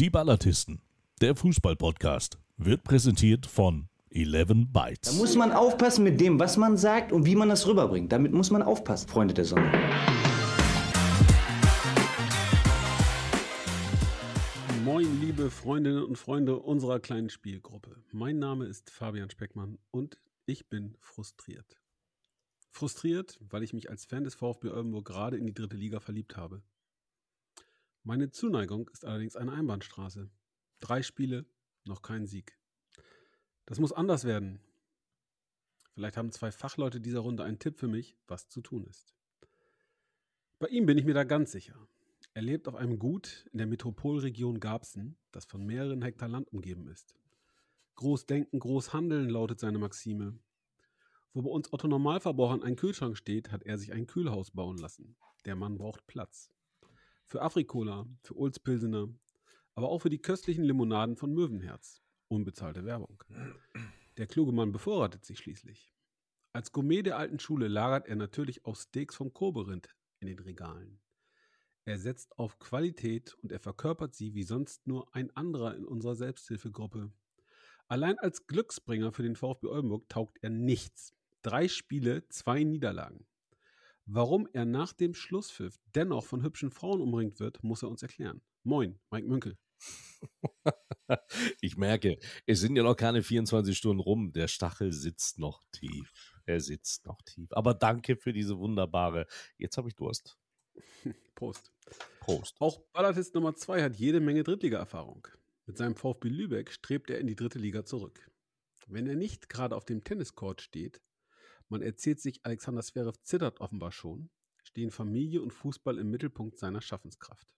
Die Ballatisten, der Fußball-Podcast, wird präsentiert von 11 Bytes. Da muss man aufpassen mit dem, was man sagt und wie man das rüberbringt. Damit muss man aufpassen, Freunde der Sonne. Moin, liebe Freundinnen und Freunde unserer kleinen Spielgruppe. Mein Name ist Fabian Speckmann und ich bin frustriert. Frustriert, weil ich mich als Fan des VfB Oldenburg gerade in die dritte Liga verliebt habe. Meine Zuneigung ist allerdings eine Einbahnstraße. Drei Spiele, noch kein Sieg. Das muss anders werden. Vielleicht haben zwei Fachleute dieser Runde einen Tipp für mich, was zu tun ist. Bei ihm bin ich mir da ganz sicher. Er lebt auf einem Gut in der Metropolregion Garbsen, das von mehreren Hektar Land umgeben ist. Groß denken, groß handeln lautet seine Maxime. Wo bei uns Otto Normalverbrauchern ein Kühlschrank steht, hat er sich ein Kühlhaus bauen lassen. Der Mann braucht Platz. Für Afrikola, für Ulz Pilsener, aber auch für die köstlichen Limonaden von Möwenherz. Unbezahlte Werbung. Der kluge Mann bevorratet sich schließlich. Als Gourmet der alten Schule lagert er natürlich auch Steaks vom Koberind in den Regalen. Er setzt auf Qualität und er verkörpert sie wie sonst nur ein anderer in unserer Selbsthilfegruppe. Allein als Glücksbringer für den VfB Oldenburg taugt er nichts. Drei Spiele, zwei Niederlagen. Warum er nach dem Schlusspfiff dennoch von hübschen Frauen umringt wird, muss er uns erklären. Moin, Mike Münkel. ich merke, es sind ja noch keine 24 Stunden rum. Der Stachel sitzt noch tief. Er sitzt noch tief. Aber danke für diese wunderbare. Jetzt habe ich Durst. Prost. Prost. Auch Ballatist Nummer 2 hat jede Menge Drittliga-Erfahrung. Mit seinem VfB Lübeck strebt er in die dritte Liga zurück. Wenn er nicht gerade auf dem Tenniscourt steht, man erzählt sich, Alexander Zverev zittert offenbar schon, stehen Familie und Fußball im Mittelpunkt seiner Schaffenskraft.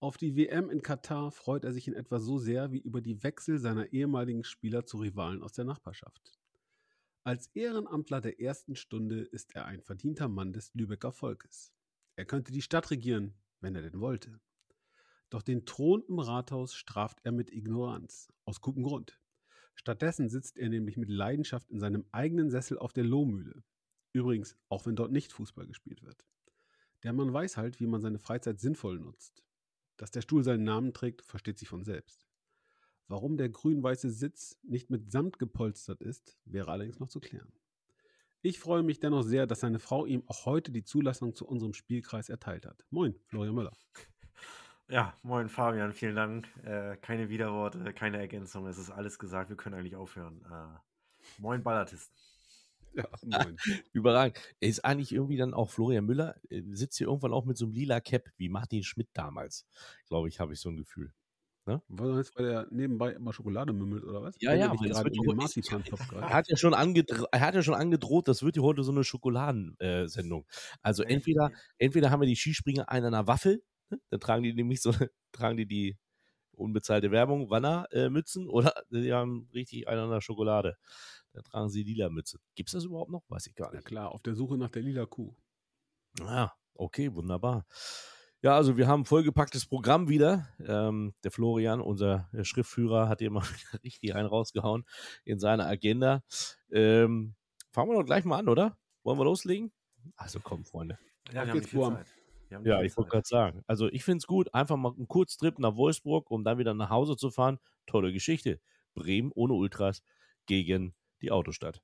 Auf die WM in Katar freut er sich in etwa so sehr wie über die Wechsel seiner ehemaligen Spieler zu Rivalen aus der Nachbarschaft. Als Ehrenamtler der ersten Stunde ist er ein verdienter Mann des Lübecker Volkes. Er könnte die Stadt regieren, wenn er denn wollte. Doch den Thron im Rathaus straft er mit Ignoranz, aus gutem Grund. Stattdessen sitzt er nämlich mit Leidenschaft in seinem eigenen Sessel auf der Lohmühle. Übrigens, auch wenn dort nicht Fußball gespielt wird. Der Mann weiß halt, wie man seine Freizeit sinnvoll nutzt. Dass der Stuhl seinen Namen trägt, versteht sich von selbst. Warum der grün-weiße Sitz nicht mit Samt gepolstert ist, wäre allerdings noch zu klären. Ich freue mich dennoch sehr, dass seine Frau ihm auch heute die Zulassung zu unserem Spielkreis erteilt hat. Moin, Florian Müller. Ja, moin Fabian, vielen Dank. Äh, keine Widerworte, keine Ergänzung, es ist alles gesagt, wir können eigentlich aufhören. Äh, moin Ballatisten. Ja, moin. Überragend. Ist eigentlich irgendwie dann auch Florian Müller, äh, sitzt hier irgendwann auch mit so einem lila Cap wie Martin Schmidt damals. Glaube ich, habe ich so ein Gefühl. Ne? War das, weil er nebenbei immer Schokolade mümmelt oder was? Ja, ja, wird er, hat ja schon er hat ja schon angedroht, das wird ja heute so eine Schokoladensendung. Äh, also entweder, entweder haben wir die Skispringer einen an einer Waffel? Dann tragen die nämlich so, tragen die die unbezahlte Werbung, Wanner-Mützen, äh, oder die haben richtig einen an der Schokolade. Dann tragen sie lila Mütze. Gibt es das überhaupt noch? Weiß ich gar nicht. Ja klar, auf der Suche nach der lila Kuh. Ah, okay, wunderbar. Ja, also wir haben ein vollgepacktes Programm wieder. Ähm, der Florian, unser Schriftführer, hat hier mal richtig einen rausgehauen in seiner Agenda. Ähm, fangen wir doch gleich mal an, oder? Wollen wir loslegen? Also komm, Freunde. Ja, wir haben Zeit. Ja, ich wollte gerade sagen. Also ich finde es gut, einfach mal einen Kurztrip nach Wolfsburg, um dann wieder nach Hause zu fahren. Tolle Geschichte. Bremen ohne Ultras gegen die Autostadt.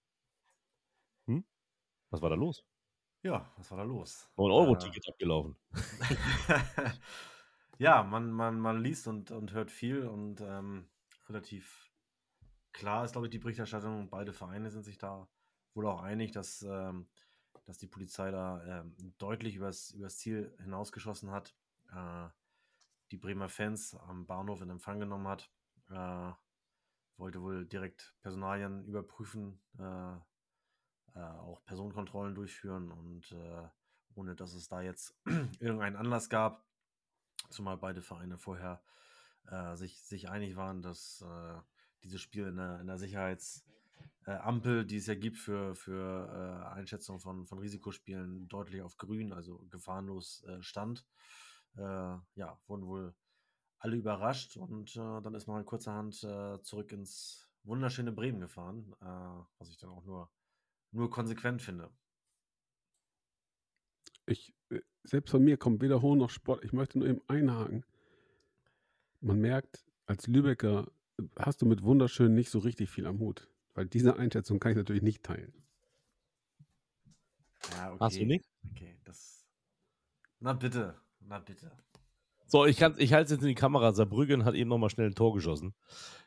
Hm? Was war da los? Ja, was war da los? 9-Euro-Ticket äh, abgelaufen. ja, man, man, man liest und, und hört viel und ähm, relativ klar ist, glaube ich, die Berichterstattung. Beide Vereine sind sich da wohl auch einig, dass, ähm, dass die Polizei da ähm, deutlich übers, übers Ziel hinausgeschossen hat. Äh, die Bremer Fans am Bahnhof in Empfang genommen hat. Äh, wollte wohl direkt Personalien überprüfen, äh, äh, auch Personenkontrollen durchführen und äh, ohne dass es da jetzt irgendeinen Anlass gab, zumal beide Vereine vorher äh, sich, sich einig waren, dass äh, dieses Spiel in der, in der Sicherheitsampel, die es ja gibt für, für äh, Einschätzung von, von Risikospielen, deutlich auf grün, also gefahrenlos äh, stand. ja, wurden wohl alle überrascht und dann ist man in kurzerhand zurück ins wunderschöne Bremen gefahren, was ich dann auch nur nur konsequent finde. Ich, äh, selbst von mir kommt weder Hohn noch Sport. Ich möchte nur eben einhaken. man merkt, als Lübecker hast du mit wunderschön nicht so richtig viel am Hut. Weil diese Einschätzung kann ich natürlich nicht teilen. Ja, okay. Hast du nicht? Okay, das. Na bitte, na bitte. So, ich, kann- ich halte es jetzt in die Kamera. Saarbrücken hat eben nochmal schnell ein Tor geschossen.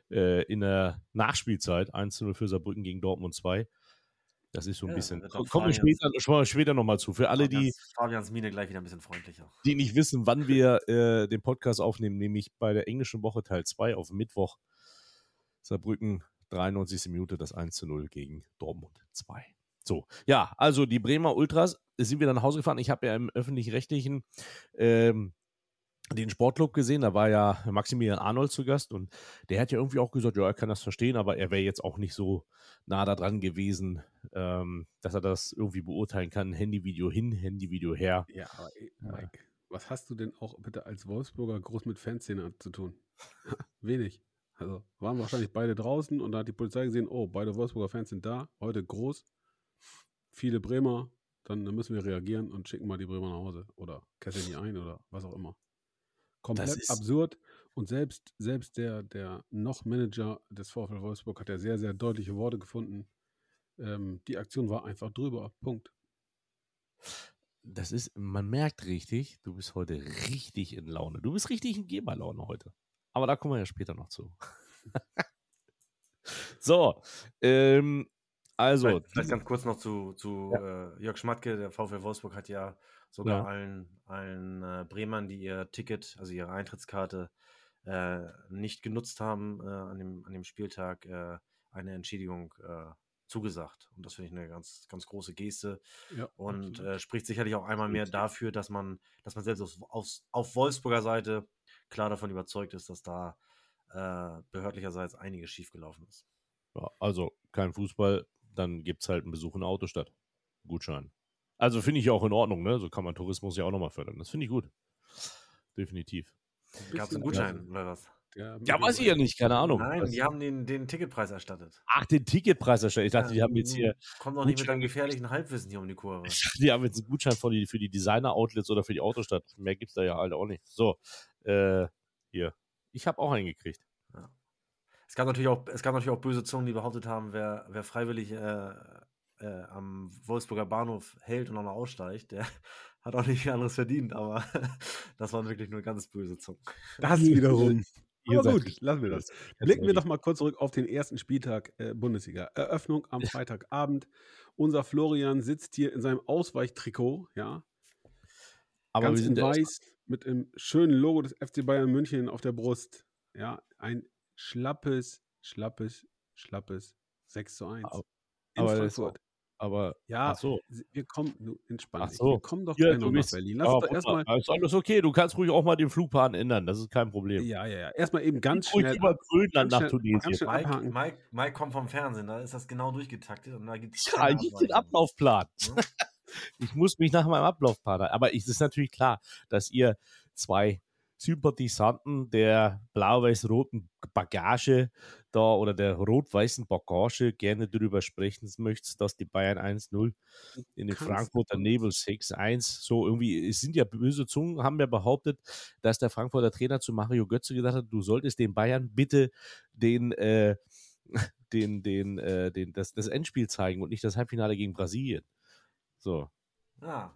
Äh, in der Nachspielzeit 1-0 für Saarbrücken gegen Dortmund 2. Das ist so ein Ja, bisschen. Kommen wir später, später nochmal zu. Für alle, die, Fabians, Fabians Miene gleich wieder ein bisschen freundlicher. die nicht wissen, wann wir äh, den Podcast aufnehmen, nämlich bei der englischen Woche Teil 2 auf Mittwoch. Saarbrücken, 93. Minute, das 1 zu 0 gegen Dortmund 2. So, ja, also die Bremer Ultras sind wir dann nach Hause gefahren. Ich habe ja im öffentlich-rechtlichen ähm, den Sportclub gesehen, da war ja Maximilian Arnold zu Gast und der hat ja irgendwie auch gesagt, ja, er kann das verstehen, aber er wäre jetzt auch nicht so nah da dran gewesen, ähm, dass er das irgendwie beurteilen kann. Handyvideo hin, Handyvideo her. Ja, aber ey, Ja. Mike, was hast du denn auch bitte als Wolfsburger groß mit Fanszene zu tun? Wenig. Also waren wahrscheinlich beide draußen und da hat die Polizei gesehen, oh, beide Wolfsburger Fans sind da, heute groß, viele Bremer, dann müssen wir reagieren und schicken mal die Bremer nach Hause oder kesseln die ein oder was auch immer. Komplett absurd und selbst, selbst der, der noch Manager des VfL Wolfsburg hat ja sehr, sehr deutliche Worte gefunden. Ähm, die Aktion war einfach drüber. Punkt. Das ist, man merkt richtig, du bist heute richtig in Laune. Du bist richtig in Geberlaune heute. Aber da kommen wir ja später noch zu. so, ähm, also, Vielleicht, vielleicht ganz kurz noch zu, zu äh, Jörg Schmatke. Der VfL Wolfsburg hat ja sogar Ja. allen, allen äh, Bremern, die ihr Ticket, also ihre Eintrittskarte, äh, nicht genutzt haben äh, an, dem, an dem Spieltag, äh, eine Entschädigung äh, zugesagt. Und das finde ich eine ganz, ganz große Geste. Ja, Und äh, spricht sicherlich auch einmal mehr dafür, dass man, dass man selbst auf, auf, auf Wolfsburger Seite klar davon überzeugt ist, dass da äh, behördlicherseits einiges schiefgelaufen ist. ja, also kein Fußball, dann gibt es halt einen Besuch in der Autostadt. Gutschein. Also finde ich auch in Ordnung, ne? So kann man Tourismus ja auch nochmal fördern. Das finde ich gut. Definitiv. Gab es einen Gutschein oder was? Der Ja, weiß ich ja nicht, keine Ahnung. Nein, Was- die haben den, den Ticketpreis erstattet. Ach, den Ticketpreis erstellt. Ich dachte, die haben jetzt hier, Komm doch nicht mit deinem gefährlichen Halbwissen hier um die Kurve. die haben jetzt einen Gutschein für die, für die Designer-Outlets oder für die Autostadt. Mehr gibt es da ja halt auch nicht. So, äh, hier. Ich habe auch einen gekriegt. Es gab natürlich auch, es gab natürlich auch böse Zungen, die behauptet haben, wer, wer freiwillig äh, äh, am Wolfsburger Bahnhof hält und dann aussteigt, der hat auch nicht viel anderes verdient, aber das waren wirklich nur ganz böse Zungen. Das wiederum. Ihr Aber gut, lassen wir das. Blicken wir doch mal kurz zurück auf den ersten Spieltag äh, Bundesliga. Eröffnung am Freitagabend. Unser Florian sitzt hier in seinem Ausweichtrikot, ja, Aber ganz wir sind weiß mit dem schönen Logo des FC Bayern München auf der Brust. Ja, ein schlappes, schlappes, schlappes 6 zu 1. Aber- in Frankfurt. Aber, Ja, ach so. wir kommen, du, entspann Ach dich. so. Wir kommen doch Ja, noch nach Berlin. Lass Ja, uns doch erstmal, ist alles okay. Du kannst ruhig auch mal den Flugplan ändern. Das ist kein Problem. ja, ja, ja, erstmal eben ganz ruhig schnell über Grönland ganz nach schnell- Tunesien. ganz schnell Mike. Mike, Mike kommt vom Fernsehen, da ist das genau durchgetaktet und da gibt es Ja, den Ablaufplan. Ne? Ich muss mich nach meinem Ablaufplan. Aber es ist natürlich klar, dass ihr zwei Sympathisanten der blau-weiß-roten Bagage da oder der rot-weißen Bagage gerne darüber sprechen möchtest, dass die Bayern 1-0 in den kannst Frankfurter Nebel 6-1 so irgendwie, es sind ja böse Zungen, haben ja behauptet, dass der Frankfurter Trainer zu Mario Götze gesagt hat, du solltest den Bayern bitte den, äh, den, den, äh, den, das, das Endspiel zeigen und nicht das Halbfinale gegen Brasilien. So. Ja.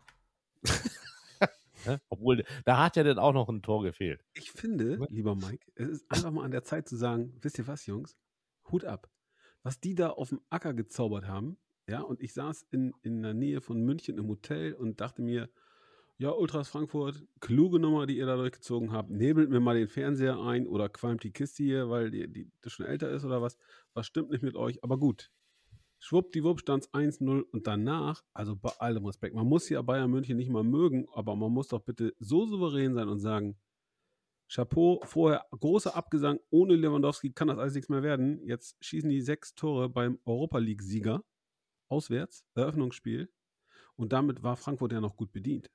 Ne? Obwohl, da hat ja dann auch noch ein Tor gefehlt. Ich finde, Was? lieber Mike, es ist einfach mal an der Zeit zu sagen, wisst ihr was, Jungs? Hut ab. Was die da auf dem Acker gezaubert haben, ja, und ich saß in, in der Nähe von München im Hotel und dachte mir, ja, Ultras Frankfurt, kluge Nummer, die ihr da durchgezogen habt. Nebelt mir mal den Fernseher ein oder qualmt die Kiste hier, weil die, die das schon älter ist oder was. Was stimmt nicht mit euch? Aber gut. Schwuppdiwupp stand es 1-0 und danach, also bei allem Respekt, man muss ja Bayern München nicht mal mögen, aber man muss doch bitte so souverän sein und sagen, Chapeau, vorher großer Abgesang, ohne Lewandowski kann das alles nichts mehr werden. Jetzt schießen die sechs Tore beim Europa League-Sieger auswärts, Eröffnungsspiel. Und damit war Frankfurt ja noch gut bedient.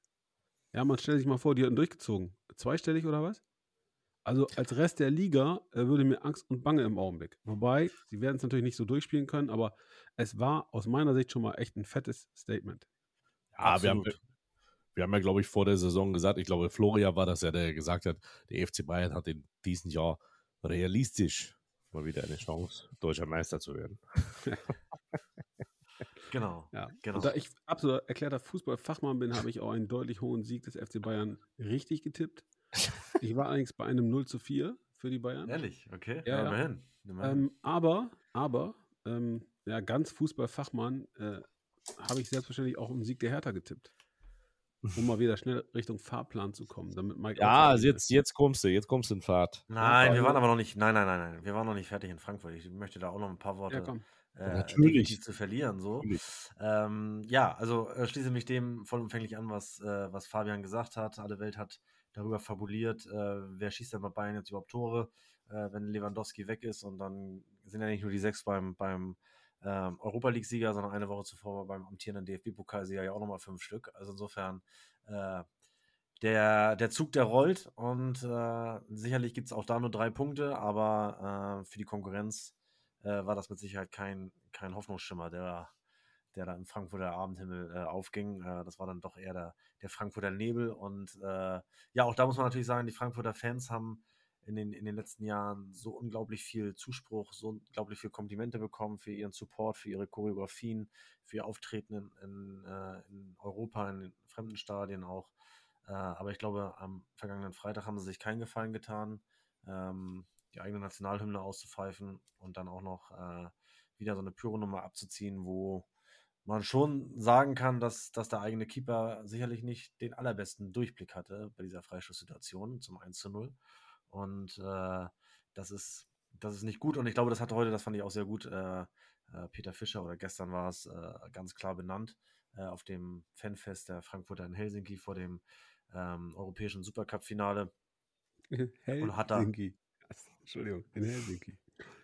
Ja, man stellt sich mal vor, die hätten durchgezogen. Zweistellig oder was? Also als Rest der Liga äh, würde mir Angst und Bange im Augenblick. Wobei, sie werden es natürlich nicht so durchspielen können, aber es war aus meiner Sicht schon mal echt ein fettes Statement. Ja, wir haben, Absolut. wir haben ja, glaube ich, vor der Saison gesagt, ich glaube, Florian war das ja, der gesagt hat, der FC Bayern hat in diesem Jahr realistisch mal wieder eine Chance, deutscher Meister zu werden. Genau. Ja. genau. Und da ich absolut erklärter Fußballfachmann bin, habe ich auch einen deutlich hohen Sieg des FC Bayern richtig getippt. Ich war allerdings bei einem 0 zu 4 für die Bayern. Ehrlich, okay. Ja, ja. immerhin. immerhin. Ähm, aber, aber, ähm, ja, ganz Fußballfachmann äh, habe ich selbstverständlich auch im Sieg der Hertha getippt. Um mal wieder schnell Richtung Fahrplan zu kommen, damit Mike Ja, also jetzt, jetzt kommst du, jetzt kommst du in Fahrt. nein, wir waren aber noch nicht. Nein, nein, nein, nein. Wir waren noch nicht fertig in Frankfurt. Ich möchte da auch noch ein paar Worte Ja, komm. äh, Natürlich. zu verlieren. So. Natürlich. Ähm, ja, also äh, schließe mich dem vollumfänglich an, was, äh, was Fabian gesagt hat. Alle Welt hat darüber fabuliert, äh, wer schießt denn bei Bayern jetzt überhaupt Tore, äh, wenn Lewandowski weg ist. Und dann sind ja nicht nur die sechs beim, beim ähm, Europa League-Sieger, sondern eine Woche zuvor beim amtierenden DFB-Pokalsieger ja auch nochmal fünf Stück. Also insofern, äh, der, der Zug, der rollt und äh, sicherlich gibt es auch da nur drei Punkte, aber äh, für die Konkurrenz äh, war das mit Sicherheit kein, kein Hoffnungsschimmer, der, der da im Frankfurter Abendhimmel äh, aufging. Äh, das war dann doch eher der, der Frankfurter Nebel. Und äh, ja, auch da muss man natürlich sagen, die Frankfurter Fans haben in den, in den letzten Jahren so unglaublich viel Zuspruch, so unglaublich viel Komplimente bekommen für ihren Support, für ihre Choreografien, für ihr Auftreten in, in, äh, in Europa, in den fremden Stadien auch. Äh, aber ich glaube, am vergangenen Freitag haben sie sich keinen Gefallen getan, ähm, die eigene Nationalhymne auszupfeifen und dann auch noch äh, wieder so eine Pyronummer abzuziehen, wo man schon sagen kann, dass, dass der eigene Keeper sicherlich nicht den allerbesten Durchblick hatte bei dieser Freistoßsituation zum 1 zu 0. Und äh, das, ist, das ist nicht gut. Und ich glaube, das hatte heute, das fand ich auch sehr gut, äh, äh, Peter Fischer oder gestern war es äh, ganz klar benannt äh, auf dem Fanfest der Frankfurter in Helsinki vor dem ähm, europäischen Supercup-Finale. Hat Helsinki. Entschuldigung, in Helsinki.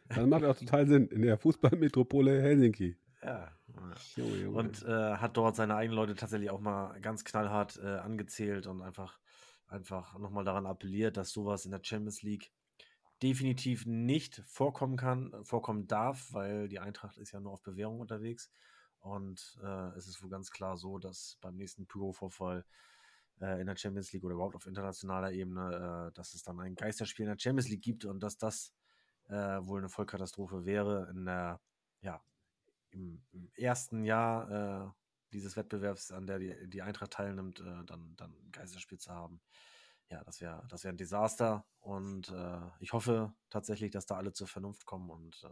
Das macht auch total Sinn. In der Fußballmetropole Helsinki. Ja, Junge, Junge. und äh, hat dort seine eigenen Leute tatsächlich auch mal ganz knallhart äh, angezählt und einfach, einfach nochmal daran appelliert, dass sowas in der Champions League definitiv nicht vorkommen kann, vorkommen darf, weil die Eintracht ist ja nur auf Bewährung unterwegs. Und äh, es ist wohl ganz klar so, dass beim nächsten Pyro-Vorfall äh, in der Champions League oder überhaupt auf internationaler Ebene, äh, dass es dann ein Geisterspiel in der Champions League gibt und dass das äh, wohl eine Vollkatastrophe wäre in der, ja, im, ersten Jahr äh, dieses Wettbewerbs, an der die, die Eintracht teilnimmt, äh, dann, dann Geisterspiel zu haben. Ja, das wäre das wär ein Desaster und äh, ich hoffe tatsächlich, dass da alle zur Vernunft kommen und äh,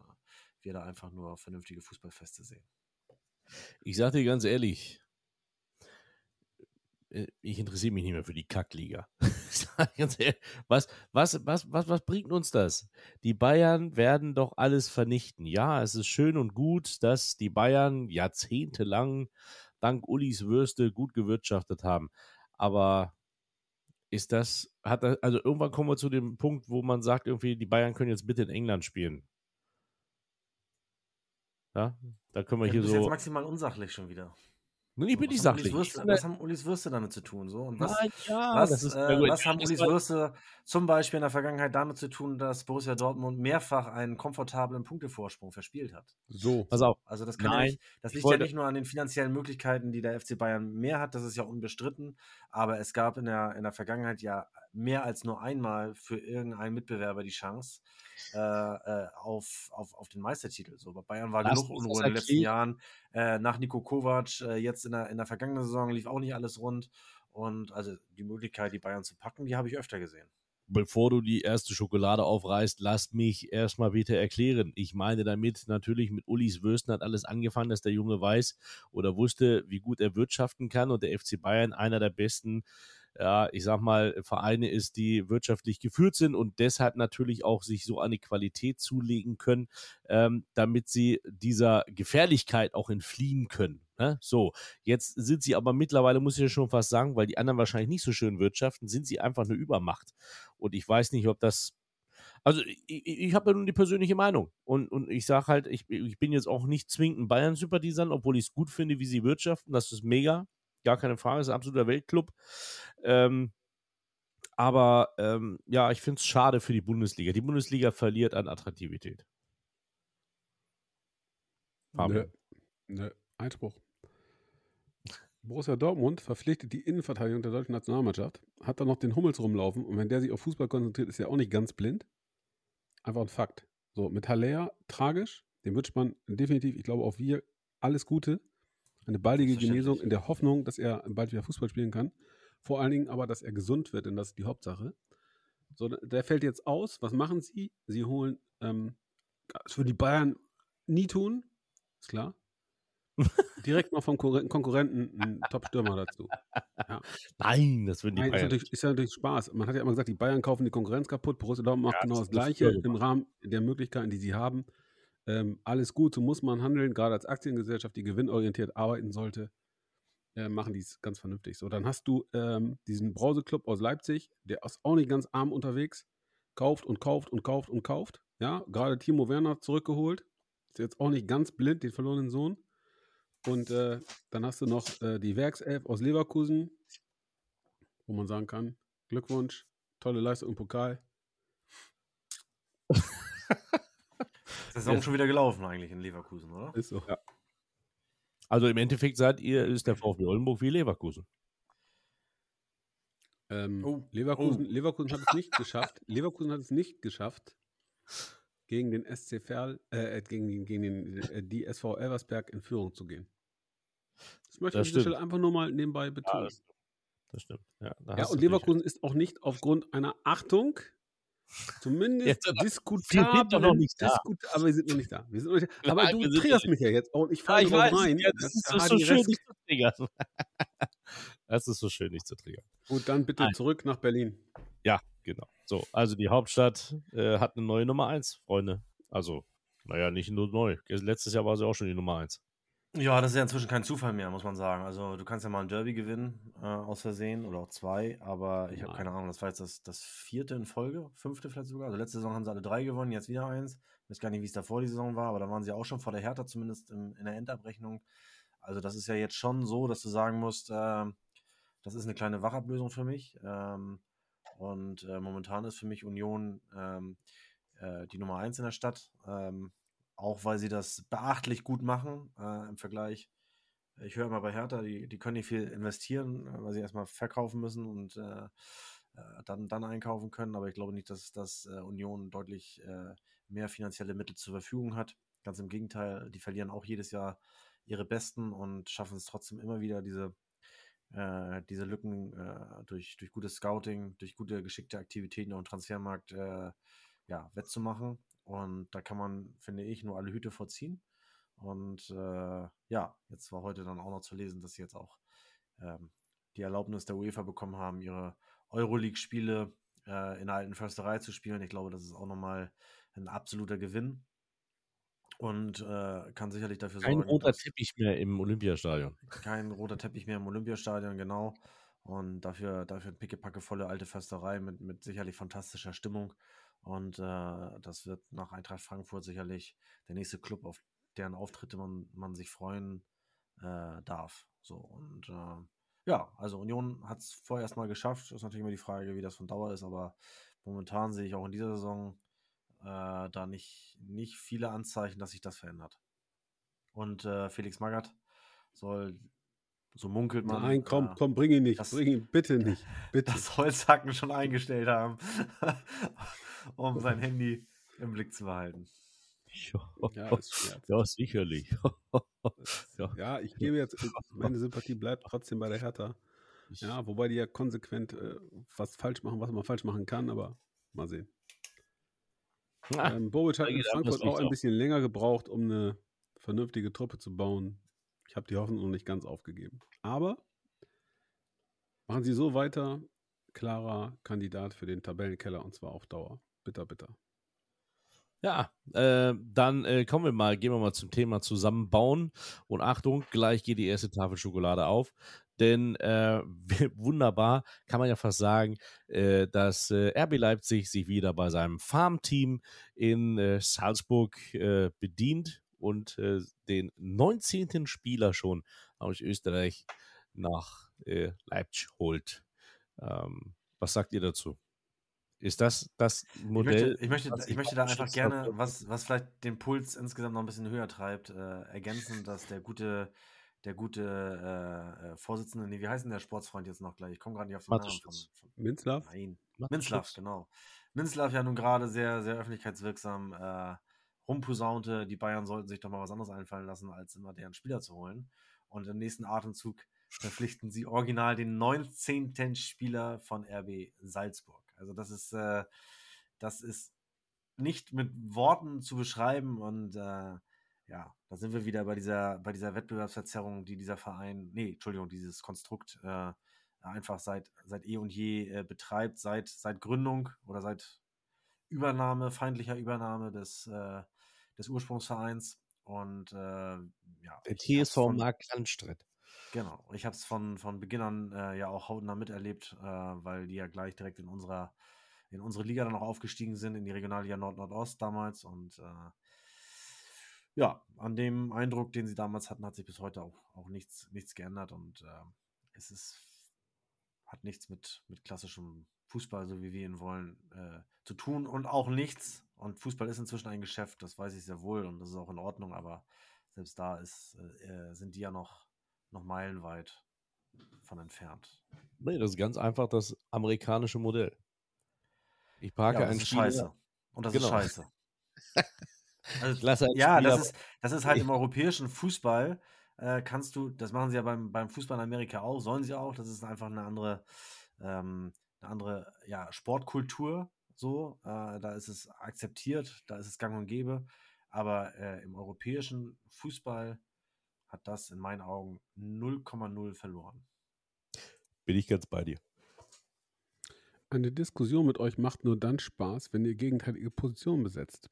wir da einfach nur vernünftige Fußballfeste sehen. Ich sag dir ganz ehrlich, ich interessiere mich nicht mehr für die Kackliga. Was, was, was, was, was bringt uns das? Die Bayern werden doch alles vernichten. Ja, es ist schön und gut, dass die Bayern jahrzehntelang dank Ulis Würste gut gewirtschaftet haben. Aber ist das, hat das, also irgendwann kommen wir zu dem Punkt, wo man sagt, irgendwie, die Bayern können jetzt bitte in England spielen. Ja, da können wir Ja, hier so. jetzt maximal unsachlich schon wieder. Ich bin was nicht sachlich. Würste, was haben Ulis Würste damit zu tun? So? Und was, Nein, ja, was, ist äh, was haben Ulis Würste zum Beispiel in der Vergangenheit damit zu tun, dass Borussia Dortmund mehrfach einen komfortablen Punktevorsprung verspielt hat? so. Pass auf, Also das kann ja Nein, nicht, das liegt wollte- ja nicht nur an den finanziellen Möglichkeiten, die der FC Bayern mehr hat, das ist ja unbestritten, aber es gab in der, in der Vergangenheit ja mehr als nur einmal für irgendeinen Mitbewerber die Chance äh, äh, auf, auf, auf den Meistertitel. So, bei Bayern war Lass genug Unruhe in den letzten. Jahren. Äh, nach Nico Kovac, äh, jetzt in der, in der vergangenen Saison lief auch nicht alles rund. Und also die Möglichkeit, die Bayern zu packen, die habe ich öfter gesehen. bevor du die erste Schokolade aufreißt, lass mich erstmal bitte erklären. Ich meine damit natürlich mit Ulis Würsten hat alles angefangen, dass der Junge weiß oder wusste, wie gut er wirtschaften kann und der FC Bayern einer der besten, ja, ich sag mal, Vereine ist, die wirtschaftlich geführt sind und deshalb natürlich auch sich so eine Qualität zulegen können, ähm, damit sie dieser Gefährlichkeit auch entfliehen können. Ne? So, jetzt sind sie aber mittlerweile, muss ich ja schon fast sagen, weil die anderen wahrscheinlich nicht so schön wirtschaften, sind sie einfach eine Übermacht. Und ich weiß nicht, ob das. Also, ich, ich, habe ja nun die persönliche Meinung. Und, und ich sage halt, ich, ich bin jetzt auch nicht zwingend ein Bayern-Sympathisant, obwohl ich es gut finde, wie sie wirtschaften. Das ist mega. Gar keine Frage, ist ein absoluter Weltclub. Ähm, aber ähm, ja, ich finde es schade für die Bundesliga. Die Bundesliga verliert an Attraktivität. Nö. Nö. Einspruch. Borussia Dortmund verpflichtet die Innenverteidigung der deutschen Nationalmannschaft, hat dann noch den Hummels rumlaufen und wenn der sich auf Fußball konzentriert, ist er auch nicht ganz blind. Einfach ein Fakt. So, mit Haller tragisch, dem wünscht man definitiv, ich glaube auch wir, alles Gute. Eine baldige Genesung in der Hoffnung, dass er bald wieder Fußball spielen kann. Vor allen Dingen aber, dass er gesund wird, denn das ist die Hauptsache. So, der fällt jetzt aus. Was machen sie? Sie holen, ähm, das würden die Bayern nie tun, ist klar. Direkt noch vom Konkurrenten einen Top-Stürmer dazu. Ja. Nein, das würden die Nein, Bayern. Ist natürlich, ist ja natürlich Spaß. Man hat ja immer gesagt, die Bayern kaufen die Konkurrenz kaputt. Borussia Dortmund macht ja, genau das, das Gleiche im Rahmen der Möglichkeiten, die sie haben. Ähm, alles gut, so muss man handeln, gerade als Aktiengesellschaft, die gewinnorientiert arbeiten sollte, äh, machen die es ganz vernünftig. So, dann hast du ähm, diesen Brauseclub aus Leipzig, der ist auch nicht ganz arm unterwegs, kauft und kauft und kauft und kauft. Ja, gerade Timo Werner zurückgeholt, ist jetzt auch nicht ganz blind, den verlorenen Sohn. Und äh, dann hast du noch äh, die Werkself aus Leverkusen, wo man sagen kann, Glückwunsch, tolle Leistung im Pokal. Saison ja. schon wieder gelaufen eigentlich in Leverkusen, oder? Ist so. Ja. Also im Endeffekt seid ihr, ist der VfB Oldenburg wie Leverkusen. Ähm, oh. Leverkusen, oh. Leverkusen hat es nicht geschafft. Leverkusen hat es nicht geschafft, gegen den SC Verl, äh, gegen, gegen den, äh, die SV Elversberg in Führung zu gehen. Das möchte ich an einfach nur mal nebenbei betonen. Ja, das, das, stimmt. Ja, ja und Leverkusen ist auch nicht aufgrund einer Achtung Zumindest jetzt, diskutabel. Noch nicht da. aber wir sind noch nicht da. Wir sind noch nicht da. Aber Nein, du triggerst mich ja jetzt und ich falle ja, rein. Ja, das, ist so, so schön, nicht zu triggern. das ist so schön, nicht zu triggern. Gut, dann bitte Nein. zurück nach Berlin. Ja, genau. So, also die Hauptstadt äh, hat eine neue Nummer 1, Freunde. Also, naja, nicht nur neu. Letztes Jahr war sie auch schon die Nummer 1. Ja, das ist ja inzwischen kein Zufall mehr, muss man sagen. Also, du kannst ja mal ein Derby gewinnen, äh, aus Versehen oder auch zwei, aber ich habe keine Ahnung, das war jetzt das, das vierte in Folge, fünfte vielleicht sogar. Also, letzte Saison haben sie alle drei gewonnen, jetzt wieder eins. Ich weiß gar nicht, wie es davor die Saison war, aber da waren sie auch schon vor der Hertha, zumindest im, in der Endabrechnung. Also, das ist ja jetzt schon so, dass du sagen musst, äh, das ist eine kleine Wachablösung für mich. Ähm, und äh, momentan ist für mich Union ähm, äh, die Nummer eins in der Stadt. Ähm, auch weil sie das beachtlich gut machen äh, im Vergleich. Ich höre immer bei Hertha, die, die können nicht viel investieren, äh, weil sie erstmal verkaufen müssen und äh, äh, dann, dann einkaufen können. Aber ich glaube nicht, dass, dass Union deutlich mehr finanzielle Mittel zur Verfügung hat. Ganz im Gegenteil, die verlieren auch jedes Jahr ihre Besten und schaffen es trotzdem immer wieder, diese, diese Lücken durch, durch gutes Scouting, durch gute, geschickte Aktivitäten auf dem Transfermarkt ja, wettzumachen. Und da kann man, finde ich, nur alle Hüte vorziehen. Und äh, ja, jetzt war heute dann auch noch zu lesen, dass sie jetzt auch ähm, die Erlaubnis der UEFA bekommen haben, ihre Euroleague-Spiele äh, in der alten Försterei zu spielen. Ich glaube, das ist auch nochmal ein absoluter Gewinn und äh, kann sicherlich dafür kein sorgen. Kein roter Teppich mehr im Olympiastadion. Kein roter Teppich mehr im Olympiastadion, genau. Und dafür, dafür eine pickepackevolle alte Försterei mit, mit sicherlich fantastischer Stimmung. Und äh, das wird nach Eintracht Frankfurt sicherlich der nächste Club, auf deren Auftritte man, man sich freuen äh, darf. So und äh, ja, also Union hat es vorerst mal geschafft. Ist natürlich immer die Frage, wie das von Dauer ist, aber momentan sehe ich auch in dieser Saison äh, da nicht, nicht viele Anzeichen, dass sich das verändert. Und äh, Felix Magath soll so munkelt man. Nein, komm, äh, komm, bring ihn nicht. Das, bring ihn bitte nicht. Bitte. Das Holzhacken schon eingestellt haben. um sein Handy im Blick zu behalten. Ja, ja sicherlich. ja. ja, ich gebe jetzt, meine Sympathie bleibt trotzdem bei der Hertha. Ja, wobei die ja konsequent äh, was falsch machen, was man falsch machen kann, aber mal sehen. Ah, ähm, Bobic hat in Frankfurt auch ein bisschen länger gebraucht, um eine vernünftige Truppe zu bauen. Ich habe die Hoffnung noch nicht ganz aufgegeben. Aber machen Sie so weiter, klarer Kandidat für den Tabellenkeller und zwar auf Dauer bitter, bitter. Ja, äh, dann äh, kommen wir mal, gehen wir mal zum Thema Zusammenbauen. Und Achtung, gleich geht die erste Tafel Schokolade auf. Denn äh, wunderbar kann man ja fast sagen, äh, dass äh, RB Leipzig sich wieder bei seinem Farmteam in äh, Salzburg bedient und den 19. Spieler schon aus Österreich nach Leipzig holt. Ähm, was sagt ihr dazu? Ist das das Modell? Ich möchte, ich möchte, ich möchte da einfach gerne, was, was vielleicht den Puls insgesamt noch ein bisschen höher treibt, äh, ergänzen, dass der gute der gute äh, äh, Vorsitzende, nee, wie heißt denn der Sportsfreund jetzt noch gleich? Ich komme gerade nicht auf den Namen von, von Minzlaff? Nein. Minzlaff, genau. Minzlaff ja nun gerade sehr, sehr öffentlichkeitswirksam äh, rumposaunte, die Bayern sollten sich doch mal was anderes einfallen lassen, als immer deren Spieler zu holen. Und im nächsten Atemzug verpflichten sie original den 19. Spieler von RB Salzburg. Also das ist, äh, das ist nicht mit Worten zu beschreiben und äh, ja, da sind wir wieder bei dieser, bei dieser Wettbewerbsverzerrung, die dieser Verein, nee, Entschuldigung, dieses Konstrukt äh, einfach seit, seit eh und je äh, betreibt, seit, seit Gründung oder seit Übernahme, feindlicher Übernahme des, äh, des Ursprungsvereins. Und äh, ja. Der TSV Mark Landstedt. Genau. Ich habe es von, von Beginn an äh, ja auch hautnah miterlebt, äh, weil die ja gleich direkt in unserer in unsere Liga dann auch aufgestiegen sind, in die Regionalliga Nord-Nordost damals. Und äh, ja, an dem Eindruck, den sie damals hatten, hat sich bis heute auch, auch nichts, nichts geändert. Und äh, es ist, hat nichts mit, mit klassischem Fußball, so wie wir ihn wollen, äh, zu tun und auch nichts. Und Fußball ist inzwischen ein Geschäft, das weiß ich sehr wohl und das ist auch in Ordnung, aber selbst da ist, äh, sind die ja noch, noch meilenweit von entfernt. Nee, das ist ganz einfach das amerikanische Modell. Ich parke Ja, ist Spieler, scheiße. Und das Genau. ist scheiße. ich Also, lasse einen ja, Spieler, das ist, das ist halt Ich- im europäischen Fußball, äh, kannst du, das machen sie ja beim, beim Fußball in Amerika auch, sollen sie auch, das ist einfach eine andere, ähm, eine andere ja, Sportkultur, so, äh, da ist es akzeptiert, da ist es gang und gäbe, aber äh, im europäischen Fußball hat das in meinen Augen 0,0 verloren. bin ich ganz bei dir. Eine Diskussion mit euch macht nur dann Spaß, wenn ihr gegenteilige Positionen besetzt.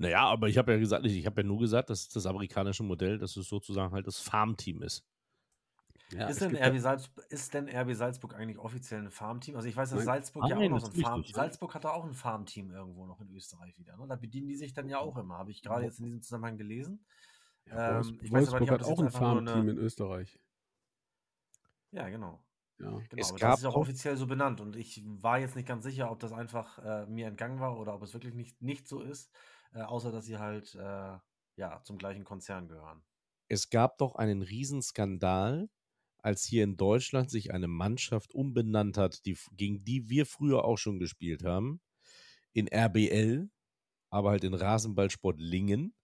Naja, aber ich habe ja gesagt, ich habe ja nur gesagt, dass das amerikanische Modell, dass es sozusagen halt das Farmteam ist. Ja, ist, denn RB Salzburg, ist denn RB Salzburg eigentlich offiziell ein Farmteam? Also ich weiß, dass Nein. Salzburg ja auch Nein, noch so ein natürlich Farm. nicht. Salzburg hat da auch ein Farmteam irgendwo noch in Österreich wieder. Ne? Da bedienen die sich dann ja auch immer. Habe ich gerade jetzt in diesem Zusammenhang gelesen. Ja, Ähm, ich weiß aber Wolfsburg nicht, ob hat das auch jetzt ein einfach nur eine- Farmteam in Österreich. Ja, genau. Ja. genau. Es aber gab das ist ja auch auch- offiziell so benannt. Und ich war jetzt nicht ganz sicher, ob das einfach äh, mir entgangen war oder ob es wirklich nicht, nicht so ist. Äh, außer, dass sie halt äh, ja, zum gleichen Konzern gehören. es gab doch einen Riesenskandal, als hier in Deutschland sich eine Mannschaft umbenannt hat, die, gegen die wir früher auch schon gespielt haben, in RBL, aber halt in Rasenballsport Lingen.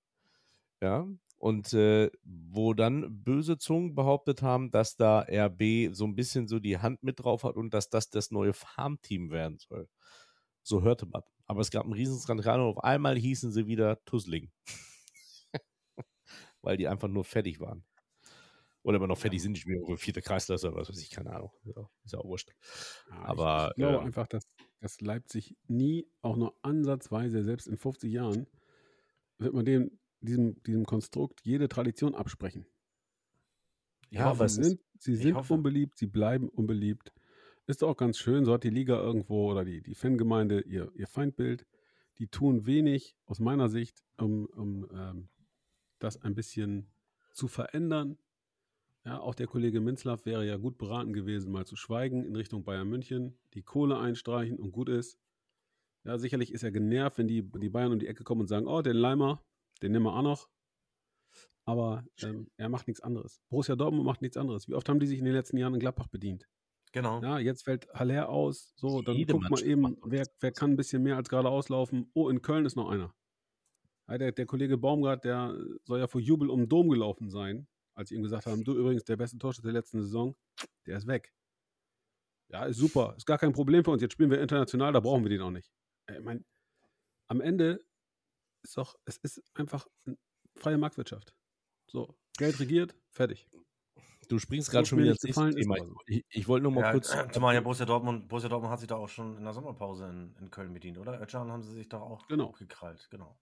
Ja, und äh, wo dann böse Zungen behauptet haben, dass da RB so ein bisschen so die Hand mit drauf hat und dass das das neue Farmteam werden soll. So hörte man. Aber es gab einen Riesenskandal und auf einmal hießen sie wieder Tussling. Weil die einfach nur fertig waren. Oder immer noch fertig sind, ich bin irgendwo vierte Kreisklasse oder was weiß ich, keine Ahnung. Ja, ist ja auch wurscht. Ja, Aber, ich, glaube ähm, einfach, dass, dass Leipzig nie, auch nur ansatzweise, selbst in 50 Jahren, wird man dem, diesem, diesem Konstrukt jede Tradition absprechen. Ja, es sie ist- sind, sie sind unbeliebt, sie bleiben unbeliebt. Ist auch ganz schön, so hat die Liga irgendwo oder die, die Fangemeinde ihr, ihr Feindbild. Die tun wenig, aus meiner Sicht, um, um ähm, das ein bisschen zu verändern. Ja, auch der Kollege Minzlaff wäre ja gut beraten gewesen, mal zu schweigen in Richtung Bayern München, die Kohle einstreichen und gut ist. Ja, sicherlich ist er genervt, wenn die, die Bayern um die Ecke kommen und sagen, oh, den Leimer, den nehmen wir auch noch. Aber ähm, er macht nichts anderes. Borussia Dortmund macht nichts anderes. Wie oft haben die sich in den letzten Jahren in Gladbach bedient? Genau. Ja, jetzt fällt Haller aus. So, dann Jede guckt man Mannschaft eben, wer, wer kann ein bisschen mehr als geradeaus laufen. Oh, in Köln ist noch einer. Ja, der, der Kollege Baumgart, der soll ja vor Jubel um den Dom gelaufen sein, als sie ihm gesagt haben, du übrigens der beste Torschütze der letzten Saison, der ist weg. Ja, ist super, ist gar kein Problem für uns. Jetzt spielen wir international, da brauchen wir den auch nicht. Ich meine, am Ende ist doch, es ist einfach eine freie Marktwirtschaft. So, Geld regiert, fertig. Du springst gerade schon wieder ist Thema. aber so. Ich, ich wollte nur mal Ja, kurz. äh, zumal ja Borussia Dortmund, Borussia Dortmund hat sich da auch schon in der Sommerpause in, in Köln bedient, oder? Öcalan haben sie sich doch auch Genau. gekrallt, genau.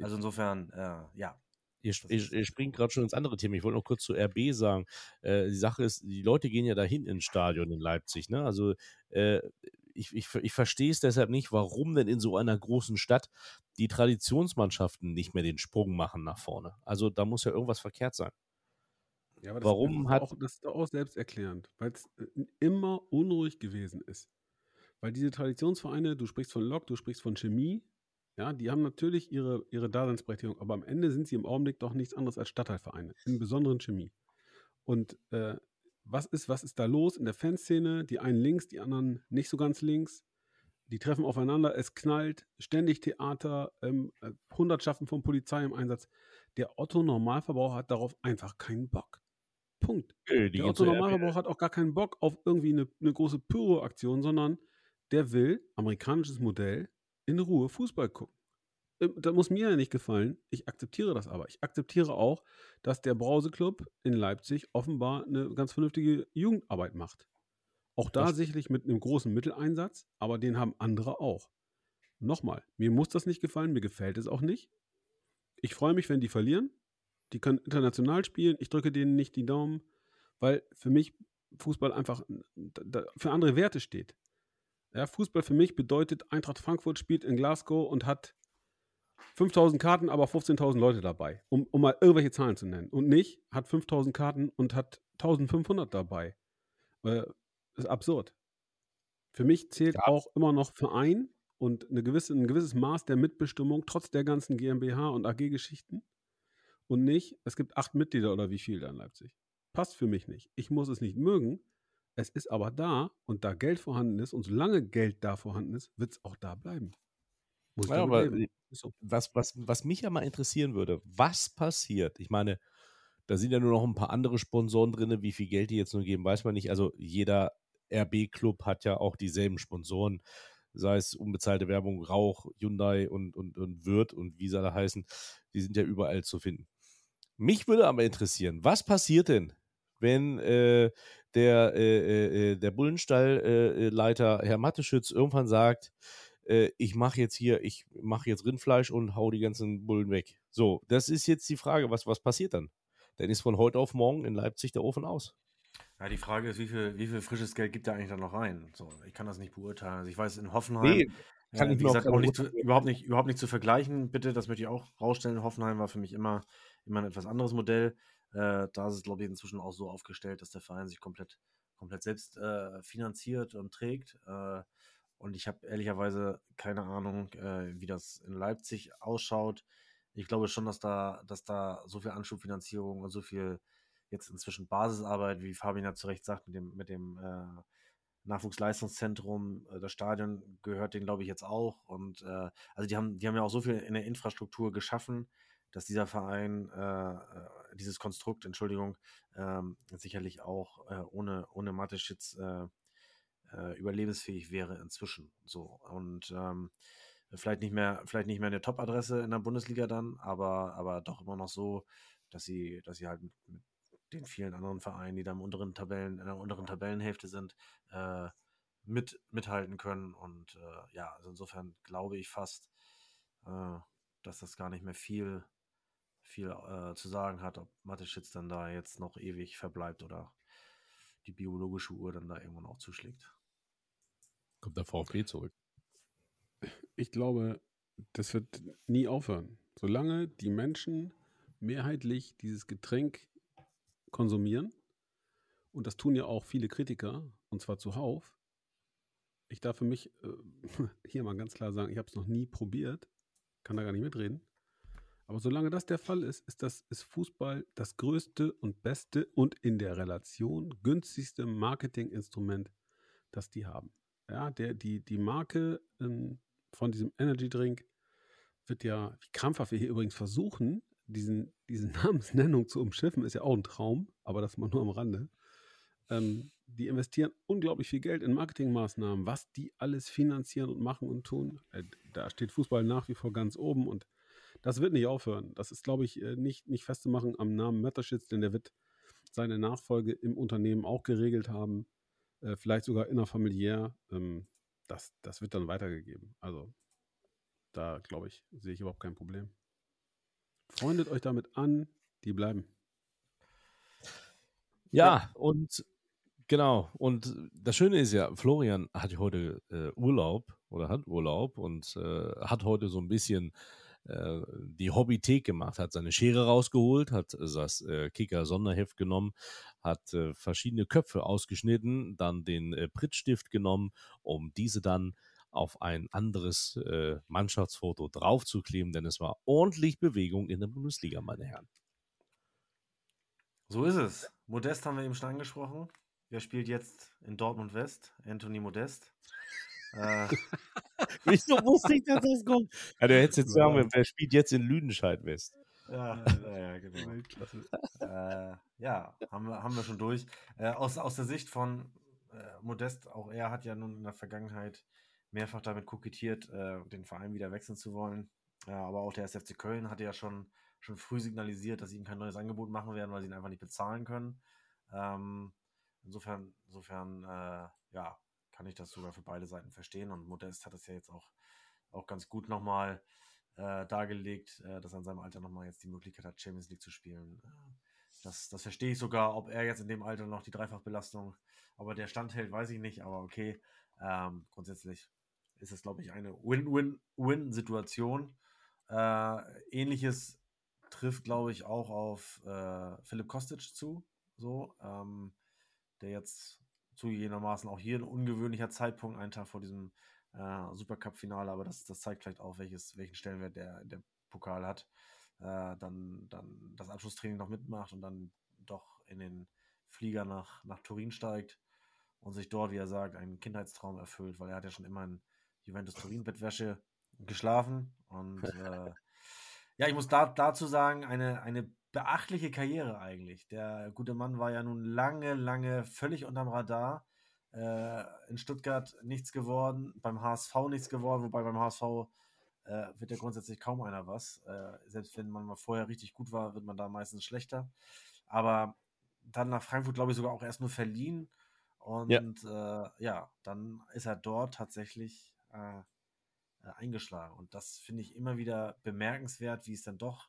Also insofern, äh, ja. Ihr, ihr, ihr springt gerade schon ins andere Thema. Ich wollte noch kurz zu RB sagen. Äh, die Sache ist, die Leute gehen ja dahin ins Stadion in Leipzig. Ne? Also äh, ich, ich, ich verstehe es deshalb nicht, warum denn in so einer großen Stadt die Traditionsmannschaften nicht mehr den Sprung machen nach vorne. Also da muss ja irgendwas verkehrt sein. Ja, aber Warum das ist hat- Auch, das ist doch auch selbsterklärend, weil es immer unruhig gewesen ist. Weil diese Traditionsvereine, du sprichst von Lok, du sprichst von Chemie, Ja, die haben natürlich ihre, ihre Daseinsberechtigung, aber am Ende sind sie im Augenblick doch nichts anderes als Stadtteilvereine, im besonderen Chemie. Und äh, was ist, was ist da los in der Fanszene? Die einen links, die anderen nicht so ganz links. Die treffen aufeinander, es knallt, ständig Theater, ähm, äh, Hundertschaften von Polizei im Einsatz. Der Otto-Normalverbraucher hat darauf einfach keinen Bock. Punkt. Die Der gehen zur Otto-Normalverbraucher hat auch gar keinen Bock auf irgendwie eine, eine große Pyro-Aktion, sondern der will, amerikanisches Modell, in Ruhe Fußball gucken. Ähm, Das muss mir ja nicht gefallen. Ich akzeptiere das aber. Ich akzeptiere auch, dass der Brauseclub in Leipzig offenbar eine ganz vernünftige Jugendarbeit macht. Auch da Das- sicherlich mit einem großen Mitteleinsatz, aber den haben andere auch. Nochmal, mir muss das nicht gefallen, mir gefällt es auch nicht. Ich freue mich, wenn die verlieren. Die können international spielen. Ich drücke denen nicht die Daumen, weil für mich Fußball einfach für andere Werte steht. Ja, Fußball für mich bedeutet, Eintracht Frankfurt spielt in Glasgow und hat 5000 Karten, aber 15.000 Leute dabei, um, um mal irgendwelche Zahlen zu nennen. Und nicht hat 5000 Karten und hat 1500 dabei. Äh, ist absurd. Für mich zählt Ja. auch immer noch Verein und eine gewisse, ein gewisses Maß der Mitbestimmung, trotz der ganzen GmbH und AG-Geschichten. Und nicht, es gibt acht Mitglieder oder wie viel da in Leipzig. Passt für mich nicht. Ich muss es nicht mögen. Es ist aber da und da Geld vorhanden ist und solange Geld da vorhanden ist, wird es auch da bleiben. Muss Ja, aber so. was, was, was mich ja mal interessieren würde, was passiert? Ich meine, da sind ja nur noch ein paar andere Sponsoren drin, wie viel Geld die jetzt nur geben, weiß man nicht. Also jeder RB-Club hat ja auch dieselben Sponsoren, sei es unbezahlte Werbung, Rauch, Hyundai und, und, und Wirt und wie sie alle heißen, die sind ja überall zu finden. Mich würde aber interessieren, was passiert denn, wenn äh, der, äh, äh, der Bullenstallleiter Herr Matteschütz irgendwann sagt, äh, ich mache jetzt hier, ich mache jetzt Rindfleisch und hau die ganzen Bullen weg. So, das ist jetzt die Frage, was, was passiert dann? Dann ist von heute auf morgen in Leipzig der Ofen aus. Ja, die Frage ist, wie viel, wie viel frisches Geld gibt er eigentlich da noch rein? So, ich kann das nicht beurteilen. Also ich weiß, in Hoffenheim, Nee, kann äh, ich wie gesagt, auch nicht zu, überhaupt, nicht, überhaupt nicht zu vergleichen, bitte, das möchte ich auch rausstellen. Hoffenheim war für mich immer, immer ein etwas anderes Modell. Äh, da ist es, glaube ich, inzwischen auch so aufgestellt, dass der Verein sich komplett, komplett selbst äh, finanziert und trägt. Äh, und ich habe ehrlicherweise keine Ahnung, äh, wie das in Leipzig ausschaut. Ich glaube schon, dass da, dass da so viel Anschubfinanzierung und so viel jetzt inzwischen Basisarbeit, wie Fabian ja zu Recht sagt, mit dem, mit dem äh, Nachwuchsleistungszentrum, äh, das Stadion gehört denen, glaube ich, jetzt auch. Und äh, also die haben, die haben ja auch so viel in der Infrastruktur geschaffen, dass dieser Verein, äh, äh, dieses Konstrukt, Entschuldigung, ähm, sicherlich auch äh, ohne, ohne Mateschitz äh, äh, überlebensfähig wäre inzwischen. So. Und ähm, vielleicht nicht mehr, vielleicht nicht mehr eine Top-Adresse in der Bundesliga dann, aber, aber doch immer noch so, dass sie, dass sie halt mit, mit den vielen anderen Vereinen, die da im unteren Tabellen, in der unteren Tabellenhälfte sind, äh, mit, mithalten können. Und äh, ja, also insofern glaube ich fast, äh, dass das gar nicht mehr viel, viel äh, zu sagen hat, ob Mateschitz dann da jetzt noch ewig verbleibt oder die biologische Uhr dann da irgendwann auch zuschlägt. Kommt der VfB zurück. Ich glaube, das wird nie aufhören. Solange die Menschen mehrheitlich dieses Getränk konsumieren, und das tun ja auch viele Kritiker, und zwar zuhauf, ich darf für mich äh, hier mal ganz klar sagen, ich habe es noch nie probiert, kann da gar nicht mitreden. Aber solange das der Fall ist, ist, das, ist Fußball das größte und beste und in der Relation günstigste Marketinginstrument, das die haben. Ja, der, die, die Marke ähm, von diesem Energy Drink wird ja, wie krampfhaft wir hier übrigens versuchen, diesen, diese Namensnennung zu umschiffen, ist ja auch ein Traum, aber das mal nur am Rande. Ähm, die investieren unglaublich viel Geld in Marketingmaßnahmen, was die alles finanzieren und machen und tun. Äh, da steht Fußball nach wie vor ganz oben und das wird nicht aufhören. Das ist, glaube ich, äh, nicht, nicht festzumachen am Namen Matterschitz, denn der wird seine Nachfolge im Unternehmen auch geregelt haben, äh, vielleicht sogar innerfamiliär. Ähm, das, das wird dann weitergegeben. Also da, glaube ich, sehe ich überhaupt kein Problem. Freundet euch damit an, die bleiben. Ja, und genau. Und das Schöne ist ja, Florian hat heute äh, Urlaub oder hat Urlaub und äh, hat heute so ein bisschen äh, die Hobbythek gemacht, hat seine Schere rausgeholt, hat das äh, Kicker-Sonderheft genommen, hat äh, verschiedene Köpfe ausgeschnitten, dann den äh, Prittstift genommen, um diese dann auf ein anderes äh, Mannschaftsfoto draufzukleben, denn es war ordentlich Bewegung in der Bundesliga, meine Herren. So ist es. Modest haben wir eben schon angesprochen. Wer spielt jetzt in Dortmund West? Anthony Modest. Äh, Wieso wusste ich, dass das kommt? Ja, du hättest jetzt sagen, wer spielt jetzt in Lüdenscheid West? Ja, ja, genau. äh, ja, haben wir, haben wir schon durch. Äh, aus, aus der Sicht von äh, Modest, auch er hat ja nun in der Vergangenheit mehrfach damit kokettiert, äh, den Verein wieder wechseln zu wollen. aber auch der SFC Köln hatte ja schon, schon früh signalisiert, dass sie ihm kein neues Angebot machen werden, weil sie ihn einfach nicht bezahlen können. Ähm, insofern, insofern äh, ja, kann ich das sogar für beide Seiten verstehen. Und Modest hat es ja jetzt auch, auch ganz gut nochmal äh, dargelegt, äh, dass er in seinem Alter nochmal jetzt die Möglichkeit hat, Champions League zu spielen. Äh, das, das verstehe ich sogar, ob er jetzt in dem Alter noch die Dreifachbelastung, aber der standhält, weiß ich nicht, aber okay. Ähm, grundsätzlich ist es, glaube ich, eine Win-Win-Win-Situation. Äh, ähnliches trifft, glaube ich, auch auf äh, Philipp Kostic zu, so, ähm, der jetzt zugegebenermaßen auch hier ein ungewöhnlicher Zeitpunkt, einen Tag vor diesem äh, Supercup-Finale, aber das, das zeigt vielleicht auch, welches, welchen Stellenwert der, der Pokal hat. Äh, dann, dann das Abschlusstraining noch mitmacht und dann doch in den Flieger nach, nach Turin steigt und sich dort, wie er sagt, einen Kindheitstraum erfüllt, weil er hat ja schon immer in Juventus Turin-Bettwäsche geschlafen. Und äh, ja, ich muss da, dazu sagen, eine, eine beachtliche Karriere eigentlich. Der gute Mann war ja nun lange, lange völlig unterm Radar. Äh, in Stuttgart nichts geworden, beim HSV nichts geworden, wobei beim HSV äh, wird ja grundsätzlich kaum einer was. Äh, selbst wenn man mal vorher richtig gut war, wird man da meistens schlechter. Aber dann nach Frankfurt, glaube ich, sogar auch erst nur verliehen. Und ja, äh, ja dann ist er dort tatsächlich äh, äh, eingeschlagen. Und das finde ich immer wieder bemerkenswert, wie es dann doch,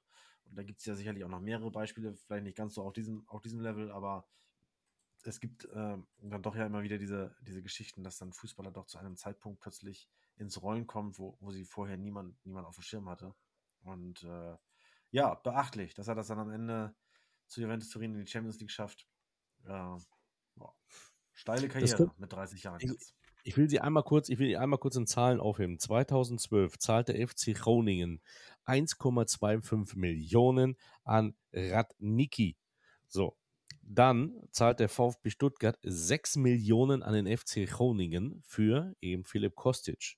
und da gibt es ja sicherlich auch noch mehrere Beispiele, vielleicht nicht ganz so auf diesem, auf diesem Level, aber es gibt äh, dann doch ja immer wieder diese, diese Geschichten, dass dann Fußballer doch zu einem Zeitpunkt plötzlich ins Rollen kommen, wo, wo sie vorher niemand, niemand auf dem Schirm hatte. Und äh, ja, beachtlich, dass er das dann am Ende zu Juventus Turin in die Champions League schafft. Äh, steile Karriere mit 30 Jahren jetzt. Ich will sie einmal kurz, ich will einmal kurz in Zahlen aufheben. 2012 zahlte FC Groningen 1,25 Millionen an Radniki. So, dann zahlt der VfB Stuttgart 6 Millionen an den FC Groningen für eben Philipp Kostic.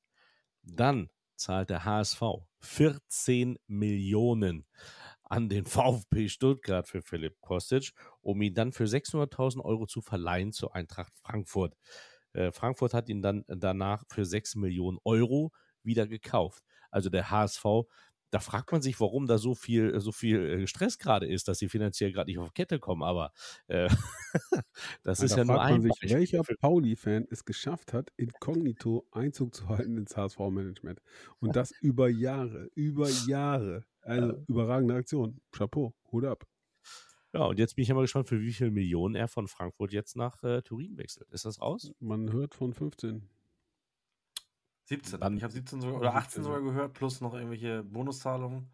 Dann zahlt der HSV 14 Millionen an den VfB Stuttgart für Philipp Kostic, um ihn dann für 600.000 Euro zu verleihen zur Eintracht Frankfurt. Äh, Frankfurt hat ihn dann danach für 6 Millionen Euro wieder gekauft. Also der HSV da fragt man sich, warum da so viel, so viel äh, Stress gerade ist, dass sie finanziell gerade nicht auf Kette kommen. Aber äh, das ja, ist da ja nur ein. Sich, welcher Pauli-Fan es geschafft hat, inkognito Einzug zu halten ins HSV-Management. Und das über Jahre, über Jahre. Also ja. überragende Aktion. Chapeau, Hut ab. Ja, und jetzt bin ich ja mal gespannt, für wie viele Millionen er von Frankfurt jetzt nach äh, Turin wechselt. Ist das raus? Man hört von 15. 17. Dann, ich habe 17 sogar, oder 18 sogar gehört, plus noch irgendwelche Bonuszahlungen.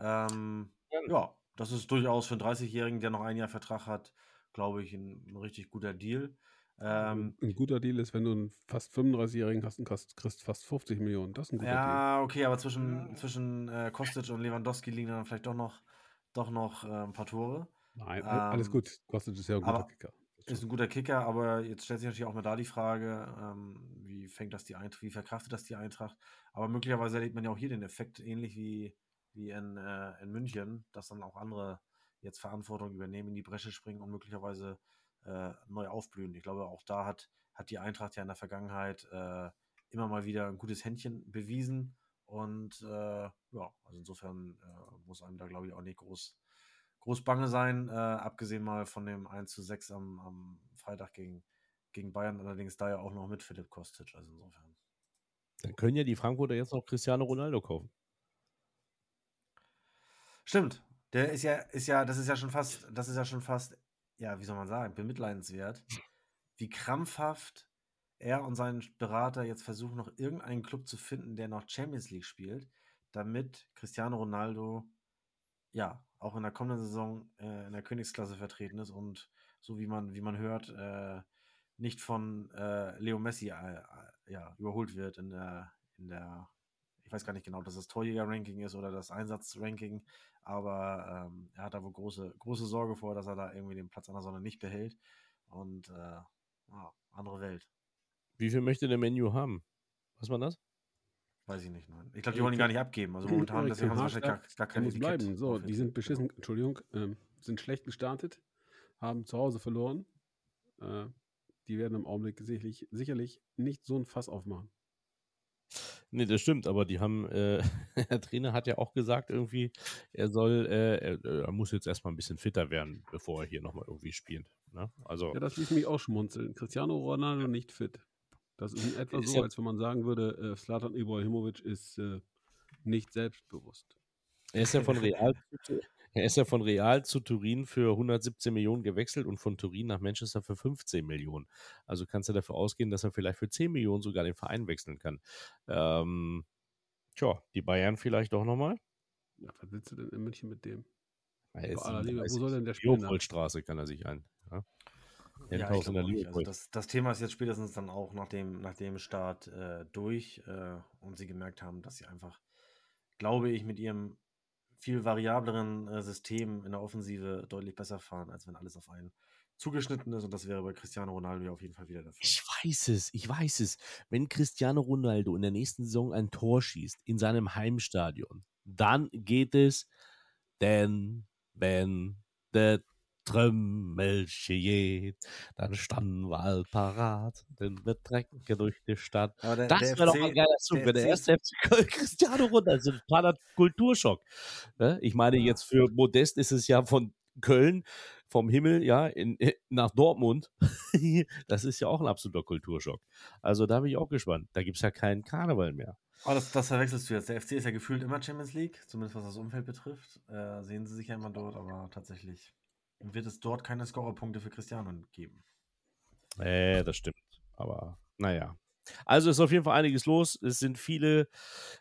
Ähm, ja, das ist durchaus für einen 30-Jährigen, der noch ein Jahr Vertrag hat, glaube ich, ein, ein, richtig guter Deal. Ähm, ein guter Deal ist, wenn du einen fast 35-Jährigen hast und kriegst fast 50 Millionen. Das ist ein guter ja, Deal. Ja, okay, aber zwischen, zwischen äh, Kostic und Lewandowski liegen dann vielleicht doch noch, doch noch äh, ein paar Tore. Nein, ähm, alles gut. Kostic ist ja ein guter Kicker. Ist ein guter Kicker, aber jetzt stellt sich natürlich auch mal da die Frage, ähm, wie fängt das die Eintracht, wie verkraftet das die Eintracht? Aber möglicherweise erlebt man ja auch hier den Effekt, ähnlich wie, wie in, äh, in München, dass dann auch andere jetzt Verantwortung übernehmen, in die Bresche springen und möglicherweise äh, neu aufblühen. Ich glaube, auch da hat, hat die Eintracht ja in der Vergangenheit äh, immer mal wieder ein gutes Händchen bewiesen. Und äh, ja, also insofern äh, muss einem da, glaube ich, auch nicht groß groß bange sein, äh, abgesehen mal von dem 1 zu 6 am, am Freitag gegen, gegen Bayern, allerdings da ja auch noch mit Philipp Kostic, also insofern. Dann können ja die Frankfurter jetzt noch Cristiano Ronaldo kaufen. Stimmt. Der ist ja, ist ja, das ist ja schon fast, das ist ja schon fast, ja, wie soll man sagen, bemitleidenswert, wie krampfhaft er und sein Berater jetzt versuchen, noch irgendeinen Club zu finden, der noch Champions League spielt, damit Cristiano Ronaldo ja, auch in der kommenden Saison äh, in der Königsklasse vertreten ist und so wie man, wie man hört, äh, nicht von äh, Leo Messi äh, ja, überholt wird in der, in der, ich weiß gar nicht genau, ob das das Torjäger-Ranking ist oder das Einsatz-Ranking, aber ähm, er hat da wohl große, große Sorge vor, dass er da irgendwie den Platz an der Sonne nicht behält. Und äh, ja, andere Welt. Wie viel möchte der Menu haben? Was war das? Weiß ich nicht, nein. Ich glaube, die wollen die gar nicht abgeben. Also momentan, Ja, deswegen haben sie wahrscheinlich gar, gar keine muss Etikett bleiben. So, die sind beschissen, Entschuldigung, ähm, sind schlecht gestartet, haben zu Hause verloren. Äh, die werden im Augenblick sicherlich, sicherlich nicht so ein Fass aufmachen. Nee, das stimmt, aber die haben, äh, der Trainer hat ja auch gesagt, irgendwie, er soll, äh, er, er muss jetzt erstmal ein bisschen fitter werden, bevor er hier nochmal irgendwie spielt. Ne? Also, Ja, das ließ mich auch schmunzeln. Cristiano Ronaldo nicht fit. Das ist in etwa Ist so, ja- als wenn man sagen würde, äh, Slatan Ibrahimovic ist äh, nicht selbstbewusst. er ist ja von Real, zu- er ist ja von Real zu Turin für 117 Millionen gewechselt und von Turin nach Manchester für 15 Millionen. Also kannst du dafür ausgehen, dass er vielleicht für 10 Millionen sogar den Verein wechseln kann. Ähm, tja, die Bayern vielleicht doch nochmal. Ja, was willst du denn in München mit dem? Aller Liebe, wo 37. soll denn der spielen? Leopoldstraße kann er sich ein. Ja, Ja, Endhaus ich glaube nicht. Also das, das Thema ist jetzt spätestens dann auch nach dem, nach dem Start äh, durch äh, und sie gemerkt haben, dass sie einfach, glaube ich, mit ihrem viel variableren äh, System in der Offensive deutlich besser fahren, als wenn alles auf einen zugeschnitten ist. Und das wäre bei Cristiano Ronaldo ja auf jeden Fall wieder der Fall. Ich weiß es, ich weiß es. Wenn Cristiano Ronaldo in der nächsten Saison ein Tor schießt in seinem Heimstadion, dann geht es, denn wenn der Trümmel steht, dann standen wir all parat, denn wir trecken durch die Stadt. Aber der, Das wäre doch ein geiler Zug, wenn der FC erste FC Köln Cristiano Ronaldo, so ein totaler Kulturschock. Ne? Ich meine, jetzt für Modest ist es ja von Köln, vom Himmel, ja, in, äh, nach Dortmund. das ist ja auch ein absoluter Kulturschock. Also da bin ich auch gespannt. Da gibt es ja keinen Karneval mehr. Oh, das, das verwechselst du jetzt. Der FC ist ja gefühlt immer Champions League, zumindest was das Umfeld betrifft. Äh, sehen sie sich ja immer dort, aber tatsächlich wird es dort keine Scorerpunkte für Cristiano geben. Äh, das stimmt. Aber naja. Also ist auf jeden Fall einiges los. Es sind viele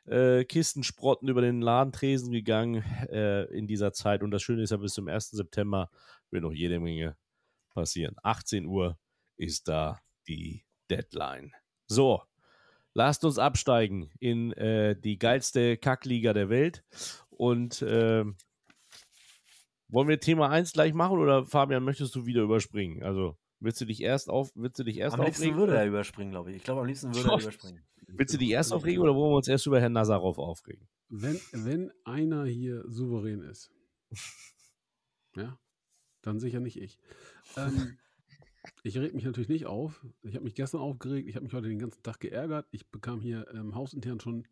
äh, Kistensprotten über den Ladentresen gegangen äh, in dieser Zeit. Und das Schöne ist ja, bis zum 1. September wird noch jede Menge passieren. 18 Uhr ist da die Deadline. So, lasst uns absteigen in äh, die geilste Kackliga der Welt. Und ähm, wollen wir Thema 1 gleich machen oder Fabian, möchtest du wieder überspringen? Also willst du dich erst auf, willst du dich erst am liebsten aufregen? würde oder- er überspringen, glaube ich. Ich glaube, am liebsten würde er überspringen. Willst du dich erst aufregen oder wollen wir uns erst über Herrn Nazarov aufregen? Wenn, wenn einer hier souverän ist, ja, dann sicher nicht ich. Ähm, ich reg mich natürlich nicht auf. Ich habe mich gestern aufgeregt. Ich habe mich heute den ganzen Tag geärgert. Ich bekam hier ähm, hausintern schon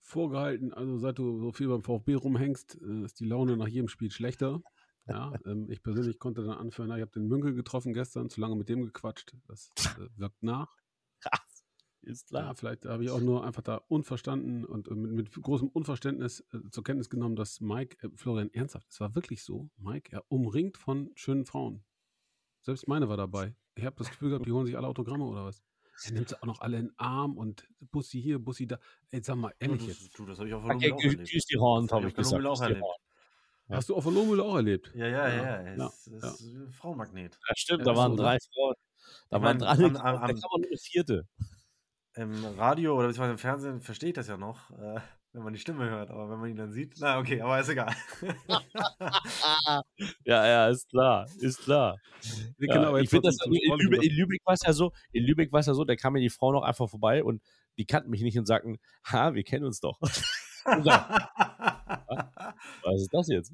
vorgehalten. Also seit du so viel beim VfB rumhängst, äh, ist die Laune nach jedem Spiel schlechter. Ja, ähm, ich persönlich konnte dann anführen, na, ich habe den Münkel getroffen gestern, zu lange mit dem gequatscht. Das äh, wirkt nach. Krass. Ist Ja, vielleicht habe ich auch nur einfach da unverstanden und äh, mit, mit großem Unverständnis äh, zur Kenntnis genommen, dass Mike, äh, Florian, ernsthaft, es war wirklich so, Mike, er umringt von schönen Frauen. Selbst meine war dabei. Ich habe das Gefühl gehabt, die holen sich alle Autogramme oder was. Er nimmt sie auch noch alle in den Arm und Bussi hier, Bussi da. Ey, sag mal, ehrlich Du, jetzt. du, das habe ich auf Okay, Volumen auch erlebt. küss die Horn, Das hab habe ich ich auf gesagt. Auch erlebt. Hast du auf der Lohmühle auch erlebt? Ja, ja, ja. Ja, ja. Es ja. ist ein Frauenmagnet. Ja, stimmt, da waren ne? drei Frauen. Da Ich waren mein, drei. am- am- da am- kam man nur eine vierte. Im Radio oder beziehungsweise im Fernsehen verstehe ich das ja noch, äh, wenn man die Stimme hört, aber wenn man ihn dann sieht, na okay, aber ist egal. Ja, ja, ist klar, ist klar. Ja, ich finde das, in, Lübeck, was- in Lübeck war es ja so, in Lübeck war es ja so, da kamen die Frauen noch einfach vorbei und die kannten mich nicht und sagten, ha, wir kennen uns doch. Was ist das jetzt?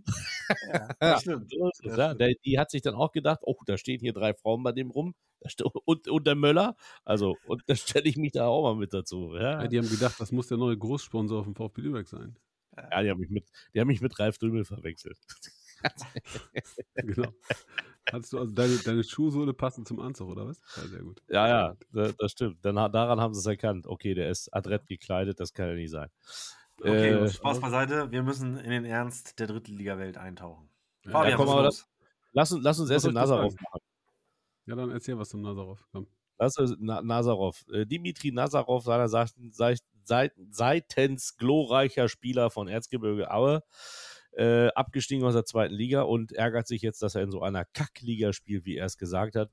ja, das stimmt. Das ja. stimmt. Die hat sich dann auch gedacht, oh, da stehen hier drei Frauen bei dem rum und, und der Möller. Also, und da stelle ich mich da auch mal mit dazu. Ja, Ja, die haben gedacht, das muss der neue Großsponsor vom VfB Lübeck sein. ja die, haben mich mit, die haben mich mit Ralf Drümmel verwechselt. Genau. Hattest du also deine, deine Schuhsohle passend zum Anzug, oder was? Ja, sehr gut. Ja, ja, das stimmt. Dann, daran haben sie es erkannt. Okay, der ist adrett gekleidet, das kann ja nicht sein. Okay, Äh, Spaß beiseite, wir müssen in den Ernst der Drittliga-Welt eintauchen. Ja, Fabian, ja, komm, was aber los? Lass uns, lass uns Was erst den Nazarov machen. Ja, dann erzähl was zum Nazarov. Komm. Lass uns Na Nazarov. Äh, Dimitri Nazarov, seiner Seiten, seit, seit, seitens glorreicher Spieler von Erzgebirge Aue, äh, abgestiegen aus der zweiten Liga und ärgert sich jetzt, dass er in so einer Kackliga spielt, wie er es gesagt hat.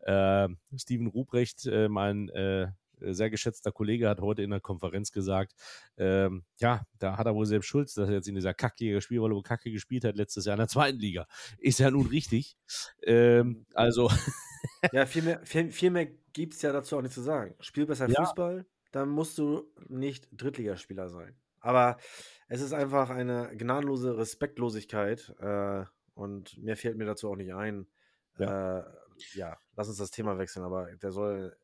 Äh, Steven Ruprecht, äh, mein äh, sehr geschätzter Kollege hat heute in der Konferenz gesagt, ähm, ja, da hat er wohl selbst Schuld, dass er jetzt in dieser weil er Kacke gespielt hat letztes Jahr in der zweiten Liga. Ist ja nun richtig. Ähm, also. ja, viel mehr, viel, viel mehr gibt es ja dazu auch nicht zu sagen. Spiel besser ja. Fußball, dann musst du nicht Drittligaspieler sein. Aber es ist einfach eine gnadenlose Respektlosigkeit äh, und mehr fällt mir dazu auch nicht ein. Ja. Äh, ja, lass uns das Thema wechseln, aber der soll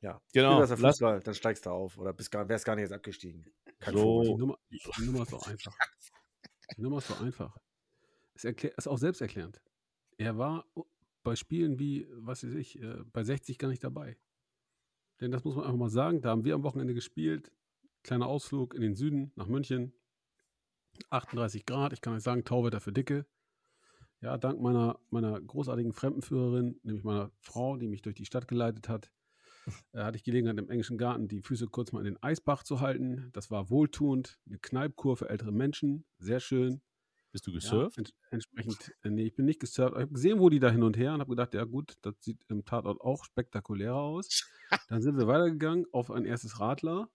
ja, genau. Besser Fußball, dann steigst du auf oder bist gar, wärst gar nicht jetzt abgestiegen. Kein so. Die Nummer, die Nummer ist so einfach. Die Nummer ist so einfach. Ist, ist auch selbsterklärend. Er war bei Spielen wie, was weiß ich, äh, bei 60 gar nicht dabei. Denn das muss man einfach mal sagen. Da haben wir am Wochenende gespielt. Kleiner Ausflug in den Süden nach München. 38 Grad. Ich kann euch sagen, Tauwetter für Dicke. Ja, dank meiner, meiner großartigen Fremdenführerin, nämlich meiner Frau, die mich durch die Stadt geleitet hat, äh, hatte ich Gelegenheit, im englischen Garten die Füße kurz mal in den Eisbach zu halten. Das war wohltuend. Eine Kneipkur für ältere Menschen. Sehr schön. Bist du gesurft? Ja, ents entsprechend, äh, nee, ich bin nicht gesurft. Ich habe gesehen, wo die da hin und her und habe gedacht, ja gut, das sieht im Tatort auch spektakulärer aus. Dann sind wir weitergegangen auf ein erstes Radler.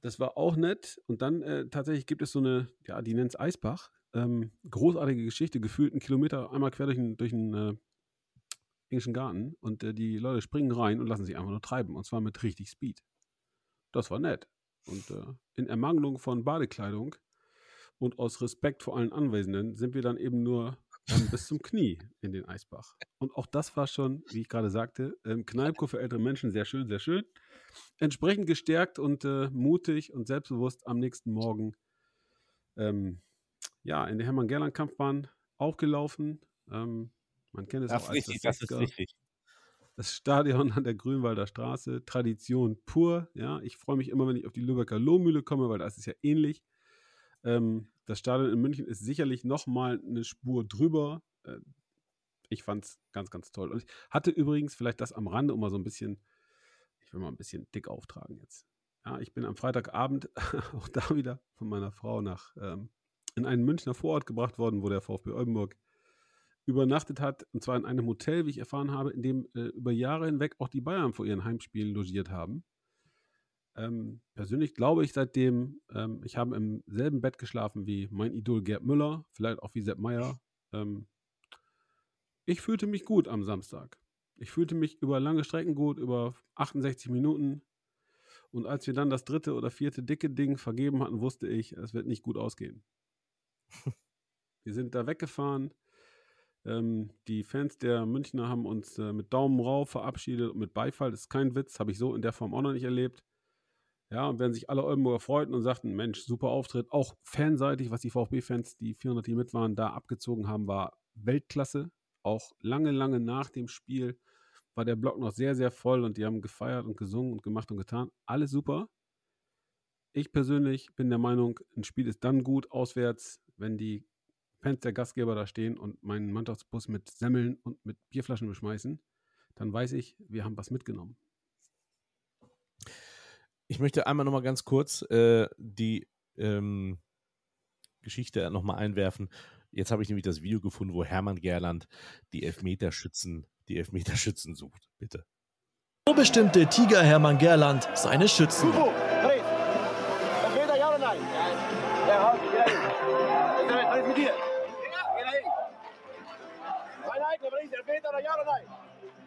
Das war auch nett. Und dann äh, tatsächlich gibt es so eine, ja, die nennt es Eisbach. Ähm, großartige Geschichte, gefühlt einen Kilometer einmal quer durch einen, durch äh, englischen Garten und äh, die Leute springen rein und lassen sich einfach nur treiben und zwar mit richtig Speed. Das war nett. Und äh, in Ermangelung von Badekleidung und aus Respekt vor allen Anwesenden sind wir dann eben nur ähm, bis zum Knie in den Eisbach. Und auch das war schon, wie ich gerade sagte, ähm, Kneipko für ältere Menschen, sehr schön, sehr schön. Entsprechend gestärkt und äh, mutig und selbstbewusst am nächsten Morgen ähm, ja, in der Hermann-Gerland-Kampfbahn aufgelaufen. Ähm, man kennt es das auch als richtig, das, das ist richtig. Das Stadion an der Grünwalder Straße, Tradition pur. Ja, ich freue mich immer, wenn ich auf die Lübecker Lohmühle komme, weil das ist ja ähnlich. Ähm, das Stadion in München ist sicherlich noch mal eine Spur drüber. Äh, ich fand es ganz, ganz toll. Und ich hatte übrigens vielleicht das am Rande, um mal so ein bisschen, ich will mal ein bisschen dick auftragen jetzt. Ja, ich bin am Freitagabend auch da wieder von meiner Frau nach ähm, in einen Münchner Vorort gebracht worden, wo der VfB Oldenburg übernachtet hat, und zwar in einem Hotel, wie ich erfahren habe, in dem äh, über Jahre hinweg auch die Bayern vor ihren Heimspielen logiert haben. Ähm, persönlich glaube ich seitdem, ähm, ich habe im selben Bett geschlafen wie mein Idol Gerd Müller, vielleicht auch wie Sepp Meier. Ähm, ich fühlte mich gut am Samstag. Ich fühlte mich über lange Strecken gut, über 68 Minuten. Und als wir dann das dritte oder vierte dicke Ding vergeben hatten, wusste ich, es wird nicht gut ausgehen. wir sind da weggefahren ähm, die Fans der Münchner haben uns äh, mit Daumen rauf verabschiedet und mit Beifall. Das ist kein Witz, habe ich so in der Form auch noch nicht erlebt. Ja, und wenn sich alle Oldenburger freuten und sagten, Mensch, super Auftritt, auch fanseitig, was die VfB-Fans, die 400, die mit waren, da abgezogen haben, war Weltklasse. Auch lange, lange nach dem Spiel war der Block noch sehr, sehr voll und die haben gefeiert und gesungen und gemacht und getan. Alles super. Ich persönlich bin der Meinung, ein Spiel ist dann gut auswärts, wenn die Fans der Gastgeber da stehen und meinen Mannschaftsbus mit Semmeln und mit Bierflaschen beschmeißen, dann weiß ich, wir haben was mitgenommen. Ich möchte einmal nochmal ganz kurz äh, die ähm, Geschichte nochmal einwerfen. Jetzt habe ich nämlich das Video gefunden, wo Hermann Gerland die Elfmeterschützen, die Elfmeterschützen sucht. Bitte. So bestimmte Tiger Hermann Gerland seine Schützen. Hugo, Elfmeter ja oder nein? Ja, raus, was ist mit dir? Elfmeter oder ja oder nein?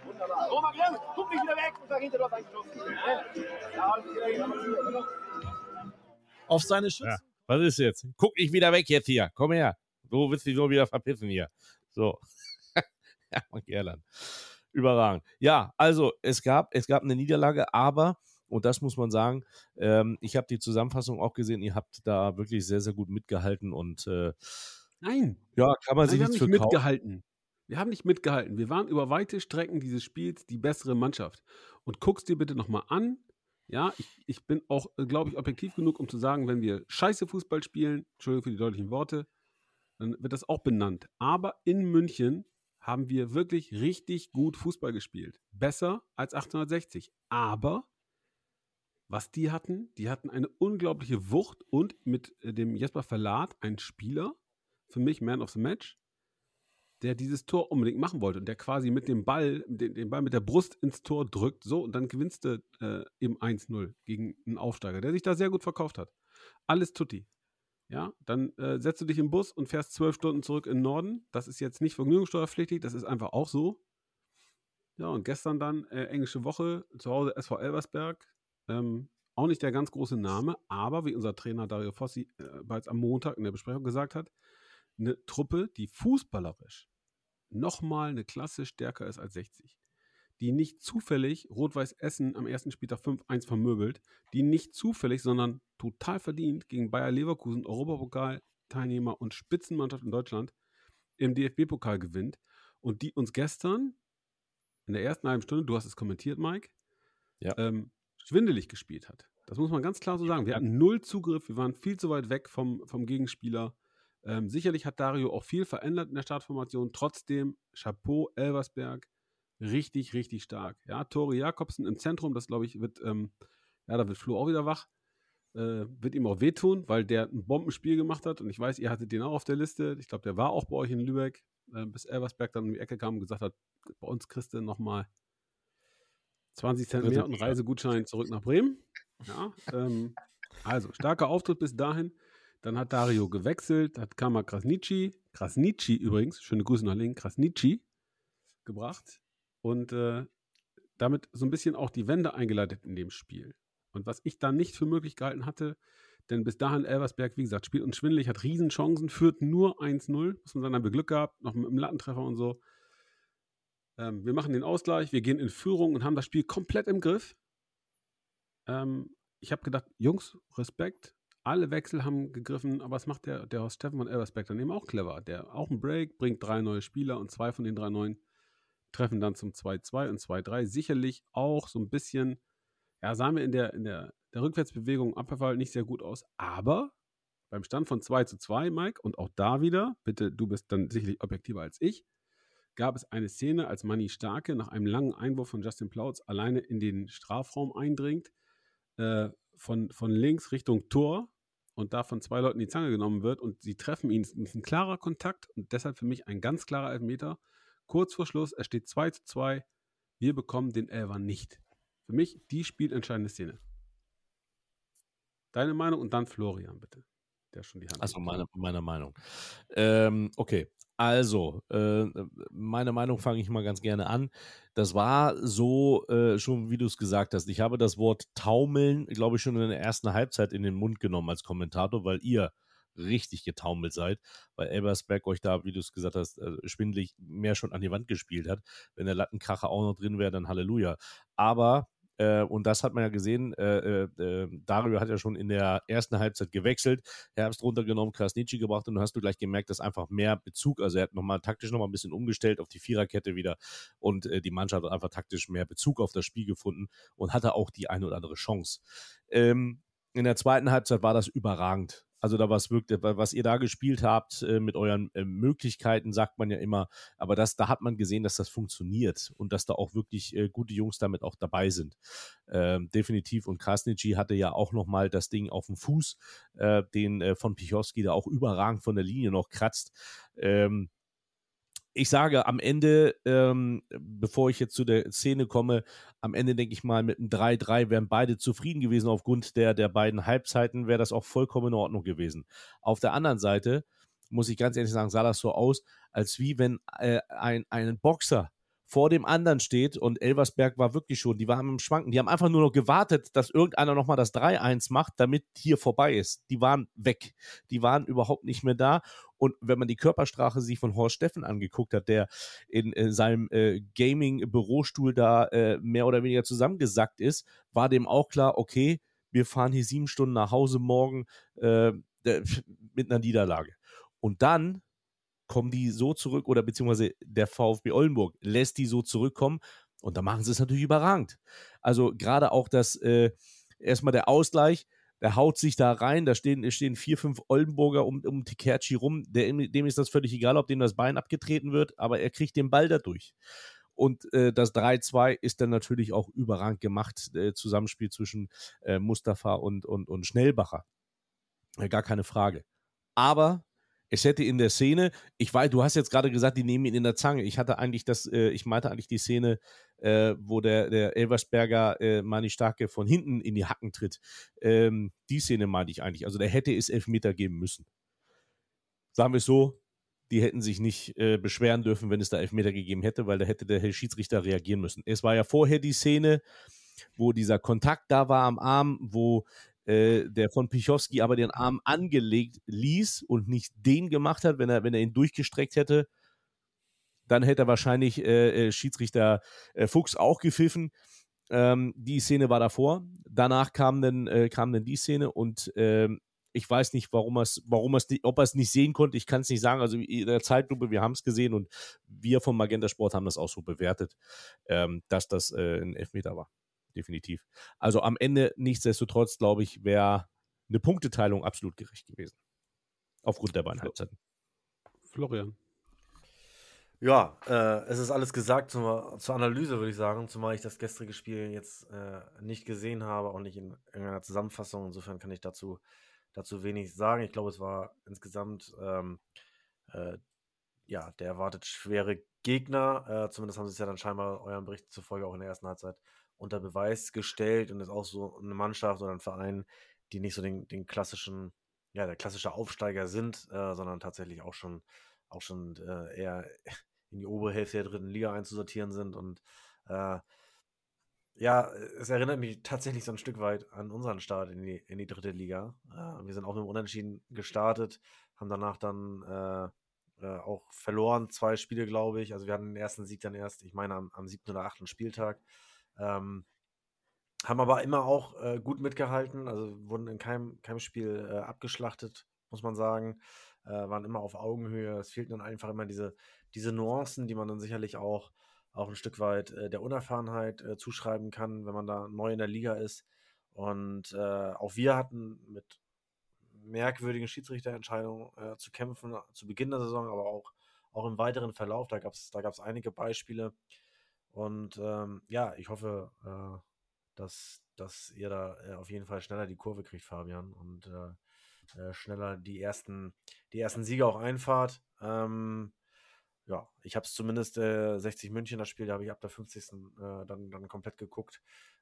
Wunderbar. Roman Grimm, guck nicht wieder weg und sag hinter, du hast eingeschossen. Auf seine Schützen. Ja, was ist jetzt? Guck nicht wieder weg jetzt hier. Komm her. Du willst dich nur wieder verpissen hier. So. ja, Gerland. Überragend. Ja, also es gab, es gab eine Niederlage, aber, und das muss man sagen, ähm, ich habe die Zusammenfassung auch gesehen, ihr habt da wirklich sehr, sehr gut mitgehalten und äh, Nein. Ja, kann man sich nicht für mitgehalten. Wir haben nicht mitgehalten. Wir waren über weite Strecken dieses Spiels die bessere Mannschaft. Und guck's dir bitte nochmal an. Ja, ich, ich bin auch, äh, glaube ich, objektiv genug, um zu sagen, wenn wir scheiße Fußball spielen, Entschuldigung für die deutlichen Worte, dann wird das auch benannt. Aber in München haben wir wirklich richtig gut Fußball gespielt. Besser als 1860. Aber was die hatten, die hatten eine unglaubliche Wucht und mit äh, dem Jesper Verlat ein Spieler, für mich Man of the Match, der dieses Tor unbedingt machen wollte und der quasi mit dem Ball, den, den Ball mit der Brust ins Tor drückt, so und dann gewinnst du äh, eben 1-0 gegen einen Aufsteiger, der sich da sehr gut verkauft hat. Alles tutti. Ja, dann äh, setzt du dich im Bus und fährst zwölf Stunden zurück in den Norden. Das ist jetzt nicht vergnügungssteuerpflichtig, das ist einfach auch so. Ja, und gestern dann äh, englische Woche zu Hause SV Elversberg. Ähm, auch nicht der ganz große Name, aber wie unser Trainer Dario Fossi äh, bereits am Montag in der Besprechung gesagt hat, eine Truppe, die fußballerisch nochmal eine Klasse stärker ist als 60. Die nicht zufällig Rot-Weiß Essen am ersten Spieltag 5-1 vermöbelt, die nicht zufällig, sondern total verdient gegen Bayer Leverkusen, Europapokal-Teilnehmer und Spitzenmannschaft in Deutschland im DFB-Pokal gewinnt und die uns gestern in der ersten halben Stunde, du hast es kommentiert, Mike, ja. ähm, schwindelig gespielt hat. Das muss man ganz klar so sagen. Wir hatten null Zugriff, wir waren viel zu weit weg vom, vom Gegenspieler. Ähm, sicherlich hat Dario auch viel verändert in der Startformation. Trotzdem, Chapeau, Elversberg, richtig, richtig stark. Ja, Tori Jakobsen im Zentrum, das glaube ich, wird, ähm, ja, da wird Flo auch wieder wach. Äh, wird ihm auch wehtun, weil der ein Bombenspiel gemacht hat. Und ich weiß, ihr hattet den auch auf der Liste. Ich glaube, der war auch bei euch in Lübeck, äh, bis Elversberg dann um die Ecke kam und gesagt hat, bei uns kriegst du nochmal 20 Cent mehr und Reisegutschein zurück nach Bremen. Ja, ähm, also, starker Auftritt bis dahin. Dann hat Dario gewechselt, hat Kama Krasnici, Krasnici übrigens, schöne Grüße nach Link, Krasnici gebracht und äh, damit so ein bisschen auch die Wende eingeleitet in dem Spiel. Und was ich dann nicht für möglich gehalten hatte, denn bis dahin Elversberg, wie gesagt, spielt uns schwindelig, hat Riesenchancen, führt nur 1-0, muss man sagen, haben wir Glück gehabt, noch mit einem Lattentreffer und so. Ähm, wir machen den Ausgleich, wir gehen in Führung und haben das Spiel komplett im Griff. Ähm, ich habe gedacht, Jungs, Respekt, alle Wechsel haben gegriffen, aber was macht der, der Horst Steffen von Elversberg dann eben auch clever? Der auch einen Break, bringt drei neue Spieler und zwei von den drei neuen treffen dann zum 2-2 und 2-3. Sicherlich auch so ein bisschen, ja, sahen wir in der, in der, der Rückwärtsbewegung Abwehrfall nicht sehr gut aus, aber beim Stand von 2 zu 2, Mike, und auch da wieder, bitte, du bist dann sicherlich objektiver als ich, gab es eine Szene, als Manni Starke nach einem langen Einwurf von Justin Plautz alleine in den Strafraum eindringt, äh, von, von links Richtung Tor und da von zwei Leuten die Zange genommen wird und sie treffen ihn. Es ist ein klarer Kontakt und deshalb für mich ein ganz klarer Elfmeter. Kurz vor Schluss, es steht 2 zu 2. Wir bekommen den Elfer nicht. Für mich die spielentscheidende Szene. Deine Meinung und dann Florian, bitte. Der schon die Hand. Achso, meine, meine Meinung. Ähm, okay. Also, äh, meine Meinung fange ich mal ganz gerne an. Das war so, äh, schon wie du es gesagt hast. Ich habe das Wort taumeln, glaube ich, schon in der ersten Halbzeit in den Mund genommen als Kommentator, weil ihr richtig getaumelt seid, weil Elbersberg euch da, wie du es gesagt hast, äh, schwindlig mehr schon an die Wand gespielt hat. Wenn der Lattenkracher auch noch drin wäre, dann Halleluja. Aber äh, und das hat man ja gesehen. Äh, äh, ähm, Dario hat ja schon in der ersten Halbzeit gewechselt, Herbst runtergenommen, Krasnitschi gebracht und dann hast du gleich gemerkt, dass einfach mehr Bezug, also er hat nochmal taktisch nochmal ein bisschen umgestellt auf die Viererkette wieder und äh, die Mannschaft hat einfach taktisch mehr Bezug auf das Spiel gefunden und hatte auch die eine oder andere Chance. Ähm, in der zweiten Halbzeit war das überragend. Also da was wirkt, was ihr da gespielt habt äh, mit euren äh, Möglichkeiten, sagt man ja immer. Aber das, da hat man gesehen, dass das funktioniert und dass da auch wirklich äh, gute Jungs damit auch dabei sind. Ähm, definitiv. Und Krasnitschi hatte ja auch nochmal das Ding auf dem Fuß, äh, den äh, von Pichowski da auch überragend von der Linie noch kratzt. Ähm, ich sage am Ende, ähm, bevor ich jetzt zu der Szene komme, am Ende denke ich mal, mit einem 3-3 wären beide zufrieden gewesen. Aufgrund der, der beiden Halbzeiten wäre das auch vollkommen in Ordnung gewesen. Auf der anderen Seite, muss ich ganz ehrlich sagen, sah das so aus, als wie wenn äh, ein, ein Boxer vor dem anderen steht und Elversberg war wirklich schon, die waren im Schwanken. Die haben einfach nur noch gewartet, dass irgendeiner nochmal das 3-1 macht, damit hier vorbei ist. Die waren weg. Die waren überhaupt nicht mehr da. Und wenn man die Körpersprache sich von Horst Steffen angeguckt hat, der in, in seinem äh, Gaming-Bürostuhl da äh, mehr oder weniger zusammengesackt ist, war dem auch klar, okay, wir fahren hier sieben Stunden nach Hause morgen äh, mit einer Niederlage. Und dann kommen die so zurück oder beziehungsweise der VfB Oldenburg lässt die so zurückkommen und da machen sie es natürlich überragend. Also gerade auch das äh, erstmal der Ausgleich, der haut sich da rein, da stehen, stehen vier, fünf Oldenburger um, um Tikerci rum, der, dem ist das völlig egal, ob dem das Bein abgetreten wird, aber er kriegt den Ball dadurch. Und äh, das 3-2 ist dann natürlich auch überragend gemacht, äh, Zusammenspiel zwischen äh, Mustafa und, und, und Schnellbacher. gar keine Frage. Aber es hätte in der Szene, ich weiß, du hast jetzt gerade gesagt, die nehmen ihn in der Zange. Ich hatte eigentlich das, äh, ich meinte eigentlich die Szene, äh, wo der, der Elversberger äh, Mani Starke von hinten in die Hacken tritt. Ähm, die Szene meinte ich eigentlich. Also der hätte es Elfmeter geben müssen. Sagen wir es so, die hätten sich nicht äh, beschweren dürfen, wenn es da Elfmeter gegeben hätte, weil da hätte der Herr Schiedsrichter reagieren müssen. Es war ja vorher die Szene, wo dieser Kontakt da war am Arm, wo äh, der von Pichowski aber den Arm angelegt ließ und nicht den gemacht hat, wenn er, wenn er ihn durchgestreckt hätte, dann hätte er wahrscheinlich äh, äh, Schiedsrichter äh, Fuchs auch gepfiffen. Ähm, die Szene war davor. Danach kam dann, äh, kam dann die Szene und ähm, ich weiß nicht, warum er es, warum er's, ob er es nicht sehen konnte. Ich kann es nicht sagen. Also in der Zeitlupe, wir haben es gesehen und wir vom Magenta Sport haben das auch so bewertet, ähm, dass das äh, ein Elfmeter war definitiv. Also am Ende, nichtsdestotrotz, glaube ich, wäre eine Punkteteilung absolut gerecht gewesen. Aufgrund der beiden Halbzeiten. Florian. Ja, äh, es ist alles gesagt zur, zur Analyse, würde ich sagen, zumal ich das gestrige Spiel jetzt äh, nicht gesehen habe, auch nicht in irgendeiner Zusammenfassung. Insofern kann ich dazu, dazu wenig sagen. Ich glaube, es war insgesamt ähm, äh, ja, der erwartet schwere Gegner. Äh, zumindest haben sie es ja dann scheinbar eurem Bericht zufolge auch in der ersten Halbzeit unter Beweis gestellt und ist auch so eine Mannschaft oder ein Verein, die nicht so den, den klassischen, ja, der klassische Aufsteiger sind, äh, sondern tatsächlich auch schon, auch schon äh, eher in die obere Hälfte der dritten Liga einzusortieren sind. Und äh, ja, es erinnert mich tatsächlich so ein Stück weit an unseren Start in die, in die dritte Liga. Äh, wir sind auch mit dem Unentschieden gestartet, haben danach dann äh, äh, auch verloren, zwei Spiele, glaube ich. Also wir hatten den ersten Sieg dann erst, ich meine, am, am siebten oder achten Spieltag. Ähm, haben aber immer auch äh, gut mitgehalten, also wurden in keinem, keinem Spiel äh, abgeschlachtet, muss man sagen. Äh, waren immer auf Augenhöhe. Es fehlten dann einfach immer diese, diese Nuancen, die man dann sicherlich auch, auch ein Stück weit äh, der Unerfahrenheit äh, zuschreiben kann, wenn man da neu in der Liga ist. Und äh, auch wir hatten mit merkwürdigen Schiedsrichterentscheidungen zu kämpfen, zu Beginn der Saison, aber auch, auch im weiteren Verlauf. Da gab es da gab's einige Beispiele. Und ähm, ja, ich hoffe, äh, dass, dass ihr da äh, auf jeden Fall schneller die Kurve kriegt, Fabian, und äh, äh schneller die ersten, die ersten Siege auch einfahrt. Ähm, ja, ich habe es zumindest 60 äh, München, das Spiel, da habe ich ab der 50. Äh, dann, dann komplett geguckt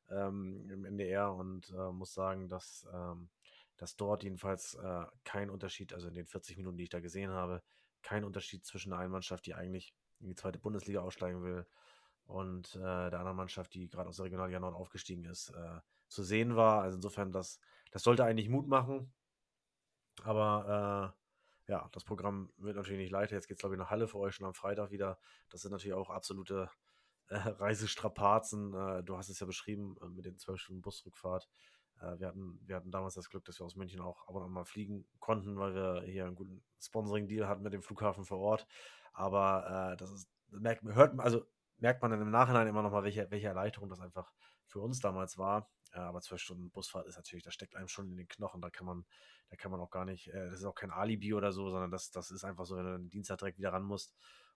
ähm, im NDR und muss sagen, dass, ähm, dass dort jedenfalls kein Unterschied, also in den 40 Minuten, die ich da gesehen habe, kein Unterschied zwischen einer Mannschaft, die eigentlich in die zweite Bundesliga aussteigen will, und äh, der anderen Mannschaft, die gerade aus der Regionalliga Nord aufgestiegen ist, äh, zu sehen war. Also insofern, das, das sollte eigentlich Mut machen. Aber äh, ja, das Programm wird natürlich nicht leichter. Jetzt geht es, glaube ich, nach Halle für euch schon am Freitag wieder. Das sind natürlich auch absolute äh, Reisestrapazen. Äh, du hast es ja beschrieben äh, mit den zwölf Stunden Busrückfahrt. wir, hatten, wir hatten damals das Glück, dass wir aus München auch ab und an mal fliegen konnten, weil wir hier einen guten Sponsoring-Deal hatten mit dem Flughafen vor Ort. Aber das ist, merkt, hört man, also merkt man dann im Nachhinein immer nochmal, welche, welche Erleichterung das einfach für uns damals war. Ja, aber zwölf Stunden Busfahrt ist natürlich, das steckt einem schon in den Knochen. Da kann man, da kann man auch gar nicht, äh, das ist auch kein Alibi oder so, sondern das, das ist einfach so, wenn du den Dienstag direkt wieder ran musst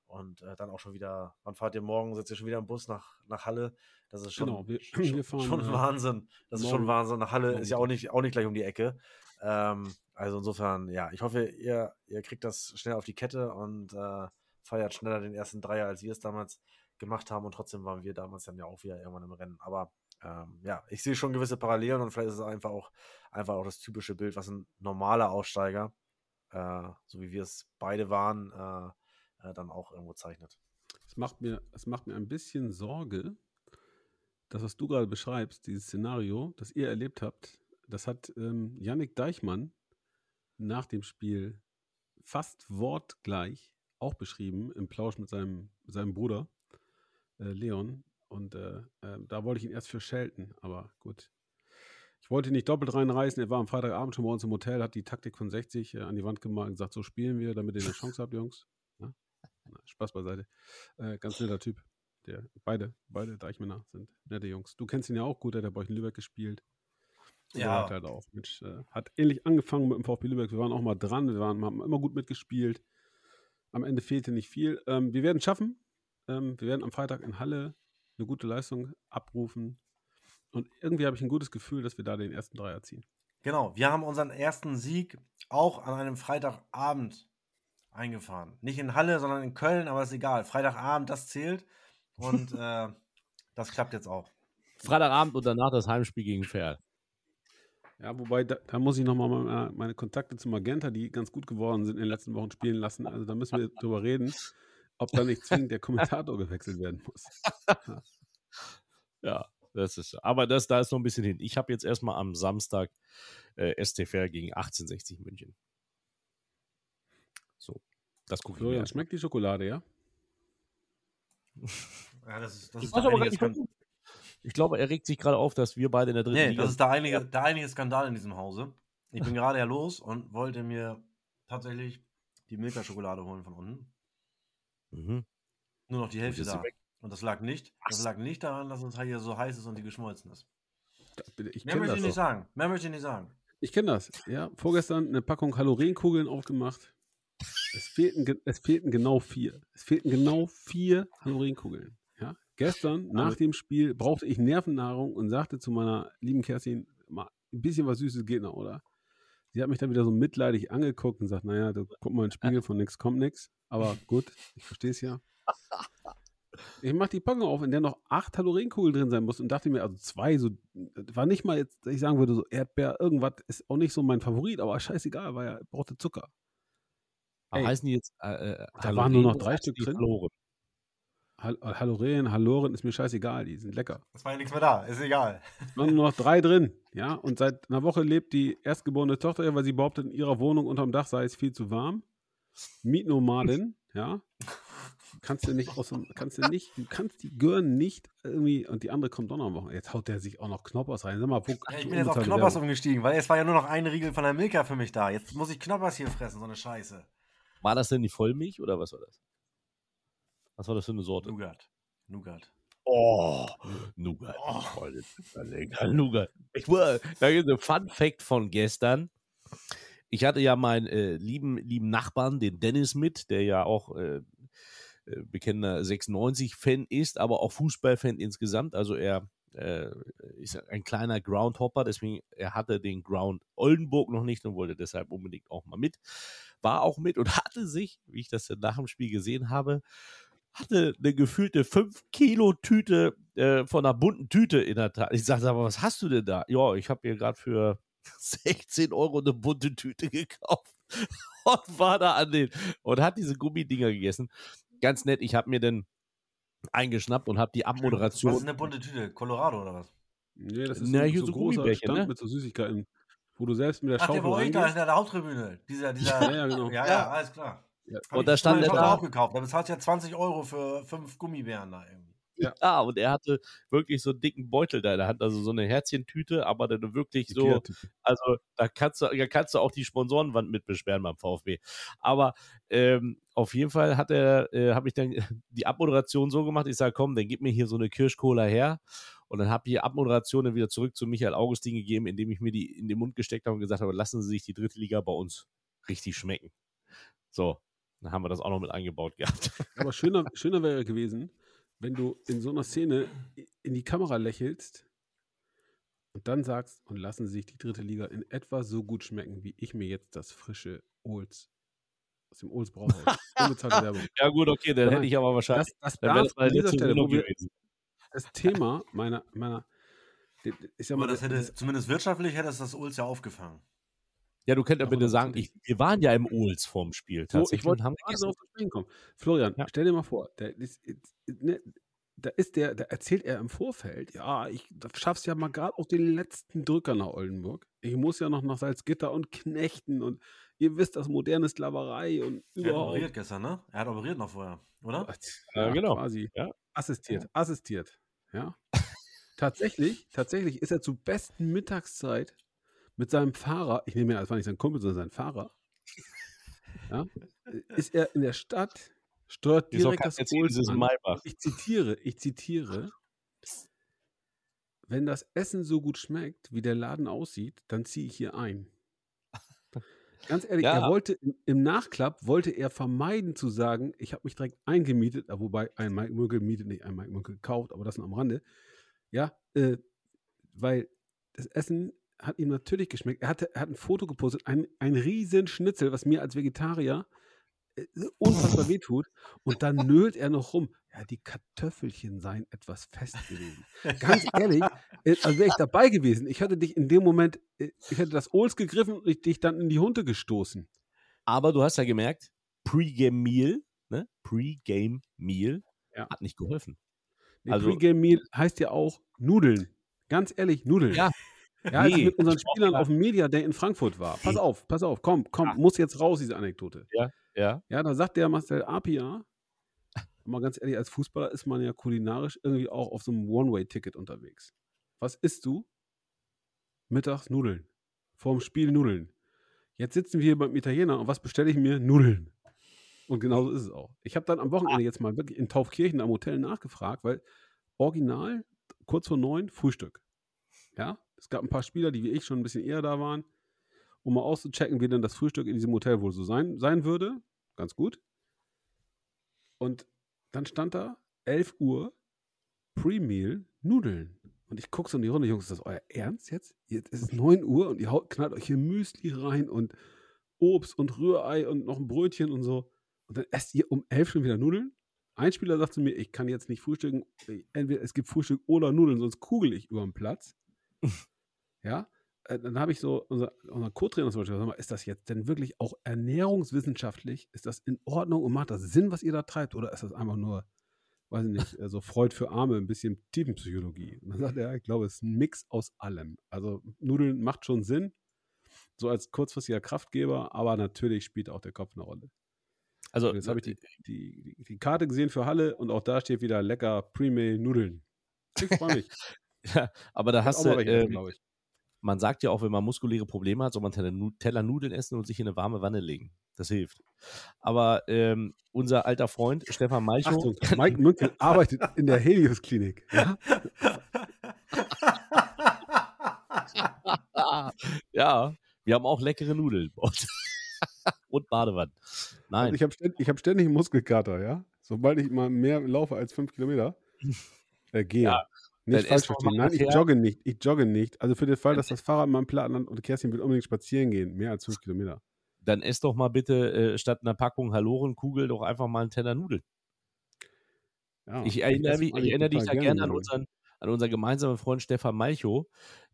und äh, dann auch schon wieder, wann fahrt ihr morgen? Sitzt ihr schon wieder im Bus nach, nach Halle? Das ist schon, genau, wir, wir fahren, schon äh, Wahnsinn. Das ist schon Wahnsinn. Nach Halle ist ja auch nicht, auch nicht gleich um die Ecke. Ähm, also insofern, ja, ich hoffe, ihr, ihr kriegt das schnell auf die Kette und äh, feiert schneller den ersten Dreier, als wir es damals gemacht haben und trotzdem waren wir damals dann ja auch wieder irgendwann im Rennen. Aber ähm, ja, ich sehe schon gewisse Parallelen und vielleicht ist es einfach auch, einfach auch das typische Bild, was ein normaler Aussteiger, äh, so wie wir es beide waren, äh, äh, dann auch irgendwo zeichnet. Es macht mir, es macht mir ein bisschen Sorge, das, was du gerade beschreibst, dieses Szenario, das ihr erlebt habt, das hat ähm, Yannick Deichmann nach dem Spiel fast wortgleich auch beschrieben im Plausch mit seinem, seinem Bruder äh, Leon. Und äh, äh, da wollte ich ihn erst für schelten, aber gut. Ich wollte ihn nicht doppelt reinreißen. Er war am Freitagabend schon bei uns im Hotel, hat die Taktik von 60 äh, an die Wand gemalt und gesagt, so spielen wir, damit ihr eine Chance habt, Jungs. Ja? Na, Spaß beiseite. Äh, ganz netter Typ. Der, beide, beide Deichmänner sind nette Jungs. Du kennst ihn ja auch gut, der hat bei euch in Lübeck gespielt. Ja. Hat halt auch. Mensch, äh, hat ähnlich angefangen mit dem VfB Lübeck. Wir waren auch mal dran, wir waren, haben immer gut mitgespielt. Am Ende fehlte nicht viel. Ähm, wir werden es schaffen. Ähm, wir werden am Freitag in Halle eine gute Leistung abrufen. Und irgendwie habe ich ein gutes Gefühl, dass wir da den ersten Dreier ziehen. Genau, wir haben unseren ersten Sieg auch an einem Freitagabend eingefahren. Nicht in Halle, sondern in Köln, aber ist egal. Freitagabend, das zählt. Und äh, das klappt jetzt auch. Freitagabend und danach das Heimspiel gegen Ferl. Ja, wobei, da, da muss ich nochmal meine, meine Kontakte zu Magenta, die ganz gut geworden sind, in den letzten Wochen spielen lassen. Also da müssen wir drüber reden, ob da nicht zwingend der Kommentator gewechselt werden muss. Ja, das ist. Aber das, da ist noch ein bisschen hin. Ich habe jetzt erstmal am Samstag äh, STFR gegen 1860 München. So, das gucke ich mir Florian, schmeckt die Schokolade, ja? Ja, das ist, das Ich ist aber warum. Ich glaube, er regt sich gerade auf, dass wir beide in der dritten Nee, Liga das ist der einige, der einige Skandal in diesem Hause. Ich bin gerade ja los und wollte mir tatsächlich die Milka-Schokolade holen von unten. Mhm. Nur noch die Hälfte da. weg. Und das lag nicht. Das lag nicht daran, dass es halt hier so heiß ist und die geschmolzen ist. Ich Mehr möchte ich nicht sagen. Mehr möchte ich nicht sagen. Ich kenne das. Ja, vorgestern eine Packung Kalorienkugeln aufgemacht. Es fehlten, es fehlten genau vier. Es fehlten genau vier Kalorienkugeln. Ja? Gestern, nach dem Spiel, brauchte ich Nervennahrung und sagte zu meiner lieben Kerstin, mal ein bisschen was Süßes geht noch, oder? Sie hat mich dann wieder so mitleidig angeguckt und sagt, naja, du guck mal in den Spiegel, von nix kommt nix. Aber gut, ich verstehe es ja. Ich mache die Packung auf, in der noch acht Kalorienkugeln drin sein muss und dachte mir, also zwei, so, war nicht mal jetzt, dass ich sagen würde, so Erdbeer, irgendwas ist auch nicht so mein Favorit, aber scheißegal, weil er brauchte Zucker. Aber Ey, heißen die jetzt. Äh, äh, da waren nur noch drei Stück drin. Haloren? Hal Haloren, Haloren ist mir scheißegal, die sind lecker. Es war ja nichts mehr da. Ist egal. Es waren nur noch drei drin, ja. Und seit einer Woche lebt die erstgeborene Tochter, hier, weil sie behauptet, in ihrer Wohnung unterm Dach sei es viel zu warm. Mietnomadin, ja. Kannst du nicht aus dem, kannst du nicht, du kannst die Gören nicht irgendwie, und die andere kommt auch noch am Wochenende. Jetzt haut der sich auch noch Knoppers rein. Sag mal, wo, ich bin jetzt auf Knoppers Werbung. umgestiegen, weil es war ja nur noch ein Riegel von der Milka für mich da. Jetzt muss ich Knoppers hier fressen, so eine Scheiße. War das denn die Vollmilch oder was war das? Was war das für eine Sorte? Nougat. Nougat. Oh, Nougat. Oh. Lecker. Nougat. Ich, da gibt es ein Fun Fact von gestern. Ich hatte ja meinen äh, lieben, lieben Nachbarn, den Dennis, mit, der ja auch äh, äh, bekennender 96-Fan ist, aber auch Fußballfan insgesamt. Also er äh, ist ein kleiner Groundhopper, deswegen er hatte den Ground Oldenburg noch nicht und wollte deshalb unbedingt auch mal mit. War auch mit und hatte sich, wie ich das dann nach dem Spiel gesehen habe, hatte eine gefühlte 5 Kilo Tüte äh, von einer bunten Tüte in der Tasche. Ich sagte, aber was hast du denn da? Ja, ich habe mir gerade für 16 Euro eine bunte Tüte gekauft und war da an den und hat diese Gummidinger gegessen. Ganz nett, ich habe mir dann eingeschnappt und habe die Was ist Abmoderation. eine bunte Tüte? Colorado oder was? Nee, das ist Na, so, hier so so großer Gummibärchen, Stand ne? mit so Süßigkeiten, wo du selbst mit der Ach, der bei euch da in der Haupttribüne. Dieser, dieser. Ja, ja, genau. Ja, Ja. ja, alles klar. Ja. Hab Und da stand er da. auch gekauft. Da bezahlst du ja 20 Euro für fünf Gummibären da irgendwie. Ja, und er hatte wirklich so einen dicken Beutel da in der Hand, also so eine Herzchentüte, aber dann wirklich so. Also da kannst du, da kannst du auch die Sponsorenwand mit beschweren beim VfB. Aber ähm, auf jeden Fall hat er, äh, habe ich dann die Abmoderation so gemacht. Ich sage, komm, dann gib mir hier so eine Kirschcola her. Und dann habe ich die Abmoderation dann wieder zurück zu Michael Augustin gegeben, indem ich mir die in den Mund gesteckt habe und gesagt habe, lassen Sie sich die dritte Liga bei uns richtig schmecken. So, dann haben wir das auch noch mit eingebaut gehabt. Aber schöner, schöner wäre gewesen, wenn du in so einer Szene in die Kamera lächelst und dann sagst, und lassen Sie sich die dritte Liga in etwa so gut schmecken, wie ich mir jetzt das frische Olds aus dem Olds Werbung. Ja gut, okay, dann hätte ich aber wahrscheinlich, Das, das dann an dieser Stelle, gewesen. das Thema meiner, meiner, ich sag Aber mal, das hätte, das- zumindest wirtschaftlich hätte es das Ulz ja aufgefangen. Ja, du könntest ja bitte sagen, ich, wir waren ja im Ohls vorm Spiel. So, tatsächlich ich wollte und haben gerade darauf zu sprechen kommen. Florian, Ja. stell dir mal vor, der ist, ne, da ist der, da erzählt er im Vorfeld, ja, ich schaff's ja mal gerade auf den letzten Drücker nach Oldenburg. Ich muss ja noch nach Salzgitter und Knechten und ihr wisst, das moderne Sklaverei und Er hat überhaupt. operiert gestern, ne? Er hat operiert noch vorher, oder? Ja, genau. Quasi. Ja. Assistiert, assistiert. Ja. tatsächlich, tatsächlich ist er zur besten Mittagszeit mit seinem Fahrer, ich nehme an, das war nicht sein Kumpel, sondern sein Fahrer, ja, ist er in der Stadt, steuert direkt das an. Maybach. Ich zitiere, ich zitiere, wenn das Essen so gut schmeckt, wie der Laden aussieht, dann ziehe ich hier ein. Ganz ehrlich, Ja. er wollte im, Nachklapp wollte er vermeiden zu sagen, ich habe mich direkt eingemietet, äh, wobei ein Mike Münkel mietet nicht, ein Mike Münkel kauft, aber das nur am Rande. Ja, äh, weil das Essen hat ihm natürlich geschmeckt. Er, hatte, er hat ein Foto gepostet, ein, ein riesen Schnitzel, was mir als Vegetarier äh, unfassbar wehtut. Und dann nölt er noch rum. Ja, die Kartoffelchen seien etwas fest gewesen. Ganz ehrlich, äh, also wäre ich dabei gewesen, ich hätte dich in dem Moment, äh, ich hätte das Ols gegriffen und ich dich dann in die Hunde gestoßen. Aber du hast ja gemerkt, Pre-Game Meal, ne? Pre-Game Meal Ja. hat nicht geholfen. Nee, Also- Pre-Game Meal heißt ja auch Nudeln. Ganz ehrlich, Nudeln. Ja. Ja, als ich mit unseren Spielern auf dem Media Day in Frankfurt war. Pass auf, pass auf, komm, komm, Ja. muss jetzt raus, diese Anekdote. Ja. Ja, da sagt der Marcel Apia, mal ganz ehrlich, als Fußballer ist man ja kulinarisch irgendwie auch auf so einem One-Way-Ticket unterwegs. Was isst du? Mittags Nudeln. Vorm Spiel Nudeln. Jetzt sitzen wir hier beim Italiener und was bestelle ich mir? Nudeln. Und genauso ist es auch. Ich habe dann am Wochenende jetzt mal wirklich in Taufkirchen am Hotel nachgefragt, weil original kurz vor neun Frühstück. Ja, es gab ein paar Spieler, die wie ich schon ein bisschen eher da waren, um mal auszuchecken, wie denn das Frühstück in diesem Hotel wohl so sein, sein würde. Ganz gut. Und dann stand da 11 Uhr Pre-Meal Nudeln. Und ich gucke so in die Runde, Jungs, ist das euer Ernst jetzt? Jetzt ist es 9 Uhr und ihr haut, knallt euch hier Müsli rein und Obst und Rührei und noch ein Brötchen und so. Und dann esst ihr um 11 schon wieder Nudeln? Ein Spieler sagt zu mir, ich kann jetzt nicht frühstücken, entweder es gibt Frühstück oder Nudeln, sonst kugel ich über den Platz. ja, äh, dann habe ich so, unser, unser Co-Trainer zum Beispiel, sag mal, ist das jetzt denn wirklich auch ernährungswissenschaftlich, ist das in Ordnung und macht das Sinn, was ihr da treibt, oder ist das einfach nur, weiß ich nicht, äh, so Freud für Arme, ein bisschen Tiefenpsychologie? Und dann sagt er, ich glaube, es ist ein Mix aus allem. Also Nudeln macht schon Sinn, so als kurzfristiger Kraftgeber, aber natürlich spielt auch der Kopf eine Rolle. Also, Und jetzt habe ich die, die, die, die Karte gesehen für Halle und auch da steht wieder lecker Pre-Mail Nudeln. Ich freue mich. ja, aber da hast du, glaub ich. man sagt ja auch, wenn man muskuläre Probleme hat, soll man Teller, Teller Nudeln essen und sich in eine warme Wanne legen. Das hilft. Aber ähm, unser alter Freund Stefan Malchow, Achtung, Mike Münkel arbeitet in der Helios-Klinik. Ja? ja, wir haben auch leckere Nudeln. Und, Badewannen. Nein. Also ich habe ständig, hab ständig einen Muskelkater, ja. Sobald ich mal mehr laufe als fünf Kilometer, äh, gehe. Ja, nicht falsch verstehen. Nein, ich jogge nicht. Ich jogge nicht. Also für den Fall, dass das Fahrrad mal im Platten landet und Kerstin will unbedingt spazieren gehen, mehr als fünf Kilometer. Dann ess doch mal bitte äh, statt einer Packung Halorenkugel doch einfach mal einen Teller Nudeln. Ja, Ich erinnere, ich eigentlich erinnere dich da total gerne an unseren, an unseren gemeinsamen Freund Stefan Malchow,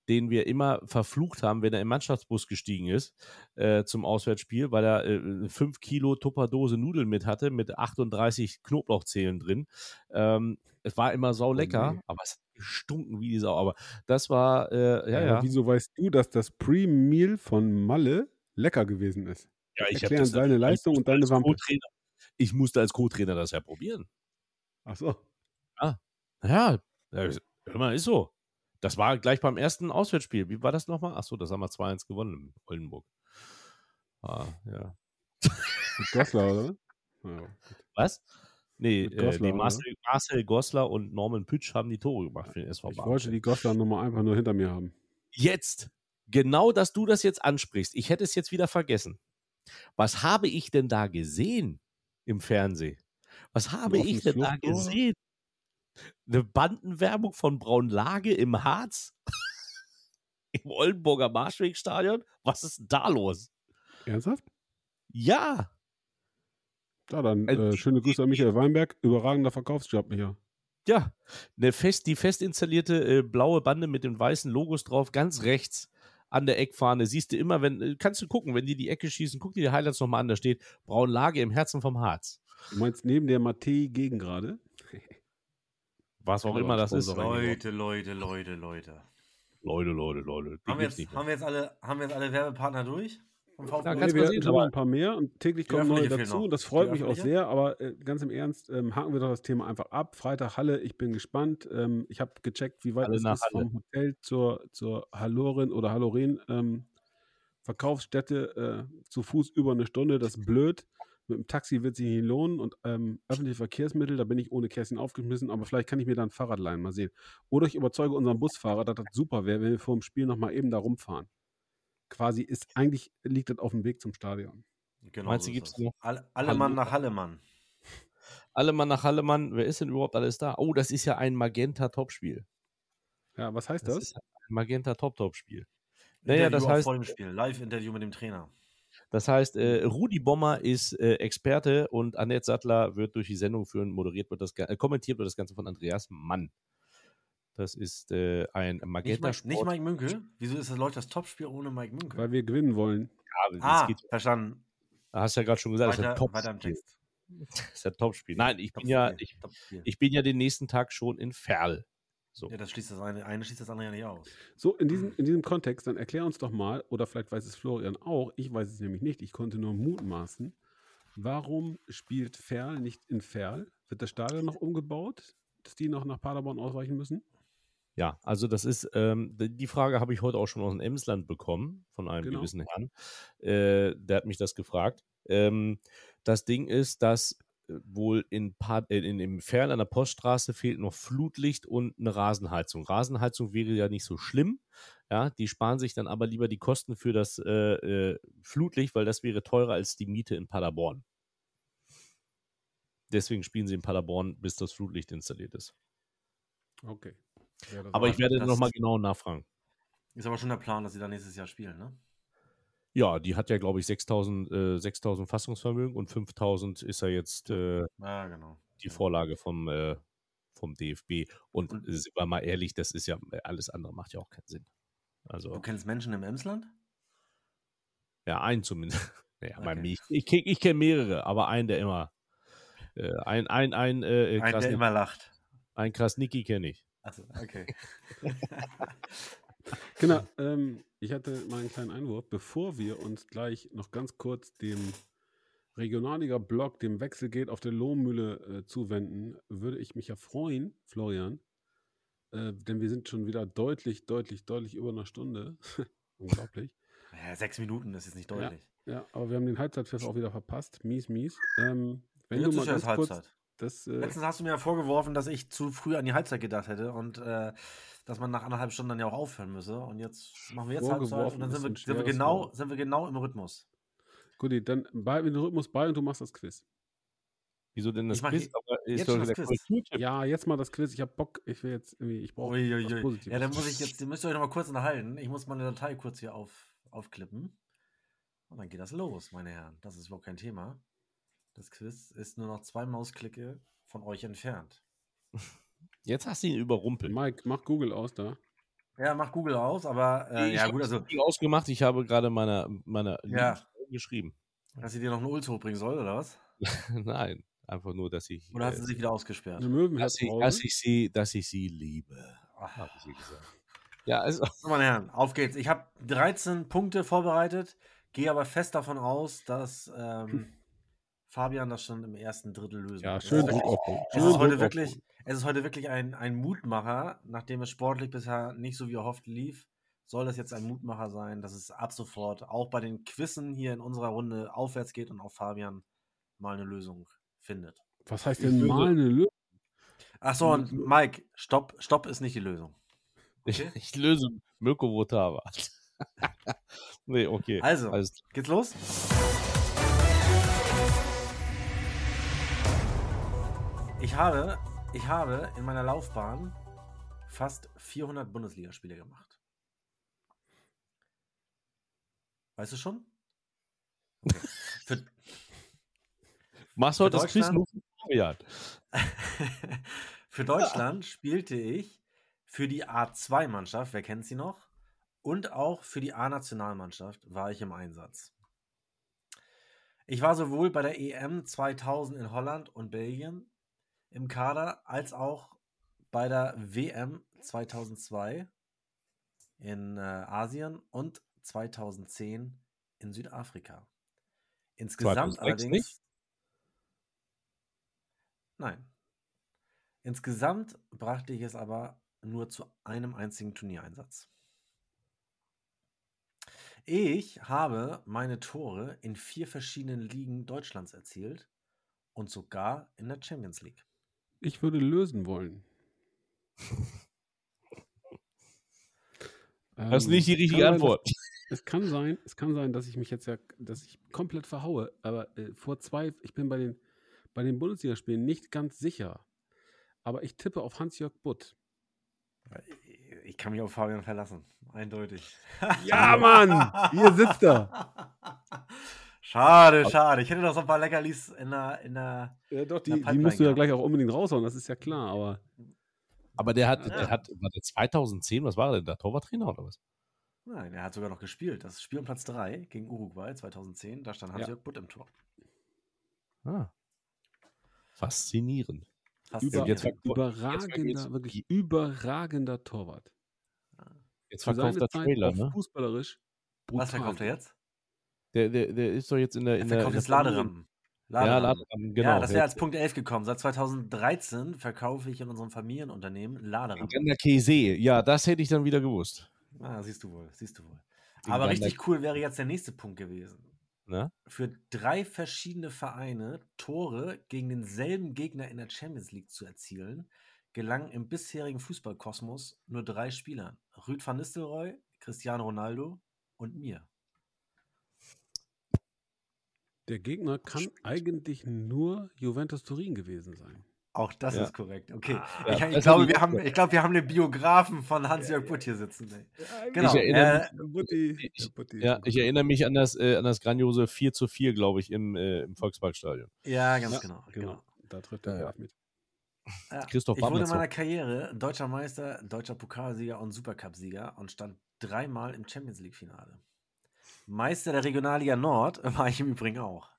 den wir immer verflucht haben, wenn er im Mannschaftsbus gestiegen ist äh, zum Auswärtsspiel, weil er äh, 5 Kilo Tupperdose Nudeln mit hatte, mit 38 Knoblauchzehen drin. Ähm, es war immer sau lecker, nee. aber es hat gestunken wie die Sau. Aber das war, äh, ja, Aber ja. Wieso weißt du, dass das Pre-Meal von Malle lecker gewesen ist? ja ich hab erklären das deine Leistung und deine Wampe. Ich musste als Co-Trainer das ja probieren. Ach so. Ja, äh, hör mal, ist so. Das war gleich beim ersten Auswärtsspiel. Wie war das nochmal? Achso, das haben wir 2-1 gewonnen in Oldenburg. Ah, ja. Goslar, oder? Ja. Was? Nee, äh, Goslar, nee? Marcel, Marcel Goslar und Norman Pütsch haben die Tore gemacht für den SV Ich wollte die Goslar-Nummer einfach nur hinter mir haben. Jetzt, genau, dass du das jetzt ansprichst. Ich hätte es jetzt wieder vergessen. Was habe ich denn da gesehen im Fernsehen? Was habe ich denn da offenes Luftrohr? gesehen? Eine Bandenwerbung von Braunlage im Harz? Im Oldenburger Marschwegstadion? Was ist denn da los? Ernsthaft? Ja, Ja, dann Also äh, die- schöne Grüße an Michael Weinberg. Überragender Verkaufsjob, Micha. ja. Eine fest, die fest installierte äh, blaue Bande mit den weißen Logos drauf, ganz rechts an der Eckfahne. Siehst du immer, wenn, äh, kannst du gucken, wenn die die Ecke schießen, guck dir die Highlights nochmal an, da steht Braunlage im Herzen vom Harz. Du meinst neben der Matei Gegengrade? Was auch immer das ist. Leute, Leute, Leute, Leute. Leute, Leute, Leute. Haben wir, jetzt, haben, wir jetzt alle, haben wir jetzt alle Werbepartner durch? Vom VfB? Ja, Nee, kannst noch aber- ein paar mehr und täglich Die kommen neue dazu. das freut mich auch sehr. Aber äh, ganz im Ernst, ähm, haken wir doch das Thema einfach ab. Freitag Halle, ich bin gespannt. Ähm, ich habe gecheckt, wie weit es ist Halle. vom Hotel zur, zur Hallorin oder Halloren ähm, Verkaufsstätte äh, zu Fuß über eine Stunde. Das ist blöd. Mit dem Taxi wird sich nicht lohnen und ähm, öffentliche Verkehrsmittel, da bin ich ohne Kerstin aufgeschmissen, aber vielleicht kann ich mir dann ein Fahrrad leihen, mal sehen. Oder ich überzeuge unseren Busfahrer, dass das super wäre, wenn wir vor dem Spiel nochmal eben da rumfahren. Quasi ist, eigentlich liegt das auf dem Weg zum Stadion. Genau Meinst so du, gibt's das. noch Alle, alle Mann nach Hallemann. Alle Mann nach Hallemann. Wer ist denn überhaupt alles da? Oh, das ist ja ein Magenta-Topspiel. Ja, was heißt Das das? ist ein Magenta-Top-Top-Spiel. Naja, Interview das auch heißt, vor dem Spiel. Live-Interview mit dem Trainer. Das heißt, äh, Rudi Bommer ist äh, Experte und Annette Sattler wird durch die Sendung führen. Moderiert wird das, äh, kommentiert wird das Ganze von Andreas Mann. Das ist äh, ein Nicht, Mike, Magenta-Sport. nicht Mike Münkel? Wieso ist das Leute das Topspiel ohne Mike Münkel? Weil wir gewinnen wollen. Ja, das ah, geht, verstanden. hast ja gerade schon gesagt, das ist ein Weiter, weiter im Top-Spiel. Text. Das ist ein Top-Spiel. Nein, ich bin ja, Topspiel, ich, ich bin ja den nächsten Tag schon in Ferl. So. Ja, das schließt das eine, eine schließt das andere ja nicht aus. So, in diesem, in diesem Kontext, dann erklär uns doch mal, oder vielleicht weiß es Florian auch, ich weiß es nämlich nicht, ich konnte nur mutmaßen, warum spielt Ferl nicht in Ferl? Wird das Stadion noch umgebaut, dass die noch nach Paderborn ausweichen müssen? Ja, also das ist, ähm, die Frage habe ich heute auch schon aus dem Emsland bekommen, von einem Genau. gewissen Herrn. Äh, der hat mich das gefragt. Ähm, das Ding ist, dass äh, wohl in, pa äh, in im Fern an der Poststraße fehlt noch Flutlicht und eine Rasenheizung. Rasenheizung wäre ja nicht so schlimm. Ja, die sparen sich dann aber lieber die Kosten für das äh, äh, Flutlicht, weil das wäre teurer als die Miete in Paderborn. Deswegen spielen sie in Paderborn, bis das Flutlicht installiert ist. Okay. Ja, Aber ich werde nochmal genau nachfragen. Ist aber schon der Plan, dass sie da nächstes Jahr spielen, ne? Ja, die hat ja, glaube ich, 6000 äh, 6000 Fassungsvermögen und 5000 ist ja jetzt äh, Ja, genau. die Vorlage vom, äh, vom DFB. Und Und- äh, sind wir mal ehrlich, das ist ja, äh, alles andere macht ja auch keinen Sinn. Du Also, kennst Menschen im Emsland? ja, einen zumindest. Naja, bei Okay. mir. Ich, ich, ich kenne mehrere, aber einen, der immer. Äh, ein, ein, ein, äh, Ein, der immer lacht. ein Krasniki kenne ich. Also, okay. Genau, ähm, ich hatte mal einen kleinen Einwurf. Bevor wir uns gleich noch ganz kurz dem Regionalliga-Blog, dem Wechselgeld auf der Lohmühle äh, zuwenden, würde ich mich ja freuen, Florian, äh, denn wir sind schon wieder deutlich, deutlich, deutlich über einer Stunde. Unglaublich. Ja, sechs Minuten, das ist nicht Ja. deutlich. Ja, aber wir haben den Halbzeitpfiff auch wieder verpasst. Mies, mies. Ähm, wenn Jetzt du mal ist ja ganz kurz Halbzeit. Das, äh, Letztens hast du mir ja vorgeworfen, dass ich zu früh an die Halbzeit gedacht hätte und äh, dass man nach anderthalb Stunden dann ja auch aufhören müsse. Und jetzt machen wir jetzt Halbzeit und dann sind wir, sind wir, genau, sind wir genau im Rhythmus. Guti, dann behalten wir den Rhythmus bei und du machst das Quiz. Wieso denn das Quiz? ist jetzt das Quiz. Ja, jetzt mal das Quiz. Ich hab Bock. Ich will jetzt irgendwie, ich brauche was. Positives. Ja, dann muss ich jetzt, den müsst ihr euch noch mal kurz unterhalten. Ich muss meine Datei kurz hier auf, aufklippen. Und dann geht das los, meine Herren. Das ist überhaupt kein Thema. Das Quiz ist nur noch zwei Mausklicke von euch entfernt. Jetzt hast du ihn überrumpelt. Mike, mach Google aus da. Ja, mach Google aus, aber äh, ich ja habe gut, also, Ding ausgemacht. Ich habe gerade meiner, meiner Ja. geschrieben. dass sie dir noch eine Ulz hochbringen soll, oder was? Nein, einfach nur, dass ich, Oder hat äh, sie sich wieder ausgesperrt? Dass, ich, dass, ich sie, dass ich sie liebe, habe sie gesagt. Ja, also, So, meine Herren, auf geht's. Ich habe 13 Punkte vorbereitet, gehe aber fest davon aus, dass ähm, Fabian das schon im ersten Drittel lösen Ja, schön Es ist wirklich, es ist heute wirklich, es ist heute wirklich ein, ein Mutmacher, nachdem es sportlich bisher nicht so wie erhofft lief. Soll das jetzt ein Mutmacher sein, dass es ab sofort auch bei den Quizzen hier in unserer Runde aufwärts geht und auch Fabian mal eine Lösung findet. Was heißt Ich denn mal eine Lösung? Ach so, und Mike, Stopp, Stopp ist nicht die Lösung. ich, Okay. ich löse Mirko Votava. nee, okay. Also, klar. geht's los? Ich habe, ich habe in meiner Laufbahn fast 400 Bundesligaspiele gemacht. Weißt du schon? Okay. Für, Machst du heute das Quiz für Deutschland spielte ich für die A2-Mannschaft, wer kennt sie noch? Und auch für die A-Nationalmannschaft war ich im Einsatz. Ich war sowohl bei der EM 2000 in Holland und Belgien im Kader, als auch bei der WM 2002 in äh, Asien und 2010 in Südafrika. Insgesamt 2006 allerdings. nicht? Nein. Insgesamt brachte ich es aber nur zu einem einzigen Turniereinsatz. Ich habe meine Tore in vier verschiedenen Ligen Deutschlands erzielt und sogar in der Champions League. Ich würde lösen wollen. Das ist Ähm, nicht die kann richtige sein, Antwort. Dass, es kann sein, es kann sein, dass ich mich jetzt ja, dass ich komplett verhaue, aber äh, vor zwei, ich bin bei den, bei den Bundesligaspielen nicht ganz sicher. Aber ich tippe auf Hans-Jörg Butt. Ich kann mich auf Fabian verlassen. Eindeutig. Ja, Mann! Hier sitzt er. Schade, schade. Ich hätte noch so ein paar Leckerlis in der, in der Ja, doch, in der die, die musst du ja gleich auch unbedingt raushauen, das ist ja klar, aber Aber der hat, Ja. der hat, war der 2010, was war der denn da? Torwarttrainer oder was? Nein, er hat sogar noch gespielt. Das Spiel um Platz 3 gegen Uruguay 2010. Da stand Hans-Jörg Butt im Tor. Ah. Faszinierend. Faszinierend. jetzt überragender, jetzt- wirklich überragender Torwart. Jetzt verkauft der Zeit Trailer, ne? fußballerisch brutal. Was verkauft er jetzt? Der, der, der ist doch jetzt in der. Er In der, verkauft jetzt der Laderampen. Ja, Laderampen, genau. Ja, das wäre als Punkt 11 gekommen. Seit 2013 verkaufe ich in unserem Familienunternehmen Laderampen. Gander Käse. Ja, das hätte ich dann wieder gewusst. Ah, siehst du wohl, siehst du wohl. Den Aber Gander- richtig cool wäre jetzt der nächste Punkt gewesen. Ne? Für drei verschiedene Vereine Tore gegen denselben Gegner in der Champions League zu erzielen, gelangen im bisherigen Fußballkosmos nur drei Spielern. Rüd van Nistelrooy, Cristiano Ronaldo und mir. Der Gegner kann eigentlich nur Juventus Turin gewesen sein. Auch das Ja. ist korrekt. Okay. Ja, ich, ich, glaube, wir haben, ich glaube, wir haben den Biografen von Hans-Jörg Butt hier sitzen. Ey. Genau. Ich erinnere äh, Butti, Ich- Butti Ja, ich erinnere mich an das, äh, an das grandiose 4 zu 4, glaube ich, im, äh, im Volksparkstadion. ja, ganz Ja, genau. Genau, genau. da trifft er Ja, mit. Ja, Christoph ich wurde in meiner Karriere deutscher Meister, deutscher Pokalsieger und Supercup-Sieger und stand dreimal im Champions League-Finale. Meister der Regionalliga Nord war ich im Übrigen auch.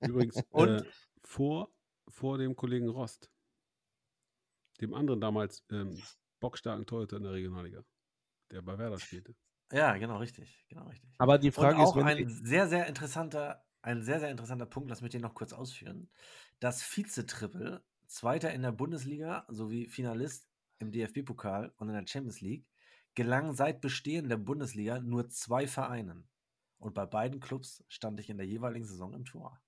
Übrigens, Und- äh, vor, vor dem Kollegen Rost, dem anderen damals ähm, bockstarken Torhüter in der Regionalliga, der bei Werder spielte. Ja, genau, richtig. Genau, richtig. Aber die Frage und ist, auch wenn ein sehr, sehr interessanter, ein sehr, sehr interessanter Punkt, lass mich den noch kurz ausführen. Das Vize-Triple, Zweiter in der Bundesliga sowie Finalist im DFB-Pokal und in der Champions League, gelang seit Bestehen der Bundesliga nur zwei Vereinen. Und bei beiden Clubs stand ich in der jeweiligen Saison im Tor.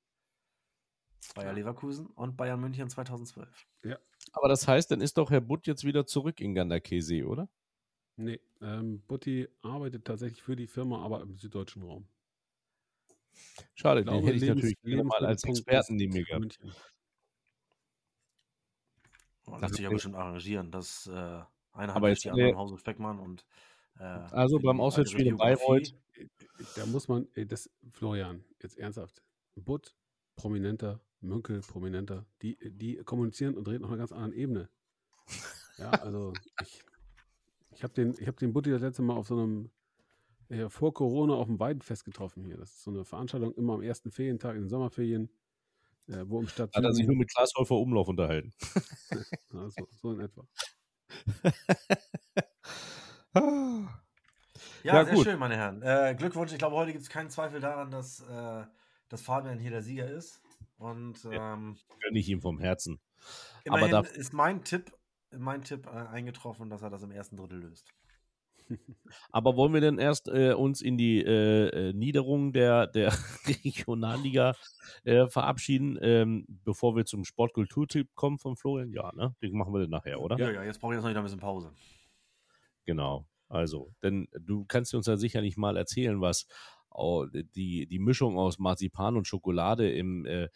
Bayer Ja. Leverkusen und Bayern München 2012. aber das heißt, dann ist doch Herr Butt jetzt wieder zurück in Gander Käse, oder? Nee, ähm, Butti arbeitet tatsächlich für die Firma, aber im süddeutschen Raum. Schade, Ich den glaube, hätte ich Lebens- natürlich gerne mal als Experten neben mir gehabt. Oh, lässt sich ja bestimmt arrangieren. Das äh, eine Aber Hand jetzt die haben wir- andere im Hause Speckmann und äh, Also beim die Auswärtsspiel in weitere Biografie- Bayreuth, Da muss man, ey, das, Florian, jetzt ernsthaft. Butt, prominenter, Münkel, prominenter, die, die kommunizieren und reden auf einer ganz anderen Ebene. Ja, also ich, ich habe den, ich hab den Butti das letzte Mal auf so einem, äh, vor Corona auf dem Weidenfest getroffen hier. Das ist so eine Veranstaltung immer am ersten Ferientag in den Sommerferien, äh, wo im Stadt hat er sich nur mit Klaas Umlauf unterhalten. ja, so, so in etwa. Ja, Ja, sehr gut. schön, meine Herren. Äh, Glückwunsch. Ich glaube, heute gibt es keinen Zweifel daran, dass, äh, dass Fabian hier der Sieger ist. Und ähm, Gönne ich ihm vom Herzen. Aber immerhin da- ist mein Tipp, mein Tipp äh, eingetroffen, dass er das im ersten Drittel löst. Aber wollen wir denn erst äh, uns in die äh, äh, Niederung der, der Regionalliga äh, verabschieden, ähm, bevor wir zum Sportkulturtipp kommen von Florian? Ja, ne? Den machen wir dann nachher, oder? Ja, ja, jetzt brauche ich jetzt noch ein bisschen Pause. Genau. Also, denn du kannst uns ja sicherlich mal erzählen, was die, die Mischung aus Marzipan und Schokolade im, äh,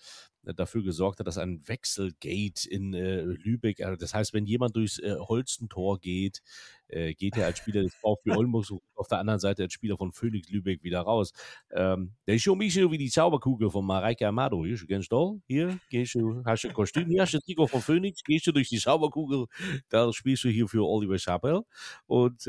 dafür gesorgt hat, dass ein Wechselgate in äh, Lübeck, also das heißt, wenn jemand durchs äh, Holstentor geht, äh, geht er als Spieler des VfB Oldenburg auf der anderen Seite als Spieler von Phoenix Lübeck wieder raus. Ähm, der ist schon ein wie die Zauberkugel von Mareike Amado. Hier, kennst du? Hier, gehst du, hast du ein Kostüm, hier hast du Trikot von Phoenix, gehst du durch die Zauberkugel, da spielst du hier für Oliver Chappell und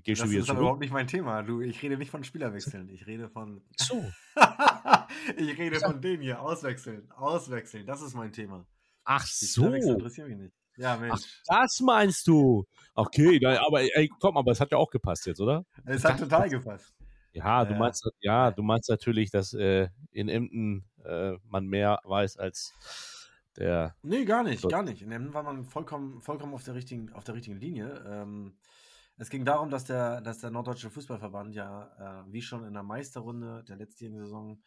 gehst Das ist aber überhaupt nicht mein Thema. Du, ich rede nicht von Spielerwechseln. Ich rede von. So. ich rede von denen hier. Auswechseln. Auswechseln. Das ist mein Thema. Ach Die so. Interessieren mich nicht. Ja, Ach, Mensch. das meinst du. Okay, na, aber ey, komm, aber es hat ja auch gepasst jetzt, oder? Es hat total gepasst. Ja, du meinst, ja, du meinst natürlich, dass äh, in Emden äh, man mehr weiß als der. Nee, gar nicht, gar nicht. In Emden war man vollkommen, vollkommen auf der richtigen, auf der richtigen Linie. Ähm, es ging darum, dass der, dass der Norddeutsche Fußballverband ja, äh, wie schon in der Meisterrunde der letztjährigen Saison,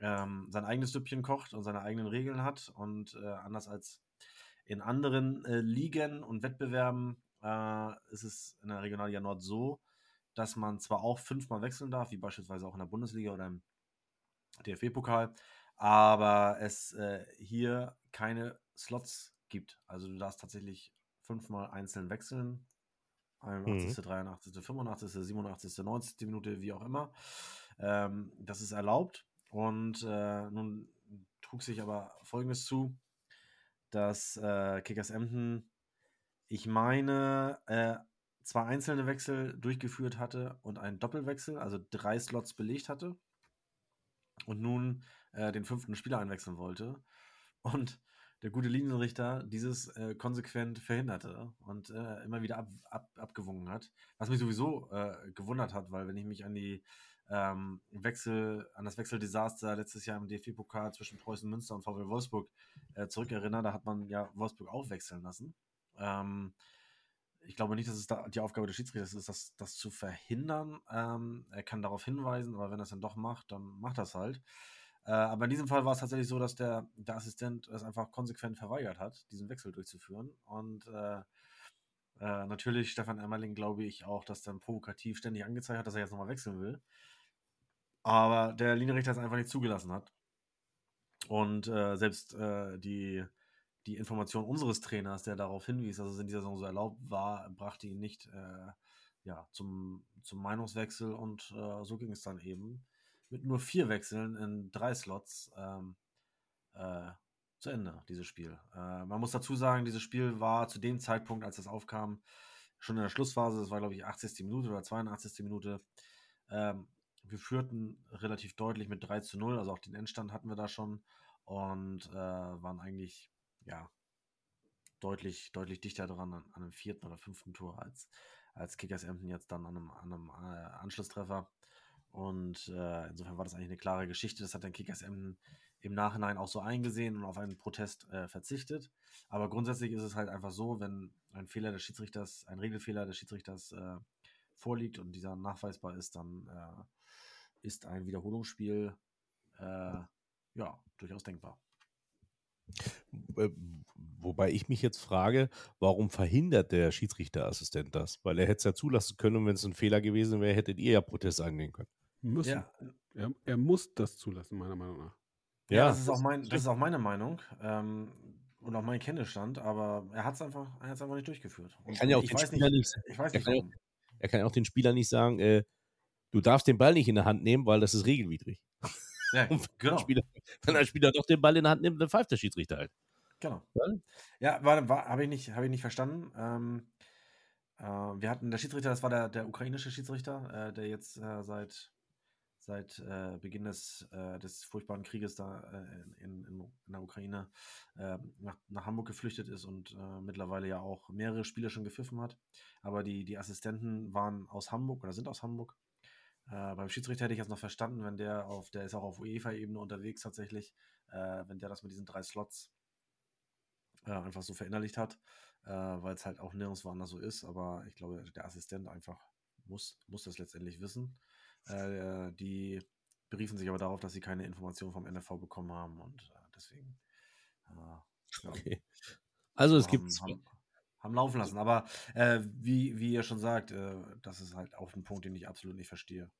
ähm, sein eigenes Süppchen kocht und seine eigenen Regeln hat. Und äh, anders als in anderen äh, Ligen und Wettbewerben äh, ist es in der Regionalliga Nord so, dass man zwar auch fünfmal wechseln darf, wie beispielsweise auch in der Bundesliga oder im DFB-Pokal, aber es äh, hier keine Slots gibt. Also du darfst tatsächlich fünfmal einzeln wechseln. 81., 83., 85., 87., 90. Minute, wie auch immer. Ähm, das ist erlaubt. Und äh, nun trug sich aber Folgendes zu, dass äh, Kickers Emden, ich meine, äh, zwei einzelne Wechsel durchgeführt hatte und einen Doppelwechsel, also drei Slots belegt hatte und nun äh, den fünften Spieler einwechseln wollte. Und der gute Linienrichter dieses äh, konsequent verhinderte und äh, immer wieder ab, ab, abgewungen hat. Was mich sowieso äh, gewundert hat, weil wenn ich mich an die ähm, Wechsel, an das Wechseldesaster letztes Jahr im DFB-Pokal zwischen Preußen Münster und VW Wolfsburg äh, zurückerinnere, da hat man ja Wolfsburg auch wechseln lassen. Ähm, ich glaube nicht, dass es da die Aufgabe des Schiedsrichters ist, das, das zu verhindern. Ähm, er kann darauf hinweisen, aber wenn er es dann doch macht, dann macht das halt. Äh, aber in diesem Fall war es tatsächlich so, dass der, der Assistent es einfach konsequent verweigert hat, diesen Wechsel durchzuführen. Und äh, äh, natürlich Stefan Emmerling glaube ich auch, dass dann provokativ ständig angezeigt hat, dass er jetzt nochmal wechseln will. Aber der Linienrichter es einfach nicht zugelassen hat. Und äh, selbst äh, die, die Information unseres Trainers, der darauf hinwies, dass es in dieser Saison so erlaubt war, brachte ihn nicht äh, ja, zum, zum Meinungswechsel und äh, so ging es dann eben mit nur vier Wechseln in drei Slots ähm, äh, zu Ende, dieses Spiel. Äh, man muss dazu sagen, dieses Spiel war zu dem Zeitpunkt, als das aufkam, schon in der Schlussphase, das war glaube ich 80. Minute oder 82. Minute. Ähm, wir führten relativ deutlich mit 3 zu 0, also auch den Endstand hatten wir da schon und äh, waren eigentlich, ja, deutlich, deutlich dichter dran an, an einem vierten oder fünften Tor als, als Kickers Emden jetzt dann an einem, an einem äh, Anschlusstreffer. Und äh, insofern war das eigentlich eine klare Geschichte. Das hat dann Kickers Emden im Nachhinein auch so eingesehen und auf einen Protest äh, verzichtet. Aber grundsätzlich ist es halt einfach so, wenn ein Fehler des Schiedsrichters, ein Regelfehler des Schiedsrichters äh, vorliegt und dieser nachweisbar ist, dann äh, ist ein Wiederholungsspiel äh, ja durchaus denkbar. Wobei ich mich jetzt frage, warum verhindert der Schiedsrichterassistent das? Weil er hätte es ja zulassen können und wenn es ein Fehler gewesen wäre, hättet ihr ja Protest angehen können. Müssen. Ja. Er, er muss das zulassen, meiner Meinung nach. Ja, Ja, das, ist auch mein, das ist auch meine Meinung ähm, und auch mein Kenntnisstand, aber er hat es einfach, er einfach nicht durchgeführt. Und kann ja auch ich, den weiß Spieler nicht, nicht- ich weiß er nicht, kann ja. Er kann auch den Spieler nicht sagen, äh, du darfst den Ball nicht in der Hand nehmen, weil das ist regelwidrig. Ja, genau. der Spieler, wenn der Spieler doch den Ball in der Hand nimmt, dann pfeift der Schiedsrichter halt. Genau. Ja? War, war, habe ich, nicht- habe ich nicht verstanden. Ähm, äh, wir hatten, der Schiedsrichter, das war der, der ukrainische Schiedsrichter, äh, der jetzt äh, seit, seit äh, Beginn des, äh, des furchtbaren Krieges da äh, in, in, in der Ukraine äh, nach, nach Hamburg geflüchtet ist und äh, mittlerweile ja auch mehrere Spiele schon gepfiffen hat. Aber die, die Assistenten waren aus Hamburg oder sind aus Hamburg. Äh, beim Schiedsrichter hätte ich jetzt noch verstanden, wenn der auf, der ist auch auf UEFA-Ebene unterwegs tatsächlich, äh, wenn der das mit diesen drei Slots einfach so verinnerlicht hat, weil es halt auch nirgendwo anders so ist. Aber ich glaube, der Assistent einfach muss, muss das letztendlich wissen. Äh, die beriefen sich aber darauf, dass sie keine Informationen vom NFV bekommen haben und äh, deswegen äh, Okay. Also es gibt haben, haben laufen lassen. Aber äh, wie, wie ihr schon sagt, äh, das ist halt auch ein Punkt, den ich absolut nicht verstehe.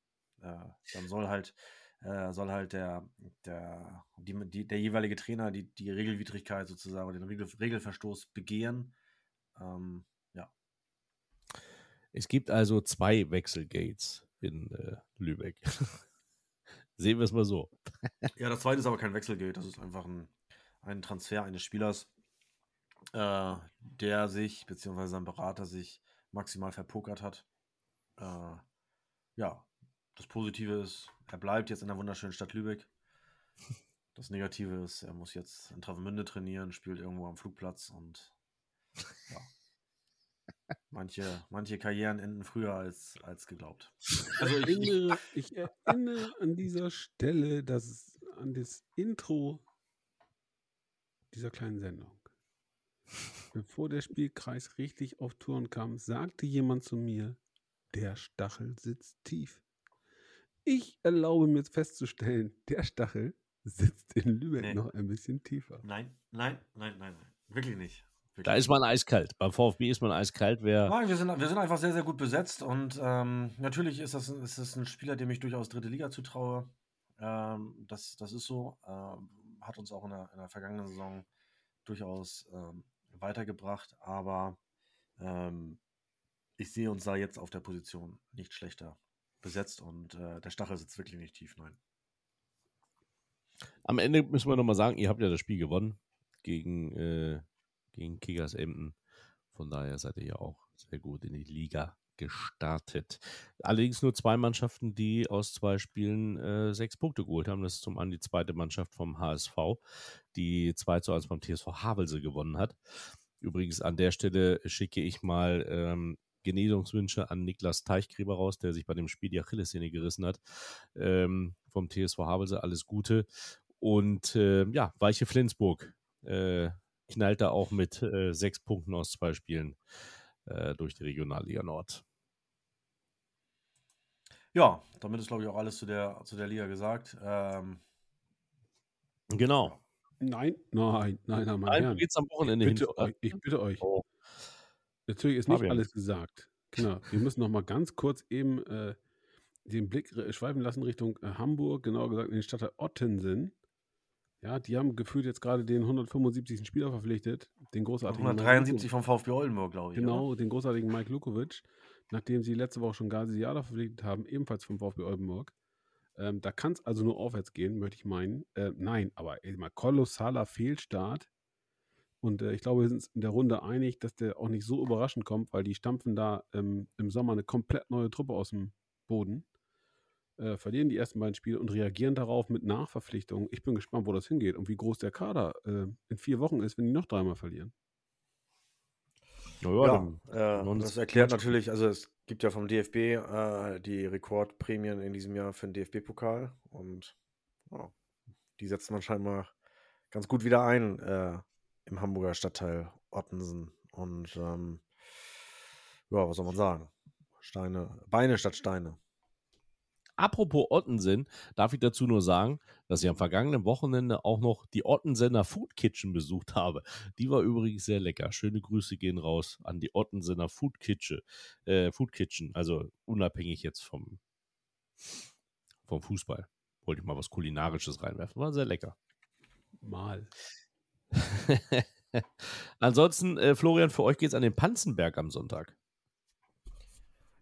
Äh, dann soll halt, äh, soll halt der, der, die, die, der jeweilige Trainer die, die Regelwidrigkeit sozusagen oder den Regel, Regelverstoß begehen. Ähm, ja. Es gibt also zwei Wechselgates in äh, Lübeck. Sehen wir es mal so. ja, das zweite ist aber kein Wechselgeld, das ist einfach ein, ein Transfer eines Spielers, äh, der sich, beziehungsweise sein Berater sich maximal verpokert hat. Äh, ja, das Positive ist, er bleibt jetzt in der wunderschönen Stadt Lübeck. Das Negative ist, er muss jetzt in Travemünde trainieren, spielt irgendwo am Flugplatz und ja. Manche, manche Karrieren enden früher als, als geglaubt. Also ich, erinnere, ich erinnere an dieser Stelle dass, an das Intro dieser kleinen Sendung. Bevor der Spielkreis richtig auf Touren kam, sagte jemand zu mir, der Stachel sitzt tief. Ich erlaube mir jetzt festzustellen, der Stachel sitzt in Lübeck Nee. noch ein bisschen tiefer. nein, nein, nein, nein, nein. Wirklich nicht. Da ist man eiskalt. Beim VfB ist man eiskalt. Wer Nein, wir sind, wir sind einfach sehr, sehr gut besetzt und ähm, natürlich ist das, ist das ein Spieler, dem ich durchaus dritte Liga zutraue. Ähm, das, das ist so. Ähm, hat uns auch in der, in der vergangenen Saison durchaus ähm, weitergebracht, aber ähm, ich sehe uns da jetzt auf der Position nicht schlechter besetzt und äh, der Stachel sitzt wirklich nicht tief, nein. Am Ende müssen wir nochmal sagen, ihr habt ja das Spiel gewonnen gegen, äh, gegen Kickers Emden. Von daher seid ihr ja auch sehr gut in die Liga gestartet. Allerdings nur zwei Mannschaften, die aus zwei Spielen äh, sechs Punkte geholt haben. Das ist zum einen die zweite Mannschaft vom HSV, die 2 zu 1 beim TSV Havelse gewonnen hat. Übrigens an der Stelle schicke ich mal ähm, Genesungswünsche an Niklas Teichgräber raus, der sich bei dem Spiel die Achillessehne gerissen hat. Ähm, vom TSV Havelse alles Gute. Und äh, ja, Weiche Flensburg äh, knallt da auch mit äh, sechs Punkten aus zwei Spielen äh, durch die Regionalliga Nord. Ja, damit ist, glaube ich, auch alles zu der, zu der Liga gesagt. Ähm, genau. Nein, nein, nein, nein, mein Herrn. geht's am Wochenende ich bitte hin. euch, ich bitte euch. Oh. Natürlich ist nicht Fabian. alles gesagt. Genau. Wir müssen noch mal ganz kurz eben äh, den Blick schweifen lassen Richtung äh, Hamburg, genauer gesagt in den Stadtteil Ottensen. Ja, die haben gefühlt jetzt gerade den 175. Spieler verpflichtet, den großartigen Mike 173 vom VfB Oldenburg, glaube ich. Genau, den großartigen Mike Lukovic, nachdem sie letzte Woche schon Gazi Jada verpflichtet haben, ebenfalls vom VfB Oldenburg. Ähm, da kann es also nur aufwärts gehen, möchte ich meinen. Äh, nein, aber ey, mal kolossaler Fehlstart. Und äh, ich glaube, wir sind uns in der Runde einig, dass der auch nicht so überraschend kommt, weil die stampfen da ähm, im Sommer eine komplett neue Truppe aus dem Boden, äh, verlieren die ersten beiden Spiele und reagieren darauf mit Nachverpflichtungen. Ich bin gespannt, wo das hingeht und wie groß der Kader äh, in vier Wochen ist, wenn die noch dreimal verlieren. Naja, Ja, dann- äh, das erklärt natürlich, also es gibt ja vom DFB äh, die Rekordprämien in diesem Jahr für den DFB-Pokal und ja, die setzt man scheinbar ganz gut wieder ein äh, im Hamburger Stadtteil Ottensen. Und ähm, ja, was soll man sagen? Steine, Beine statt Steine. Apropos Ottensen, darf ich dazu nur sagen, dass ich am vergangenen Wochenende auch noch die Ottensener Food Kitchen besucht habe. Die war übrigens sehr lecker. Schöne Grüße gehen raus an die Ottensener Food Kitchen. Äh, Food Kitchen, also unabhängig jetzt vom, vom Fußball. Wollte ich mal was Kulinarisches reinwerfen. War sehr lecker. Mal. Ansonsten, äh, Florian, für euch geht es an den Panzenberg am Sonntag.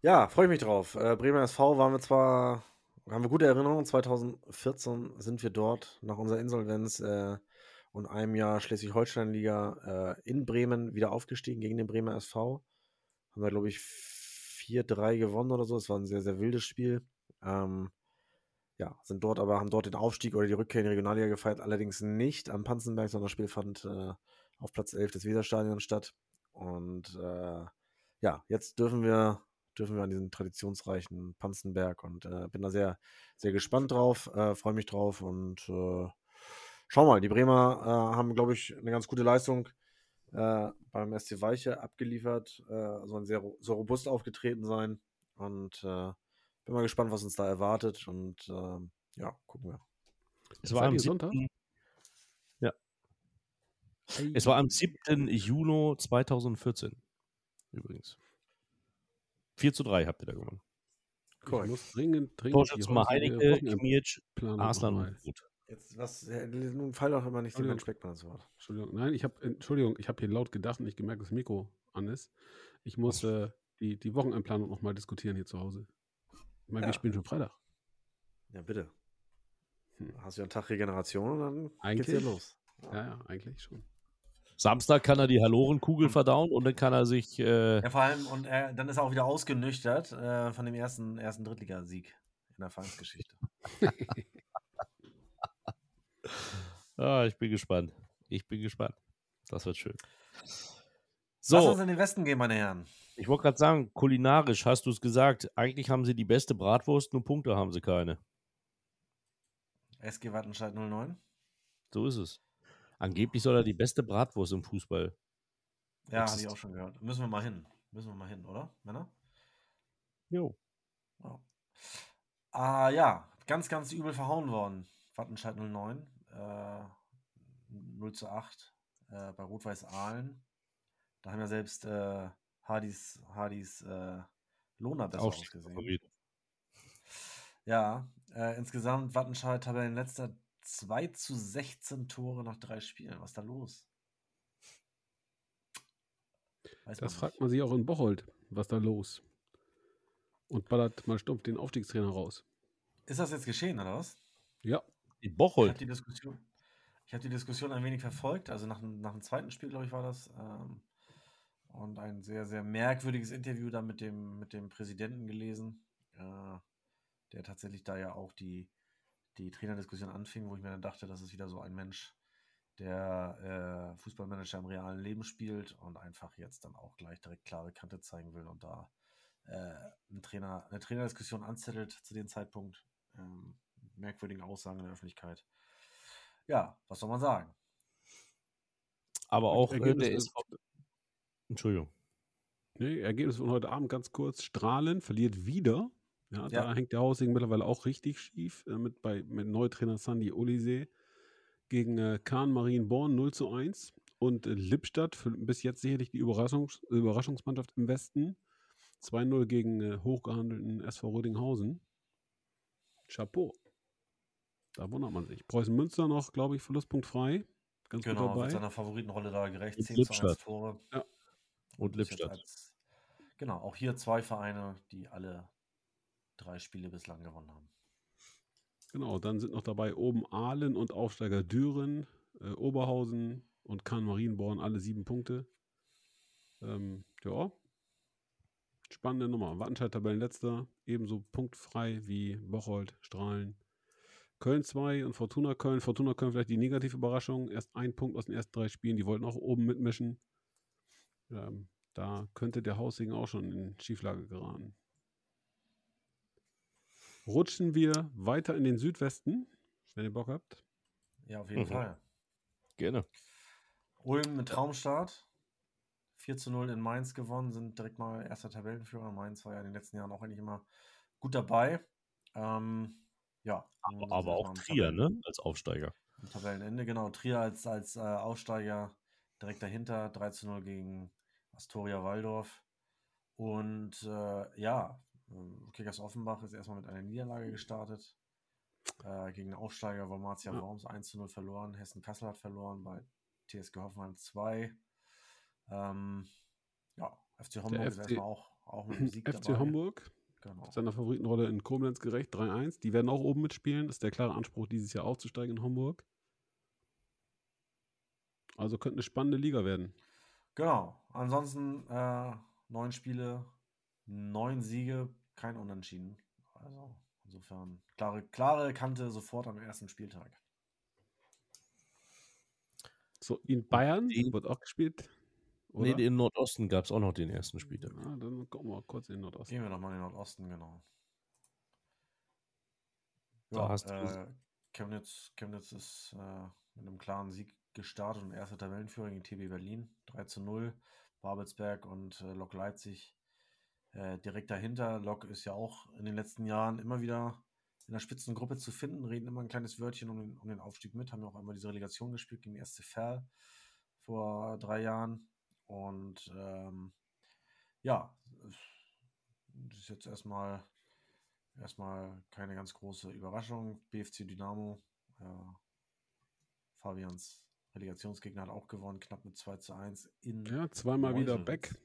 Ja, freue ich mich drauf. Äh, Bremer SV waren wir zwar, haben wir gute Erinnerungen. 2014 sind wir dort nach unserer Insolvenz äh, und einem Jahr Schleswig-Holstein-Liga äh, in Bremen wieder aufgestiegen gegen den Bremer SV. Haben wir, glaube ich, 4-3 gewonnen oder so. Es war ein sehr, sehr wildes Spiel. Ähm, ja, sind dort aber, haben dort den Aufstieg oder die Rückkehr in die Regionalliga gefeiert, allerdings nicht am Panzenberg, sondern das Spiel fand äh, auf Platz 11 des Weserstadions statt. Und äh, ja, jetzt dürfen wir dürfen wir an diesen traditionsreichen Panzenberg und äh, bin da sehr, sehr gespannt drauf, äh, freue mich drauf und äh, schau mal, die Bremer äh, haben, glaube ich, eine ganz gute Leistung äh, beim SC Weiche abgeliefert, äh, sollen sehr, so robust aufgetreten sein und äh, bin mal gespannt, was uns da erwartet und ähm, ja, gucken wir. Es war, am Sonntag? 7. Ja. es war am 7. Juni 2014. Übrigens. 4 zu 3 habt ihr da gewonnen. Ich Korrekt. muss dringend, dringend Torschütze mal Heineke, Kimic, und Ruth. Jetzt, was, nun fall doch immer nicht den. Mensch Beckmann ins Wort. Entschuldigung, nein, ich habe, Entschuldigung, ich habe hier laut gedacht und nicht gemerkt, dass das Mikro an ist. Ich muss äh, die, die Wochenendplanung nochmal diskutieren hier zu Hause. Ich meine, Ja. wir spielen schon Freitag. Ja, bitte. Hm. Hast du ja einen Tag Regeneration und dann geht's Eigentlich. ja los. Ja, ja, eigentlich schon. Samstag kann er die Hallorenkugel verdauen und dann kann er sich. Äh, Ja, vor allem, und er, dann ist er auch wieder ausgenüchtert äh, von dem ersten, ersten Drittligasieg in der Vereinsgeschichte. ah, ich bin gespannt. Ich bin gespannt. Das wird schön. Lass uns So, in den Westen gehen, meine Herren. ich wollte gerade sagen, kulinarisch hast du es gesagt. Eigentlich haben sie die beste Bratwurst, nur Punkte haben sie keine. SG Wattenscheid 09. So ist es. Angeblich soll er die beste Bratwurst im Fußball. Ja, hatte ich auch schon gehört. Müssen wir mal hin. Müssen wir mal hin, oder, Männer? Jo. Ja. Ah, ja, ganz, ganz übel verhauen worden. Wattenscheid 09. Äh, 0 zu 8 äh, bei Rot-Weiß Aalen. Da haben ja selbst äh, Hardys, Hardys äh, Lohner besser ausgesehen. Ja, äh, insgesamt Wattenscheid Tabellenletzter 2 zu 16 Tore nach drei Spielen. Was ist da los? Weiß Das man fragt man sich auch in Bocholt. Was da los? und ballert mal stumpf den Aufstiegstrainer raus. Ist das jetzt geschehen, oder was? Ja. Die Ich habe Bocholt. die Diskussion, ich habe die Diskussion ein wenig verfolgt. Also nach, dem- nach dem zweiten Spiel, glaube ich, war das. Ähm, und ein sehr, sehr merkwürdiges Interview da mit dem, mit dem Präsidenten gelesen, äh, der tatsächlich da ja auch die, die Trainerdiskussion anfing, wo ich mir dann dachte, das ist wieder so ein Mensch, der äh, Fußballmanager im realen Leben spielt und einfach jetzt dann auch gleich direkt klare Kante zeigen will und da äh, einen Trainer, eine Trainerdiskussion anzettelt zu dem Zeitpunkt. Ähm, merkwürdigen Aussagen in der Öffentlichkeit. Ja, was soll man sagen? Aber auch äh, Ergebnis der ist- ist. Entschuldigung. Nee, Ergebnis von heute Abend ganz kurz. Strahlen verliert wieder. Ja, Ja. da hängt der Hausing mittlerweile auch richtig schief. Äh, mit, bei, mit Neutrainer Sandy Olise gegen äh, Kahn Marienborn 0 zu 1. Und äh, Lippstadt, für, bis jetzt sicherlich die Überraschungs Überraschungsmannschaft im Westen. 2-0 gegen äh, hochgehandelten SV Rödinghausen. Chapeau. Da wundert man sich. Preußen Münster noch, glaube ich, verlustpunktfrei. Ganz gut Genau, wird dabei. seiner Favoritenrolle da gerecht. Und 10 zu 1 Lippstadt. Tore. Und Bis jetzt Lippstadt. als- Genau, auch hier zwei Vereine, die alle drei Spiele bislang gewonnen haben. Genau, dann sind noch dabei oben Aalen und Aufsteiger Düren, äh, Oberhausen und Kahn Marienborn, alle sieben Punkte. Ähm, ja, spannende Nummer. Wattenscheid Tabellenletzter, ebenso punktfrei wie Bocholt, Strahlen. Köln 2 und Fortuna Köln. Fortuna Köln vielleicht die negative Überraschung. Erst ein Punkt aus den ersten drei Spielen. Die wollten auch oben mitmischen. Ähm, da könnte der Hausing auch schon in Schieflage geraten. Rutschen wir weiter in den Südwesten, wenn ihr Bock habt. Ja, auf jeden Mhm. Fall. Gerne. Ulm mit Traumstart. 4 zu 0 in Mainz gewonnen, sind direkt mal erster Tabellenführer. Mainz war ja in den letzten Jahren auch eigentlich immer gut dabei. Ähm, ja. sie Aber auch Trier, Tabellen- ne? Als Aufsteiger. Am Tabellenende, genau. Trier als, als äh, Aussteiger direkt dahinter. 3 zu 0 gegen Astoria Waldorf. Und äh, ja, Kickers Offenbach ist erstmal mit einer Niederlage gestartet. Äh, gegen den Aufsteiger Wormatia Ja. Worms 1 zu 0 verloren. Hessen Kassel hat verloren bei TSG Hoffenheim 2. Ähm, ja, FC Homburg ist FC erstmal auch, auch mit dem Sieg FC dabei. Homburg, Genau. seiner Favoritenrolle in Koblenz gerecht, 3-1. Die werden auch oben mitspielen. Das ist der klare Anspruch, dieses Jahr aufzusteigen in Homburg. Also könnte eine spannende Liga werden. Genau. Ansonsten äh, neun Spiele, neun Siege, kein Unentschieden. Also insofern klare, klare Kante sofort am ersten Spieltag. So, in Bayern Den- wird auch gespielt. Nee, Oder? im Nordosten gab es auch noch den ersten Spieltag. Ah, dann gucken wir mal kurz in den Nordosten. Gehen wir nochmal in den Nordosten, genau. Da Ja, hast du- äh, Chemnitz, Chemnitz ist äh, mit einem klaren Sieg gestartet und erster Tabellenführer gegen TB Berlin. 3 zu 0. Babelsberg und äh, Lok Leipzig äh, direkt dahinter. Lok ist ja auch in den letzten Jahren immer wieder in der Spitzengruppe zu finden, reden immer ein kleines Wörtchen um den, um den Aufstieg mit, haben ja auch einmal diese Relegation gespielt gegen SC Verl vor drei Jahren. Und ähm, ja, das ist jetzt erstmal erstmal keine ganz große Überraschung. BFC Dynamo, äh, Fabians Relegationsgegner hat auch gewonnen, knapp mit 2 zu 1 in Ja, zweimal wieder Meuselwitz.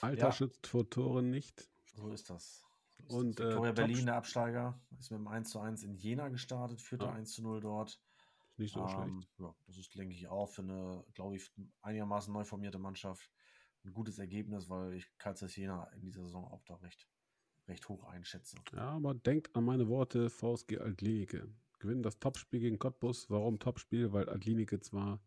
Alter Ja. schützt vor Toren nicht. So ist das. Ist Und, das. äh, Viktoria Top- Berlin, der Absteiger, ist mit dem 1 zu 1 in Jena gestartet, führte Ja. 1 zu 0 dort. Ist nicht so Ähm, schlecht. ja, das ist, denke ich, auch für eine, glaube ich, einigermaßen neu formierte Mannschaft ein gutes Ergebnis, weil ich Kaisers Jena in dieser Saison auch da recht, recht hoch einschätze. Ja, aber denkt an meine Worte, VSG Altlinike. Gewinnen das Topspiel gegen Cottbus. Warum Topspiel? Weil Altlinike zwar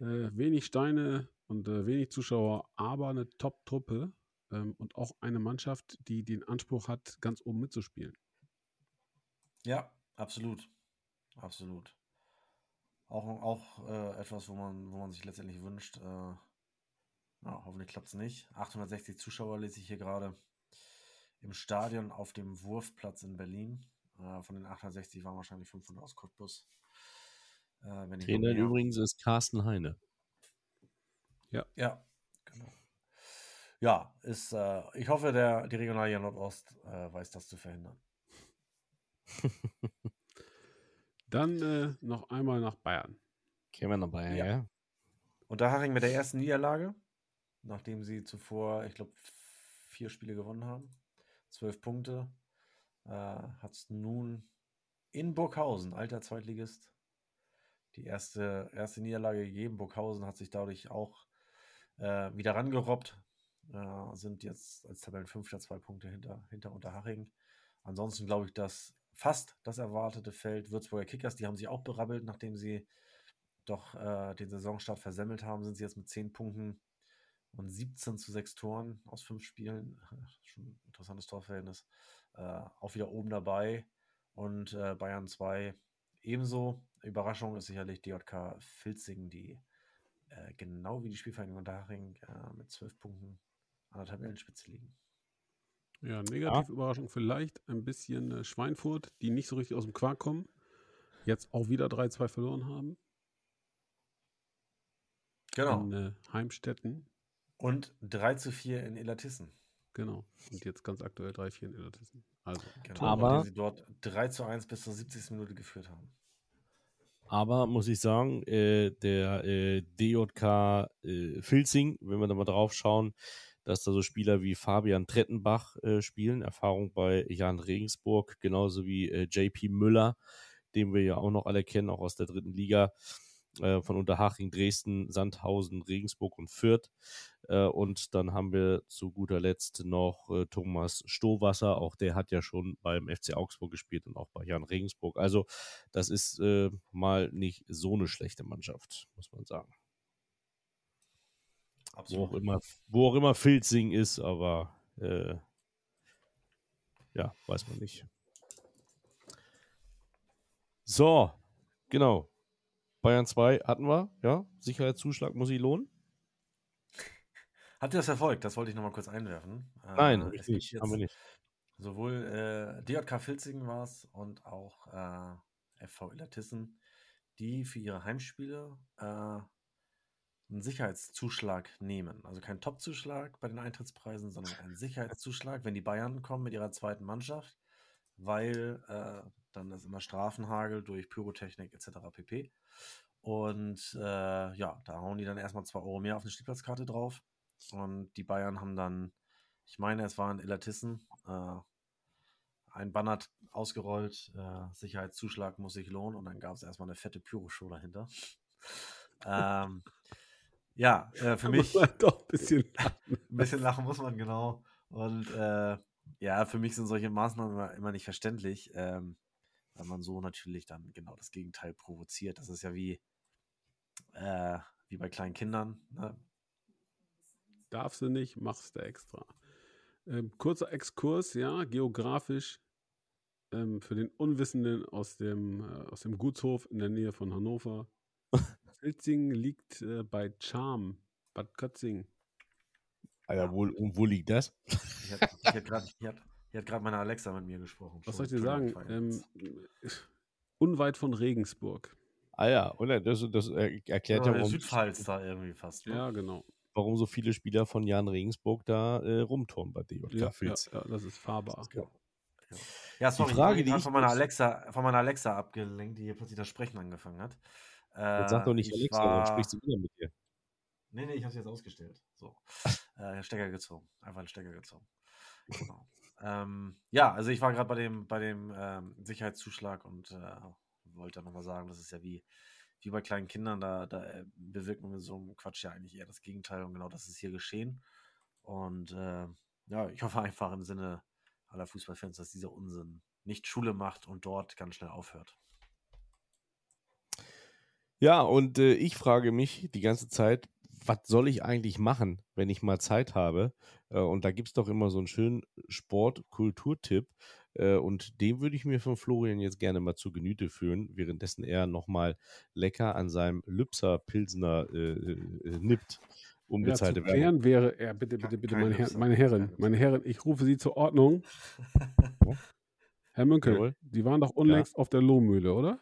äh, wenig Steine und äh, wenig Zuschauer, aber eine Top-Truppe ähm, und auch eine Mannschaft, die den Anspruch hat, ganz oben mitzuspielen. Ja, absolut. Absolut. Auch, auch äh, etwas, wo man, wo man sich letztendlich wünscht. Äh, ja, hoffentlich klappt es nicht. 860 Zuschauer lese ich hier gerade im Stadion auf dem Wurfplatz in Berlin. Äh, von den 860 waren wahrscheinlich 500 aus Cottbus. Äh, Trainer übrigens ist Carsten Heine. Ja, genau. Ja, ist, äh, ich hoffe, der, die Regionalliga Nordost äh, weiß das zu verhindern. Dann äh, noch einmal nach Bayern. Kennen wir dabei, Ja. ja. Unterhaching mit der ersten Niederlage, nachdem sie zuvor, ich glaube, vier Spiele gewonnen haben. zwölf Punkte. Äh, Hat es nun in Burghausen, alter Zweitligist, die erste, erste Niederlage gegeben. Burghausen hat sich dadurch auch äh, wieder rangerobbt. Äh, sind jetzt als Tabellenfünfter zwei Punkte hinter, hinter Unterhaching. Ansonsten glaube ich, dass fast das erwartete Feld Würzburger Kickers, die haben sich auch berabbelt, nachdem sie doch äh, den Saisonstart versemmelt haben, sind sie jetzt mit 10 Punkten und 17 zu 6 Toren aus 5 Spielen. Schon ein interessantes Torverhältnis. Äh, auch wieder oben dabei. Und äh, Bayern 2 ebenso. Überraschung ist sicherlich DJK Filzing, die äh, genau wie die Spielvereinigung Unterhaching äh, mit 12 Punkten an der Tabellenspitze liegen. Ja, negativ Überraschung vielleicht ein bisschen äh, Schweinfurt, die nicht so richtig aus dem Quark kommen. Jetzt auch wieder 3-2 verloren haben. Genau. In äh, Heimstetten. Und 3 zu 4 in Illertissen. Genau. Und jetzt ganz aktuell 3-4 in Illertissen. Also, Genau, Aber- sie dort 3 zu 1 bis zur 70. Minute geführt haben. Aber muss ich sagen, äh, der äh, DJK äh, Filzing, wenn wir da mal drauf schauen, dass da so Spieler wie Fabian Trettenbach äh, spielen, Erfahrung bei Jan Regensburg, genauso wie äh, JP Müller, den wir ja auch noch alle kennen, auch aus der dritten Liga, äh, von Unterhaching, Dresden, Sandhausen, Regensburg und Fürth. Äh, und dann haben wir zu guter Letzt noch äh, Thomas Stohwasser, auch der hat ja schon beim FC Augsburg gespielt und auch bei Jan Regensburg. Also das ist mal nicht so eine schlechte Mannschaft, muss man sagen. Wo auch immer, wo auch immer Filzing ist, aber ja, weiß man nicht. So, genau. Bayern 2 hatten wir, ja. Sicherheitszuschlag muss sich lohnen. Habt ihr das verfolgt? Das wollte ich nochmal kurz einwerfen. Äh, Nein, es ich gibt nicht, haben wir nicht. Sowohl äh, DJK Filzingen war es und auch äh, FV Illertissen, die für ihre Heimspiele äh, einen Sicherheitszuschlag nehmen. Also kein Topzuschlag bei den Eintrittspreisen, sondern einen Sicherheitszuschlag, wenn die Bayern kommen mit ihrer zweiten Mannschaft, weil äh, dann ist immer Strafenhagel durch Pyrotechnik etc. pp. Und äh, ja, da hauen die dann erstmal 2 Euro mehr auf eine Spielplatzkarte drauf. Und die Bayern haben dann, ich meine, es waren Illertissen, äh, ein Banner ausgerollt, äh, Sicherheitszuschlag muss sich lohnen und dann gab es erstmal eine fette Pyro-Show dahinter. ähm, ja, äh, für mich muss man doch ein bisschen lachen. ein bisschen lachen muss man, genau. Und äh, ja, für mich sind solche Maßnahmen immer, immer nicht verständlich, ähm, weil man so natürlich dann genau das Gegenteil provoziert. Das ist ja wie, äh, wie bei kleinen Kindern. Ne? Darfst du nicht, machst du extra. Ähm, kurzer Exkurs, ja, geografisch ähm, für den Unwissenden aus dem, äh, aus dem Gutshof in der Nähe von Hannover. Filzing liegt äh, bei Charm, Bad Kötzing. Alter, wo, und wo liegt das? Ich hatte ich hatte gerade ich hatte- ich hatte gerade meine Alexa mit mir gesprochen. Was soll ich dir sagen? Ähm, unweit von Regensburg. Ah ja, und das, das er- erklärt ja, ja, warum, Südpfalz da irgendwie fast. Ne? Ja, genau. warum so viele Spieler von Jan Regensburg da äh, rumturnen bei DJK Ja, ja, ja, das ist fahrbar. Ja, sorry, Frage, ich die war ich von meiner Alexa, von meiner Alexa abgelenkt, die hier plötzlich das Sprechen angefangen hat. Jetzt sag doch nicht ich Alexa, dann war- sprichst du wieder mit dir. Nee, nee, ich habe jetzt ausgestellt. So. äh, Stecker gezogen. Einfach einen Stecker gezogen. Genau. ähm, ja, also ich war gerade bei dem, bei dem ähm, Sicherheitszuschlag und äh, wollte nochmal sagen, das ist ja wie, wie bei kleinen Kindern, da, da äh, bewirkt man mit so einem Quatsch ja eigentlich eher das Gegenteil und genau das ist hier geschehen. Und äh, ja, ich hoffe einfach im Sinne aller Fußballfans, dass dieser Unsinn nicht Schule macht und dort ganz schnell aufhört. Ja, und äh, ich frage mich die ganze Zeit, was soll ich eigentlich machen, wenn ich mal Zeit habe? Äh, und da gibt es doch immer so einen schönen Sport-Kulturtipp. Äh, und den würde ich mir von Florian jetzt gerne mal zu Genüte führen, währenddessen er nochmal lecker an seinem Lübser Pilsner äh, äh, nippt. Ja, zu Unbezahlte Werbung. klären wäre, ja, bitte, bitte, bitte, meine, Herr, meine Herren, meine Herren, ich rufe Sie zur Ordnung. Herr Münkel, Jawohl. Sie waren doch unlängst auf der Lohmühle, oder?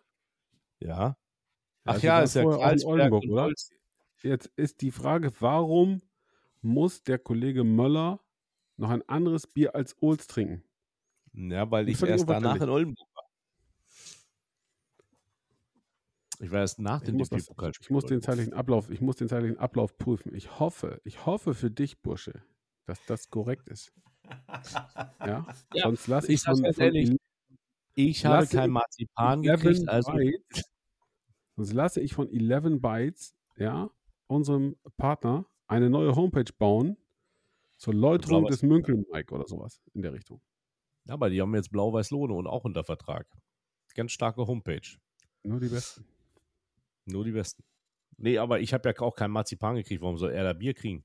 Ja. Ach Sie ja, ist ja Karlsberg Oldenburg, oder? Holz. Jetzt ist die Frage, warum muss der Kollege Möller noch ein anderes Bier als Ohls trinken? Ja, weil ich völlig erst danach in Oldenburg war. Ich war erst nach Ich dem DFB-Pokalspiel. ich muss den zeitlichen Ablauf, ich muss den zeitlichen Ablauf prüfen. Ich hoffe, ich hoffe für dich, Bursche, dass das korrekt ist. Ja, Ja, sonst lasse ich ich von, von ehrlich, Ich habe Lasse kein ich Marzipan 11 gekriegt, also Bytes, sonst lasse ich von 11 Bytes, ja, unserem Partner eine neue Homepage bauen zur Läuterung des Münkel-Mike oder sowas in der Richtung. aber die haben jetzt Blau-Weiß-Lohne und auch unter Vertrag. Ganz starke Homepage. Nur die besten. Nur die besten. Nee, aber ich habe ja auch kein Marzipan gekriegt. Warum soll er da Bier kriegen?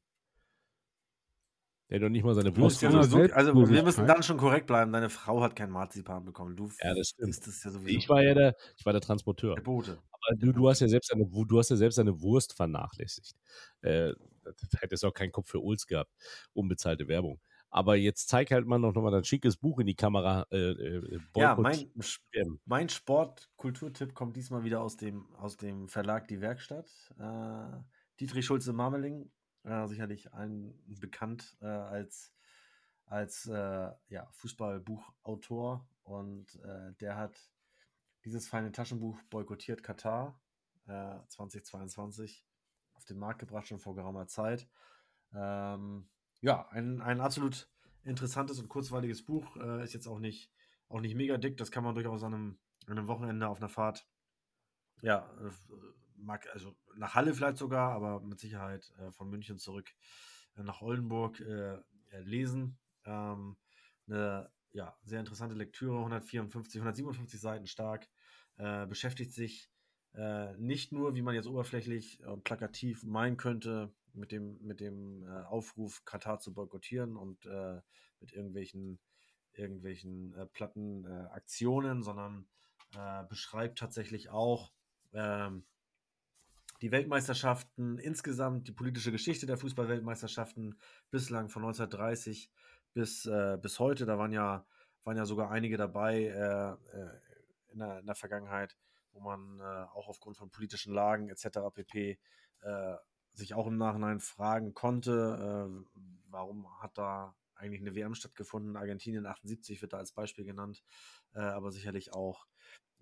Der hat doch nicht mal seine bist ja sowieso, also wir müssen dann schon korrekt bleiben. Deine Frau hat kein Marzipan bekommen. Du Ja, das stimmt. es ja sowieso. Ich war ja der, ich war der Transporteur. der Bote. Aber du, du hast ja selbst deine, du hast ja selbst deine Wurst vernachlässigt. Äh, das hättest auch keinen Kopf für Uls gehabt. Unbezahlte Werbung. Aber jetzt zeig halt mal noch mal dein schickes Buch in die Kamera. Äh, äh, Ja, mein, mein Sport-Kulturtipp kommt diesmal wieder aus dem, aus dem Verlag Die Werkstatt. Äh, Dietrich Schulze-Marmeling, äh, sicherlich allen bekannt äh, als, als äh, ja, Fußballbuchautor. Und äh, der hat dieses feine Taschenbuch Boykottiert Katar äh, 2022 auf den Markt gebracht, schon vor geraumer Zeit. Ähm, ja, ein, ein absolut interessantes und kurzweiliges Buch. Äh, ist jetzt auch nicht, auch nicht mega dick. Das kann man durchaus an einem, an einem Wochenende auf einer Fahrt, ja, äh, mag, also nach Halle vielleicht sogar, aber mit Sicherheit äh, von München zurück äh, nach Oldenburg äh, äh, lesen. Ähm, eine ja, sehr interessante Lektüre, 154, 157 Seiten stark, beschäftigt sich nicht nur, wie man jetzt oberflächlich und plakativ meinen könnte, mit dem, mit dem Aufruf, Katar zu boykottieren und mit irgendwelchen, irgendwelchen äh, platten äh, Aktionen, sondern äh, beschreibt tatsächlich auch ähm, die Weltmeisterschaften insgesamt, die politische Geschichte der Fußballweltmeisterschaften bislang von 1930 bis, äh, bis heute. Da waren ja, waren ja sogar einige dabei äh, äh, in, der, in der Vergangenheit, wo man äh, auch aufgrund von politischen Lagen etc. pp. Äh, sich auch im Nachhinein fragen konnte, äh, warum hat da eigentlich eine WM stattgefunden. Argentinien 78 wird da als Beispiel genannt, aber sicherlich auch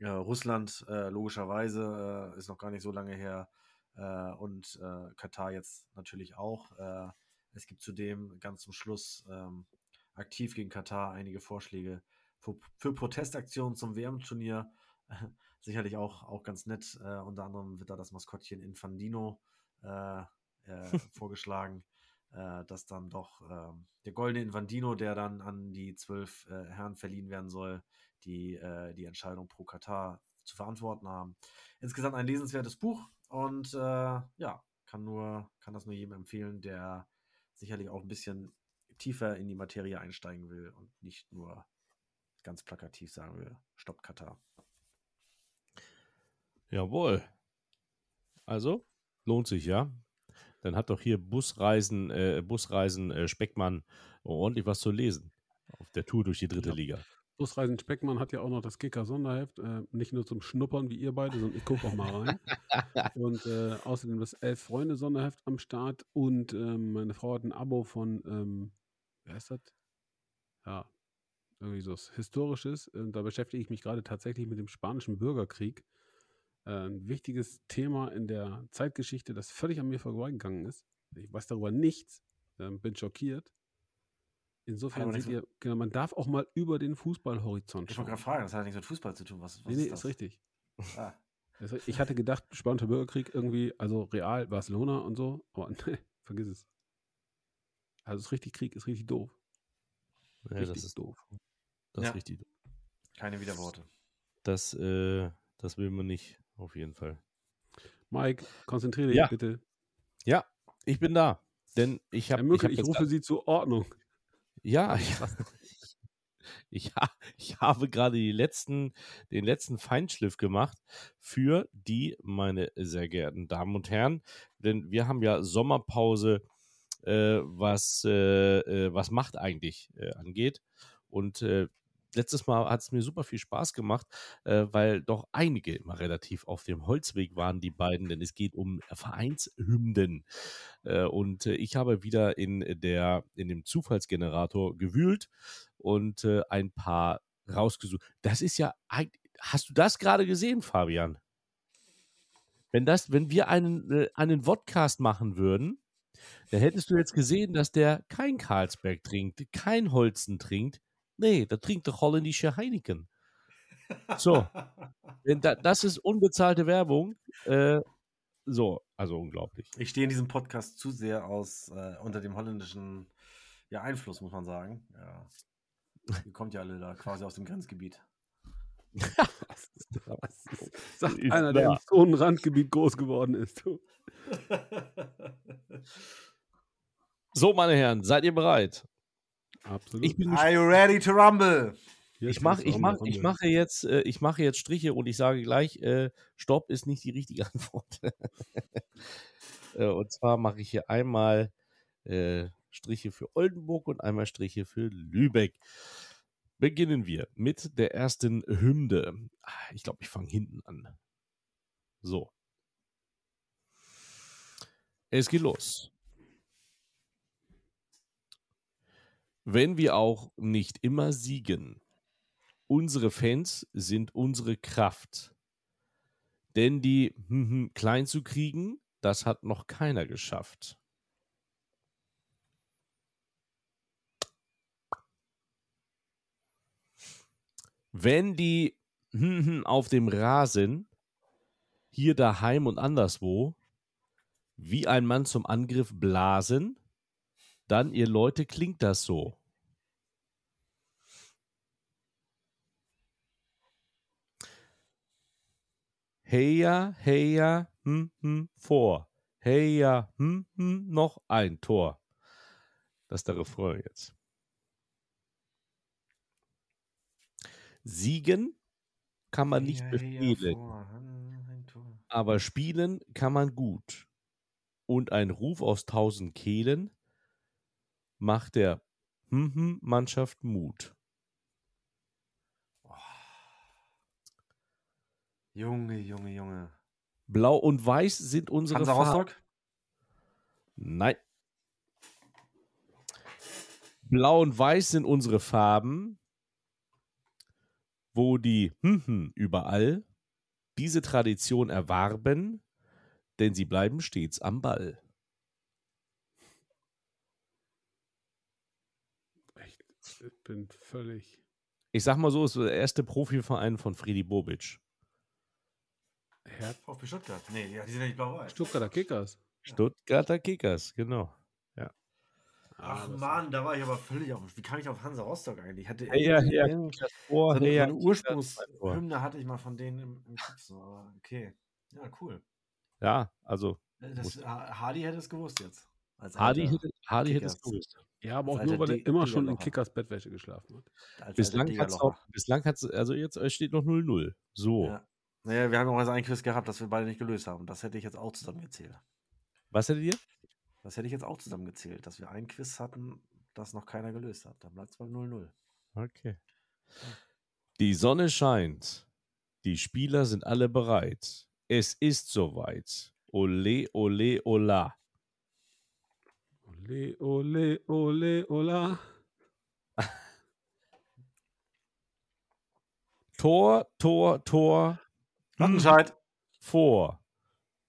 Russland logischerweise ist noch gar nicht so lange her äh, und äh, Katar jetzt natürlich auch. Äh, es gibt zudem ganz zum Schluss ähm, aktiv gegen Katar einige Vorschläge für, für Protestaktionen zum WM-Turnier. sicherlich auch, auch ganz nett. Äh, unter anderem wird da das Maskottchen Infandino äh, äh, vorgeschlagen, dass dann doch ähm, der goldene Infandino, der dann an die zwölf Herren verliehen werden soll, die die Entscheidung pro Katar zu verantworten haben. Insgesamt ein lesenswertes Buch und äh, ja, kann nur, kann das nur jedem empfehlen, der sicherlich auch ein bisschen tiefer in die Materie einsteigen will und nicht nur ganz plakativ sagen will, Stopp Katar. Jawohl. Also, lohnt sich, ja. Dann hat doch hier Busreisen, äh, Busreisen äh, Speckmann ordentlich was zu lesen. Auf der Tour durch die dritte Ja. Liga. Busreisen Speckmann hat ja auch noch das Kicker-Sonderheft, äh, nicht nur zum Schnuppern wie ihr beide, sondern ich gucke auch mal rein. und äh, außerdem das Elf-Freunde-Sonderheft am Start und ähm, meine Frau hat ein Abo von, ähm, wer ist das? Ja, irgendwie so was Historisches. Und da beschäftige ich mich gerade tatsächlich mit dem Spanischen Bürgerkrieg. Äh, ein wichtiges Thema in der Zeitgeschichte, das völlig an mir vorbeigegangen ist. Ich weiß darüber nichts, ähm, bin schockiert. Insofern seht ihr, genau, man darf auch mal über den Fußballhorizont Ich schauen. wollte gerade fragen, das hat ja nichts mit Fußball zu tun. Was, was Nee, nee, ist ist richtig. Ah, Also ich hatte gedacht, Spanischer Bürgerkrieg irgendwie, also Real, Barcelona und so, aber nee, vergiss es. Also es ist richtig Krieg, ist richtig doof. Ja, Richtig das ist doof. Das Ja. ist richtig. keine Widerworte. Das, äh, das will man nicht, auf jeden Fall. Mike, konzentriere dich Ja. bitte. Ja, ich bin da. Denn ich habe Mückel, hab ich, rufe Sie zur Ordnung. Ja, ja. Ich, ich habe gerade die letzten, den letzten Feinschliff gemacht für die, meine sehr geehrten Damen und Herren. Denn wir haben ja Sommerpause, äh, was, äh, äh, was Macht eigentlich äh, angeht. Und äh, letztes Mal hat es mir super viel Spaß gemacht, äh, weil doch einige immer relativ auf dem Holzweg waren, die beiden, denn es geht um Vereinshymnen. Äh, und äh, ich habe wieder in, der, in dem Zufallsgenerator gewühlt und äh, ein paar rausgesucht. Das ist ja, hast du das gerade gesehen, Fabian? Wenn das, wenn wir einen, äh, einen Vodcast machen würden, Da hättest du jetzt gesehen, dass der kein Carlsberg trinkt, kein Holzen trinkt. Nee, der trinkt doch holländische Heineken. So, denn da, das ist unbezahlte Werbung. Äh, so, also unglaublich. Ich stehe in diesem Podcast zu sehr aus äh, unter dem holländischen ja, Einfluss, muss man sagen. Ja. Ihr kommt ja alle da quasi aus dem Grenzgebiet. Was ist da? Was ist, sagt einer, der im Zonenrandgebiet groß geworden ist. So, meine Herren, seid ihr bereit? Absolut. Ich bin Are you ready to rumble? Jetzt Ich, mach, wird's ich, mach, ich, mache jetzt, äh, ich mache jetzt Striche und ich sage gleich, äh, Stopp ist nicht die richtige Antwort. äh, und zwar mache ich hier einmal äh, Striche für Oldenburg und einmal Striche für Lübeck. Beginnen wir mit der ersten Hymne. Ah, Ich glaube, ich fange hinten an. So. Es geht los. Wenn wir auch nicht immer siegen, unsere Fans sind unsere Kraft. Denn die hm, hm, klein zu kriegen, das hat noch keiner geschafft. Wenn die hm, hm, auf dem Rasen, hier daheim und anderswo, wie ein Mann zum Angriff blasen, dann, ihr Leute, klingt das so. Heya, heya, hm, hm, vor. Heya, hm, hm, noch ein Tor. Das ist der Refrain jetzt. Siegen kann man nicht befehlen, aber spielen kann man gut. Und ein Ruf aus tausend Kehlen macht der hm, hm, Mannschaft Mut. Junge, Junge, Junge. Blau und Weiß sind unsere Hansa Farben. Rostock? Nein. Blau und Weiß sind unsere Farben, wo die überall diese Tradition erwarben, denn sie bleiben stets am Ball. Ich bin völlig. Ich sag mal so, es ist der erste Profiverein von Fredi Bobic. VfB Stuttgart. Nee, ja, die sind ja nicht blau-weiß. Stuttgarter Kickers. Stuttgarter Kickers, genau. Ach Ah, Mann, da war ich aber völlig auf. Wie kam ich auf Hansa Rostock eigentlich? Ich hatte Ja, ja, Kickers vor, so eine, ja, so eine. Ursprungshymne hatte ich mal von denen im, im Kopf. So, aber okay. Ja, cool. Ja, also Das, äh, Hardy hätte es gewusst jetzt. Als Hardy hätte, Hardy hätte es gewusst. Ja, aber auch nur, weil er immer schon in. Kickers Bettwäsche geschlafen hat. Bislang hat es Diggerlocher. bislang hat's, also jetzt äh, steht noch 0-0. So. Ja. Naja, wir haben auch mal so ein Quiz gehabt, das wir beide nicht gelöst haben. Das hätte ich jetzt auch zusammengezählt. Was hättet ihr? Das hätte ich jetzt auch zusammengezählt, dass wir ein Quiz hatten, das noch keiner gelöst hat. Dann bleibt es bei 0-0. Okay. Die Sonne scheint. Die Spieler sind alle bereit. Es ist soweit. Ole, ole, ola. Ole, ole, ole, ola. Tor, Tor, Tor. Wattenscheid. Vor.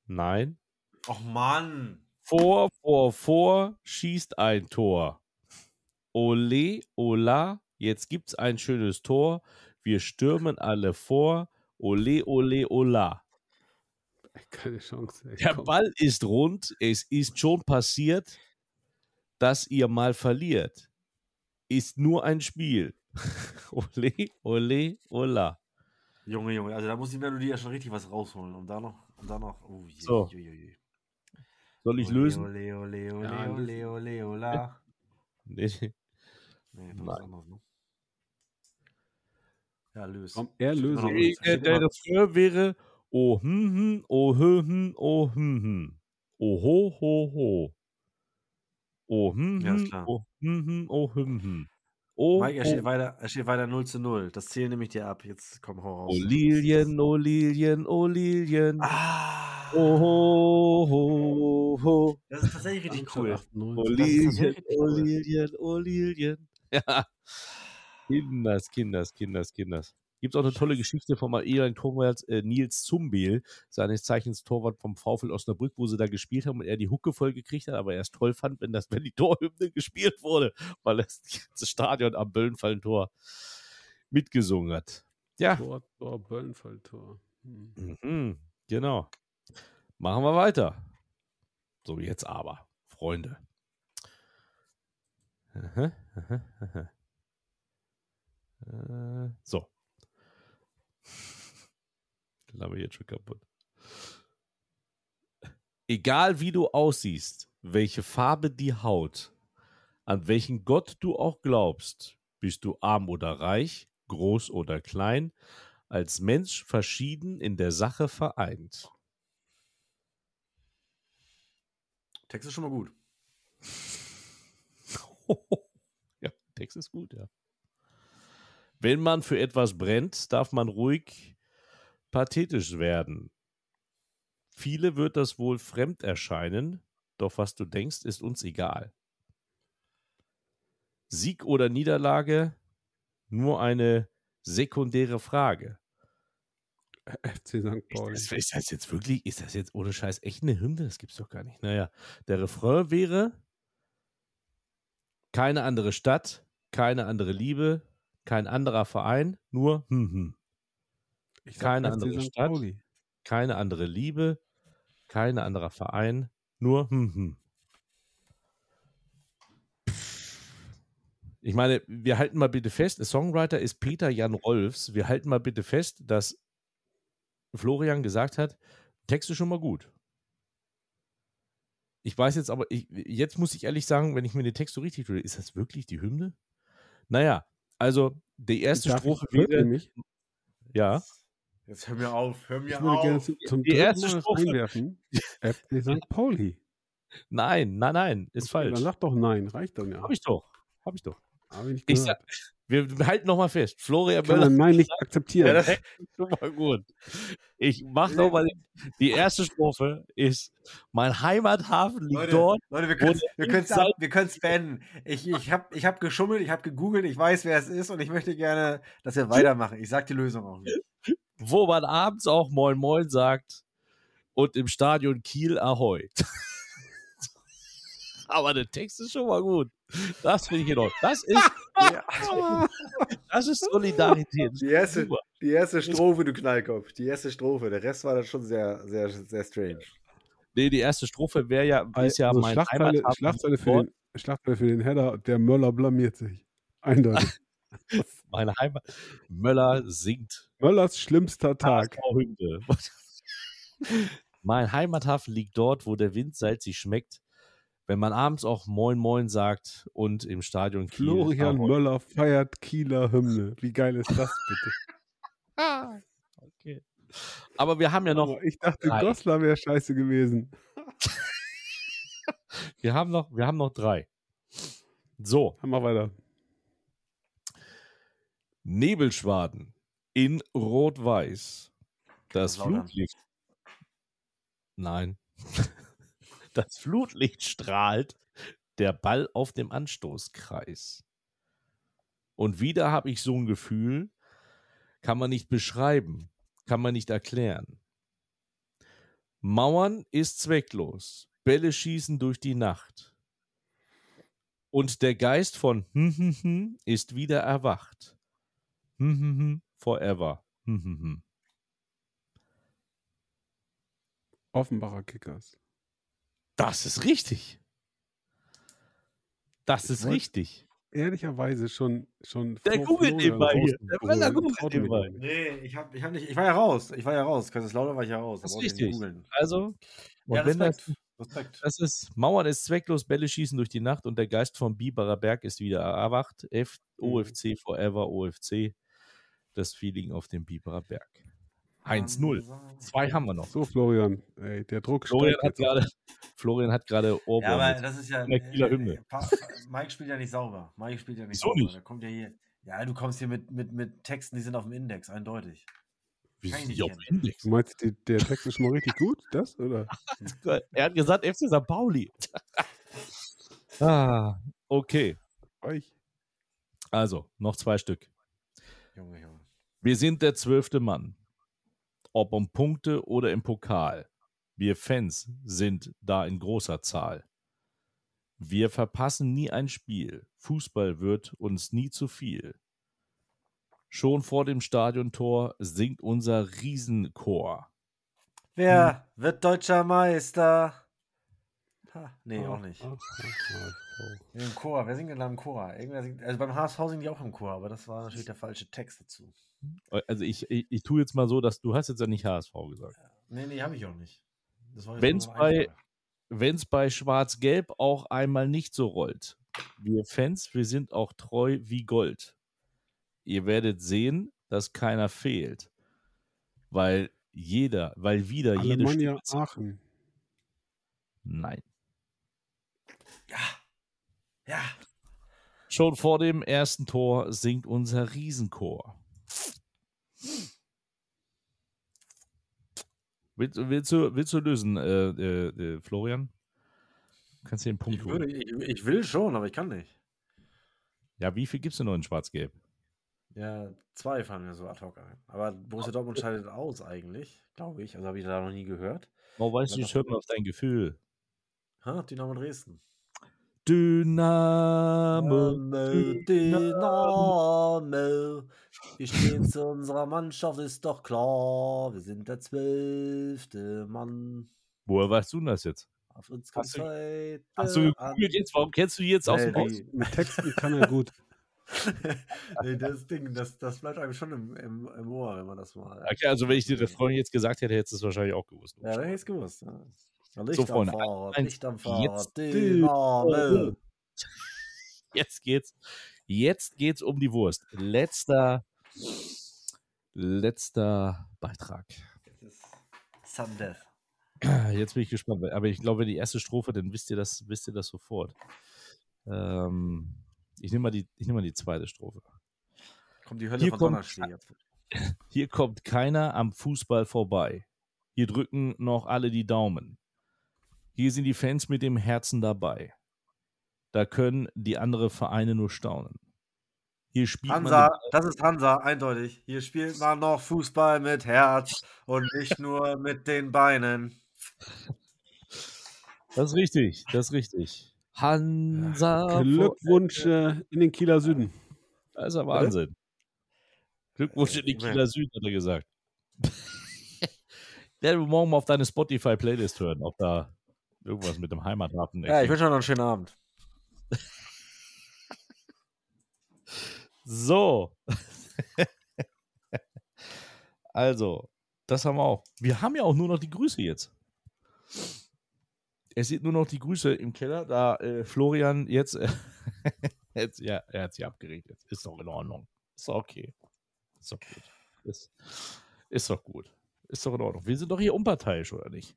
Nein. Och Mann. Vor, vor, vor schießt ein Tor. Ole, ola. Jetzt gibt's ein schönes Tor. Wir stürmen alle vor. Ole, ole, ola. Keine Chance. Ey, Der. Ball ist rund. Es ist schon passiert, dass ihr mal verliert. Ist nur ein Spiel. ole, ole, ola. Junge, Junge, also da muss die Melodie ja schon richtig was rausholen. Und da noch, und da noch. Oh, je, So. je, je, je. Soll ich Ole, lösen? Ole, ole, ole, Ja, ole, ole, ola. Nee. Nee, das Nein. ist anders, ne? Ja, löst. Komm, er löse. Der, der, immer- Refrain wäre Oh hm hm, oh hö hm, oh hm hm. Oh ho ho ho. Oh hm Ja, hm, klar. oh hm hm, oh hm hm. Oh, Mike, er oh, steht, weiter, er steht weiter 0 zu 0. Das zählen nämlich dir ab. Jetzt komm, hau raus. oh Lilien, oh Lilien, oh Lilien. Ah! Oh ho ho ho. Das ist tatsächlich richtig cool. 98. Oh Lilien, oh. Lilien, oh Lilien. Ja. Kinders, Kinders, Kinders, Kinders. Gibt auch eine tolle Geschichte vom ehemaligen Torwart äh, Nils Zumbel, seines Zeichens Torwart vom VfL Osnabrück, wo sie da gespielt haben und er die Hucke voll gekriegt hat, aber er es toll fand, wenn das wenn die Torhymne gespielt wurde, weil das ganze Stadion am Böllenfallentor mitgesungen hat. Ja. Tor, Tor, Böllenfalltor. Hm. Mhm, genau. Machen wir weiter. So, jetzt aber, Freunde. Aha, aha, aha. Äh, so. Wir jetzt schon kaputt. Egal wie du aussiehst, welche Farbe die Haut, an welchen Gott du auch glaubst, bist du arm oder reich, groß oder klein, als Mensch verschieden in der Sache vereint. Text ist schon mal gut. ja, Text ist gut, ja. Wenn man für etwas brennt, darf man ruhig pathetisch werden. Viele wird das wohl fremd erscheinen, doch was du denkst, ist uns egal. Sieg oder Niederlage, nur eine sekundäre Frage. FC St. Pauli. Ist das, ist das jetzt wirklich, ist das jetzt ohne Scheiß echt eine Hymne? Das gibt's doch gar nicht. Naja, der Refrain wäre keine andere Stadt, keine andere Liebe, kein anderer Verein, nur hm, hm. Ich sag keine FC andere St. Stadt. Pauli. keine andere Liebe, kein anderer Verein, nur hm, hm. Ich meine, wir halten mal bitte fest, der Songwriter ist Peter Jan Rolfs. Wir halten mal bitte fest, dass Florian gesagt hat, Text ist schon mal gut. Ich weiß jetzt aber, ich, jetzt muss ich ehrlich sagen, wenn ich mir den Text so richtig tue, ist das wirklich die Hymne? Naja, also die erste Darf Strophe wäre, mich? ja, Jetzt hör mir auf, hör mir Ich würde gerne auf. zu, zum Die erste Mal Strophe. einwerfen. FC St. Pauli. nein, nein, nein, ist Okay, falsch. Dann sag doch nein, reicht dann ja. Hab ich doch, hab ich doch. Ich nicht Ich sag, wir halten noch mal fest, Florian Ich kann Möller ein Nein nicht akzeptieren. Ja, das ist schon mal gut. Ich mach noch mal die, erste Strophe ist mein Heimathafen liegt Leute, dort. Leute, wir können wir können's wir können's beenden. Ich, ich habe ich hab geschummelt, ich habe gegoogelt, ich weiß, wer es ist und ich möchte gerne, dass wir weitermachen. Ich sag die Lösung auch nicht. wo man abends auch Moin Moin sagt und im Stadion Kiel Ahoi. Aber der Text ist schon mal gut. Das finde ich Ordnung. Das ist, das ist Solidarität. Die erste, die erste Strophe, du Knallkopf. Die erste Strophe. Der Rest war dann schon sehr, sehr, sehr strange. Nee, die erste Strophe wäre ja, ist ja also mein Schlagzeile, Heimathafen Schlagzeile, liegt für den, Schlagzeile für den Header, der Möller blamiert sich. Eindeutig. Meine Heimat. Möller singt Möllers schlimmster Tag. Mein Heimathafen liegt dort, wo der Wind salzig schmeckt. Wenn man abends auch Moin Moin sagt und im Stadion Kiel. Florian Ahoi. Möller feiert Kieler Hymne. Wie geil ist das bitte? Okay. Aber wir haben ja noch, Aber ich dachte, drei. Goslar wäre scheiße gewesen. wir haben noch, wir haben noch drei. So, Haben wir weiter. Nebelschwaden in Rot-Weiß. Das Lautern. Flutlicht. Nein. Das Flutlicht strahlt, der Ball auf dem Anstoßkreis. Und wieder habe ich so ein Gefühl, kann man nicht beschreiben, kann man nicht erklären. Mauern ist zwecklos, Bälle schießen durch die Nacht. Und der Geist von hm, hm, hm ist wieder erwacht. Hm, hm, hm, forever. Hm, hm, hm. Offenbacher Kickers. Das ist richtig. Das Ich ist richtig. Ehrlicherweise schon. schon Der googelt nebenbei hier. Der. Möller googelt nebenbei. Nee, ich hab, ich hab nicht, ich war ja raus. Ich war ja raus. Kaiserslautern war ich ja raus. Da Das ist richtig. googeln. Also, und Ja, wenn das, Respekt. Respekt. das ist, Mauern ist zwecklos, Bälle schießen durch die Nacht und der Geist vom Biberer Berg ist wieder erwacht. F, Mhm. OFC forever, OFC. Das Feeling auf dem Biberer Berg. 1-0. Zwei haben wir noch. So, Florian, ey, der Druck Florian steigt hat jetzt. gerade, Florian hat gerade Ja, Ohrwurm. aber mit. das ist ja. der Kieler äh, Hymne. äh, Mike spielt ja nicht sauber. Mike spielt ja nicht Wieso sauber. nicht? Da kommt ja hier. Ja, du kommst hier mit, mit, mit Texten, die sind auf dem Index, eindeutig. Wie sind nicht die auf kennen. Index? Du meinst, die, der Text ist schon mal richtig gut? Das? Oder? Er hat gesagt FC St. Pauli. ah, okay. Euch? Also, noch zwei Stück. Junge, Junge. Wir sind der zwölfte Mann. Ob um Punkte oder im Pokal. Wir Fans sind da in großer Zahl. Wir verpassen nie ein Spiel. Fußball wird uns nie zu viel. Schon vor dem Stadiontor singt unser Riesenchor. Wer wird deutscher Meister? Ha, nee, auch nicht. Ach, ach. Im Chor, wer singt denn da im Chor? Irgendwer singt, also beim HSV singen die auch im Chor, aber das war natürlich der falsche Text dazu. Also ich, ich, ich tue jetzt mal so, dass du hast jetzt ja nicht HSV gesagt. Nee, nee, habe ich auch nicht. Wenn's bei-. Wenn es bei Schwarz-Gelb auch einmal nicht so rollt. Wir Fans, wir sind auch treu wie Gold. Ihr werdet sehen, dass keiner fehlt. Weil jeder, weil wieder jede Alemannia Stimme- Aachen. Nein. Ja, Schon vor dem ersten Tor singt unser Riesenchor. Willst, willst, du, willst du lösen, äh, äh, äh, Florian? Kannst du den Punkt ich, holen? würde, ich, ich will schon, aber ich kann nicht. Ja, wie viel gibt es denn noch in Schwarz-Gelb? Ja, zwei fallen mir so ad hoc ein. Aber Borussia Dortmund scheidet aus eigentlich, glaube ich. Also habe ich da noch nie gehört. Oh, weißt du, ich höre mal auf dein Gefühl. Ha, Dynamo Dresden. Dynamo. Dynamo, Dynamo. Wir stehen zu unserer Mannschaft, ist doch klar. Wir sind der zwölfte Mann. Woher weißt du denn das jetzt? Auf uns kommt Hast du- Hast du gegoogelt jetzt? Warum kennst du die jetzt aus dem Nee, Haus? Mit Texten kann er gut. nee, das Ding, das, das bleibt einem schon im, im, im Ohr, wenn man das mal. Okay, also wenn ich dir das vorhin jetzt gesagt hätte, hättest du es wahrscheinlich auch gewusst. Ja, dann hätte ich es gewusst. Ja. Licht So, am Freunde, Fahrrad, eins, Licht am jetzt Fahrrad. Dynamo. Jetzt geht's. Jetzt geht's um die Wurst. Letzter, letzter Beitrag. Sun Death. Jetzt bin ich gespannt. Aber ich glaube, die erste Strophe, dann wisst ihr das, wisst ihr das sofort. Ähm, ich nehme mal, die- ich nehm mal die zweite Strophe. Kommt die Hölle Hier von jetzt. Hier kommt keiner am Fußball vorbei. Hier drücken noch alle die Daumen. Hier sind die Fans mit dem Herzen dabei. Da können die anderen Vereine nur staunen. Hier spielt Hansa, man. das ist Hansa, eindeutig. Hier spielt man noch Fußball mit Herz und nicht nur mit den Beinen. Das ist richtig, das ist richtig. Hansa. Glückwunsch äh, in den Kieler Süden. Das ist ja Wahnsinn. Glückwunsch in Moment. Kieler Süd, hat er gesagt. Werden wir morgen mal auf deine Spotify-Playlist hören, ob da irgendwas mit dem Heimathafen Ja, ich wünsche euch noch einen schönen Abend. So. also, das haben wir auch. Wir haben ja auch nur noch die Grüße jetzt. Es sind nur noch die Grüße im Keller, da äh, Florian jetzt, äh, jetzt, ja, er hat sie abgeregt. Jetzt ist doch in Ordnung. Ist doch okay. Ist doch gut. Ist, ist doch gut. Ist doch in Ordnung. Wir sind doch hier unparteiisch, oder nicht?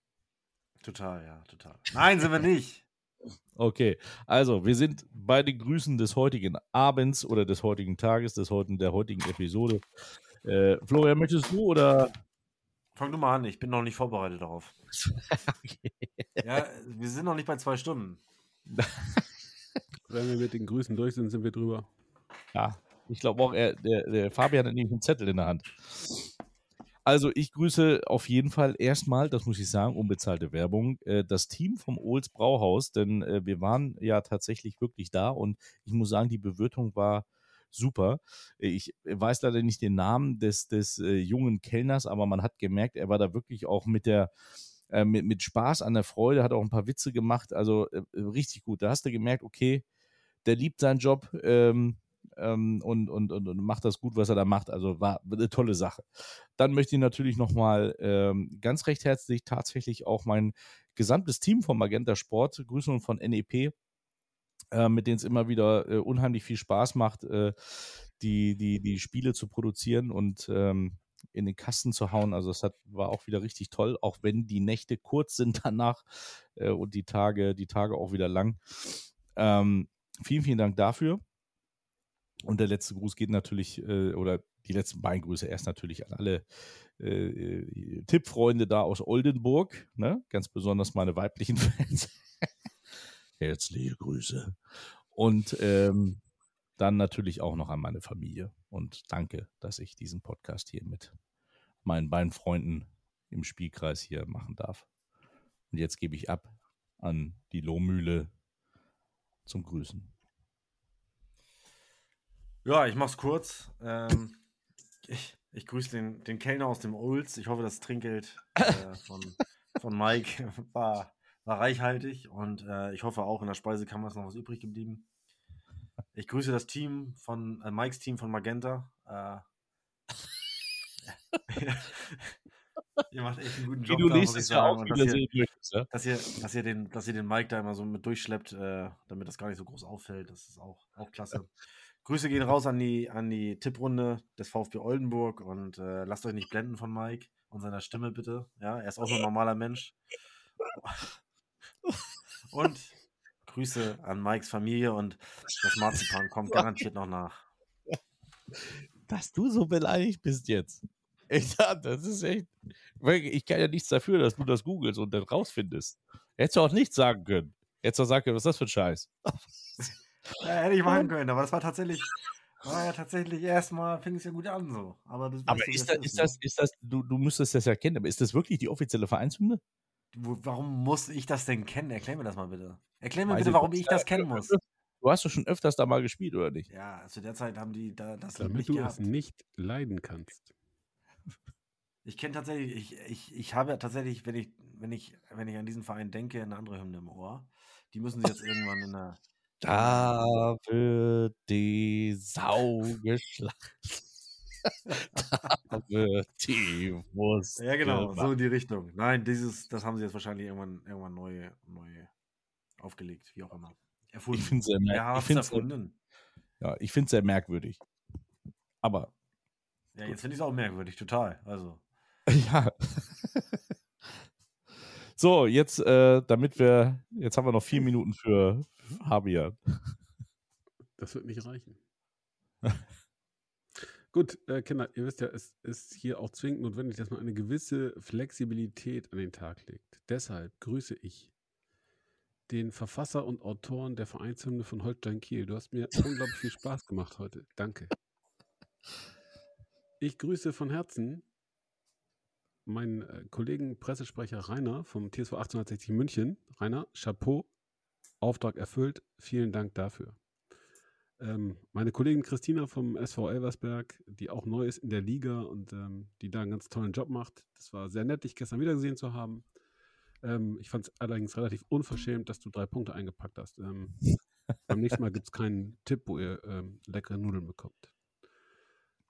Total, ja, total. Nein, sind wir nicht. Okay, also wir sind bei den Grüßen des heutigen Abends oder des heutigen Tages, des heutigen, der heutigen Episode. Äh, Florian, möchtest du oder? Fang du mal an, ich bin noch nicht vorbereitet darauf. Ja, wir sind noch nicht bei zwei Stunden. Wenn wir mit den Grüßen durch sind, sind wir drüber. Ja, ich glaube auch, er, der, der Fabian hat nämlich einen Zettel in der Hand. Also ich grüße auf jeden Fall erstmal, das muss ich sagen, unbezahlte Werbung, äh, das Team vom Ohls Brauhaus, denn äh, wir waren ja tatsächlich wirklich da und ich muss sagen, die Bewirtung war super. Ich weiß leider nicht den Namen des, des äh, jungen Kellners, aber man hat gemerkt, er war da wirklich auch mit der äh, mit, mit Spaß an der Freude, hat auch ein paar Witze gemacht, also äh, richtig gut. Da hast du gemerkt, okay, der liebt seinen Job ähm, ähm, und, und, und, und macht das gut, was er da macht. Also war eine tolle Sache. Dann möchte ich natürlich nochmal ähm, ganz recht herzlich tatsächlich auch mein gesamtes Team von Magenta Sport grüßen und von NEP, äh, mit denen es immer wieder äh, unheimlich viel Spaß macht, äh, die, die, die Spiele zu produzieren und ähm, in den Kasten zu hauen. Also es hat, war auch wieder richtig toll, auch wenn die Nächte kurz sind danach äh, und die Tage, die Tage auch wieder lang. Ähm, vielen, vielen Dank dafür. Und der letzte Gruß geht natürlich, äh, oder die letzten beiden Grüße erst natürlich an alle äh, äh, Tippfreunde da aus Oldenburg, ne? ganz besonders meine weiblichen Fans. Herzliche Grüße. Und ähm, dann natürlich auch noch an meine Familie. Und danke, dass ich diesen Podcast hier mit meinen beiden Freunden im Spielkreis hier machen darf. Und jetzt gebe ich ab an die Lohmühle zum Grüßen. Ja, ich mach's kurz. Ähm, ich, ich grüße den, den Kellner aus dem Olds. Ich hoffe, das Trinkgeld äh, von, von Mike war, war reichhaltig und äh, ich hoffe auch in der Speisekammer ist noch was übrig geblieben. Ich grüße das Team von äh, Mikes Team von Magenta. Äh, ihr macht echt einen guten Job. Die du da, nächstes Jahr auch Und wieder dass, ihr, sehen möchtest, ja? dass, ihr, dass, ihr den, dass ihr den Mike da immer so mit durchschleppt, äh, damit das gar nicht so groß auffällt. Das ist auch, auch klasse. Grüße gehen raus an die, an die Tipprunde des VfB Oldenburg und äh, lasst euch nicht blenden von Mike und seiner Stimme bitte. Ja, er ist auch nur ein normaler Mensch. Und Grüße an Mikes Familie und das Marzipan kommt garantiert noch nach. Dass du so beleidigt bist jetzt. Echt, das ist echt. Ich kann ja nichts dafür, dass du das googelst und dann rausfindest. Hättest du auch nichts sagen können. Hättest du auch sagen können, was ist das für ein Scheiß? Ja, hätte ich machen können, aber das war tatsächlich, war ja tatsächlich erstmal, fing es ja gut an so. Aber, das, Aber ist das, ist das, ist das, du, du müsstest das ja kennen, aber ist das wirklich die offizielle Vereinshymne? Warum muss ich das denn kennen? Erklär mir das mal bitte. Erklär mir Weiß bitte, warum ich das kennen muss. Du hast doch schon öfters da mal gespielt, oder nicht? Ja, zu der Zeit haben die da das Damit nicht du gehabt. es nicht leiden kannst. Ich kenne tatsächlich, ich, ich, ich habe tatsächlich, wenn ich, wenn ich, wenn ich an diesen Verein denke, eine andere Hymne im Ohr. Die müssen sie jetzt irgendwann in der. Da wird die Sau geschlachtet. da wird die Wurst Ja, genau, gemacht. so in die Richtung. Nein, dieses, das haben sie jetzt wahrscheinlich irgendwann, irgendwann neu, neu aufgelegt, wie auch immer. Erfunden. Ich finde es sehr, mer ja, ich erfunden. ja, ich find's sehr merkwürdig. Aber, Ja, jetzt finde ich es auch merkwürdig, total. Also. ja. so, jetzt, äh, damit wir, jetzt haben wir noch vier Minuten für Fabian. Das wird nicht reichen. Gut, äh, Kinder, ihr wisst ja, es ist hier auch zwingend notwendig, dass man eine gewisse Flexibilität an den Tag legt. Deshalb grüße ich den Verfasser und Autoren der Vereinshymne von Holstein Kiel. Du hast mir unglaublich viel Spaß gemacht heute. Danke. Ich grüße von Herzen meinen äh, Kollegen Pressesprecher Rainer vom TSV 1860 München. Rainer, Chapeau, Auftrag erfüllt. Vielen Dank dafür. Ähm, meine Kollegin Christina vom SV Elversberg, die auch neu ist in der Liga und ähm, die da einen ganz tollen Job macht. Das war sehr nett, dich gestern wieder gesehen zu haben. Ähm, ich fand es allerdings relativ unverschämt, dass du drei Punkte eingepackt hast. Ähm, beim nächsten Mal gibt es keinen Tipp, wo ihr ähm, leckere Nudeln bekommt.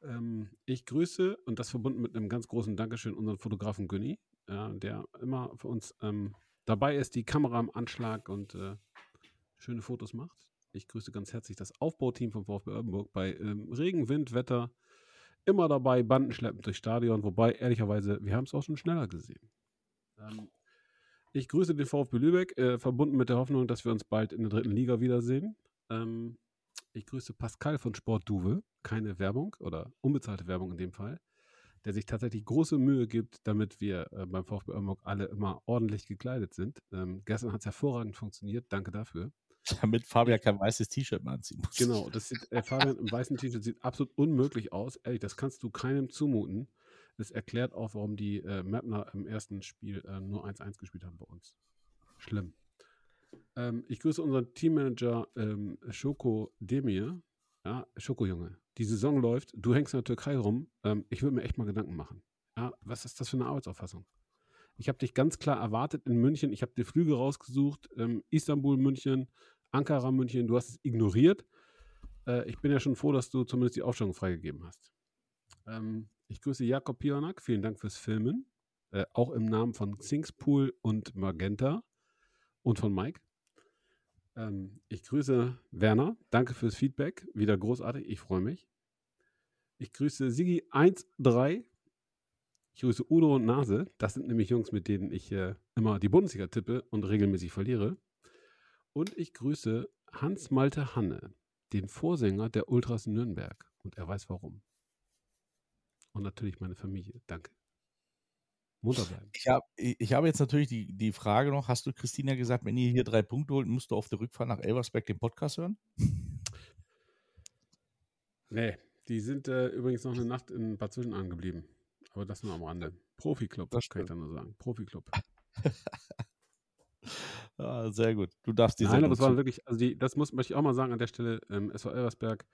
Ähm, ich grüße und das verbunden mit einem ganz großen Dankeschön unseren Fotografen Günni, ja, der immer für uns ähm, dabei ist, die Kamera am Anschlag und äh, schöne Fotos macht. Ich grüße ganz herzlich das Aufbauteam vom VfB Oldenburg bei ähm, Regen, Wind, Wetter. Immer dabei, Banden schleppend durchs Stadion. Wobei, ehrlicherweise, wir haben es auch schon schneller gesehen. Ähm, ich grüße den VfB Lübeck, äh, verbunden mit der Hoffnung, dass wir uns bald in der dritten Liga wiedersehen. Ähm, ich grüße Pascal von Sport Duve, keine Werbung oder unbezahlte Werbung in dem Fall, der sich tatsächlich große Mühe gibt, damit wir äh, beim VfB Oldenburg alle immer ordentlich gekleidet sind. Ähm, gestern hat es hervorragend funktioniert, danke dafür. Damit Fabian kein weißes T-Shirt mehr anziehen muss. Genau, das sieht, äh, Fabian im weißen T-Shirt sieht absolut unmöglich aus. Ehrlich, das kannst du keinem zumuten. Das erklärt auch, warum die äh, Mapner im ersten Spiel äh, nur 1-1 gespielt haben bei uns. Schlimm. Ähm, ich grüße unseren Teammanager ähm, Schoko Demir. Ja, Schoko Junge. Die Saison läuft, du hängst in der Türkei rum. Ähm, ich würde mir echt mal Gedanken machen. Ja, was ist das für eine Arbeitsauffassung? Ich habe dich ganz klar erwartet in München. Ich habe dir Flüge rausgesucht. Ähm, Istanbul, München, Ankara, München. Du hast es ignoriert. Äh, ich bin ja schon froh, dass du zumindest die Aufstellung freigegeben hast. Ähm, ich grüße Jakob Pionak. Vielen Dank fürs Filmen. Äh, auch im Namen von Xingspool und Magenta und von Mike. Ähm, ich grüße Werner. Danke fürs Feedback. Wieder großartig. Ich freue mich. Ich grüße Sigi13. Ich grüße Udo und Nase. Das sind nämlich Jungs, mit denen ich äh, immer die Bundesliga tippe und regelmäßig verliere. Und ich grüße Hans-Malte Hanne, den Vorsänger der Ultras Nürnberg. Und er weiß warum. Und natürlich meine Familie. Danke. Munter bleiben. Ich, hab, ich habe jetzt natürlich die, die Frage noch: Hast du Christina gesagt, wenn ihr hier drei Punkte holt, musst du auf der Rückfahrt nach Elversberg den Podcast hören? Nee, die sind äh, übrigens noch eine Nacht in Bad Zwischenahn geblieben. Aber das nur am Rande. Profi-Club, Das kann ich stimmt. da nur sagen. Profi-Club. Ah, sehr gut. Du darfst die Nein, aber Sendung es war wirklich, also die, das muss möchte ich auch mal sagen an der Stelle, ähm, SV Elversberg,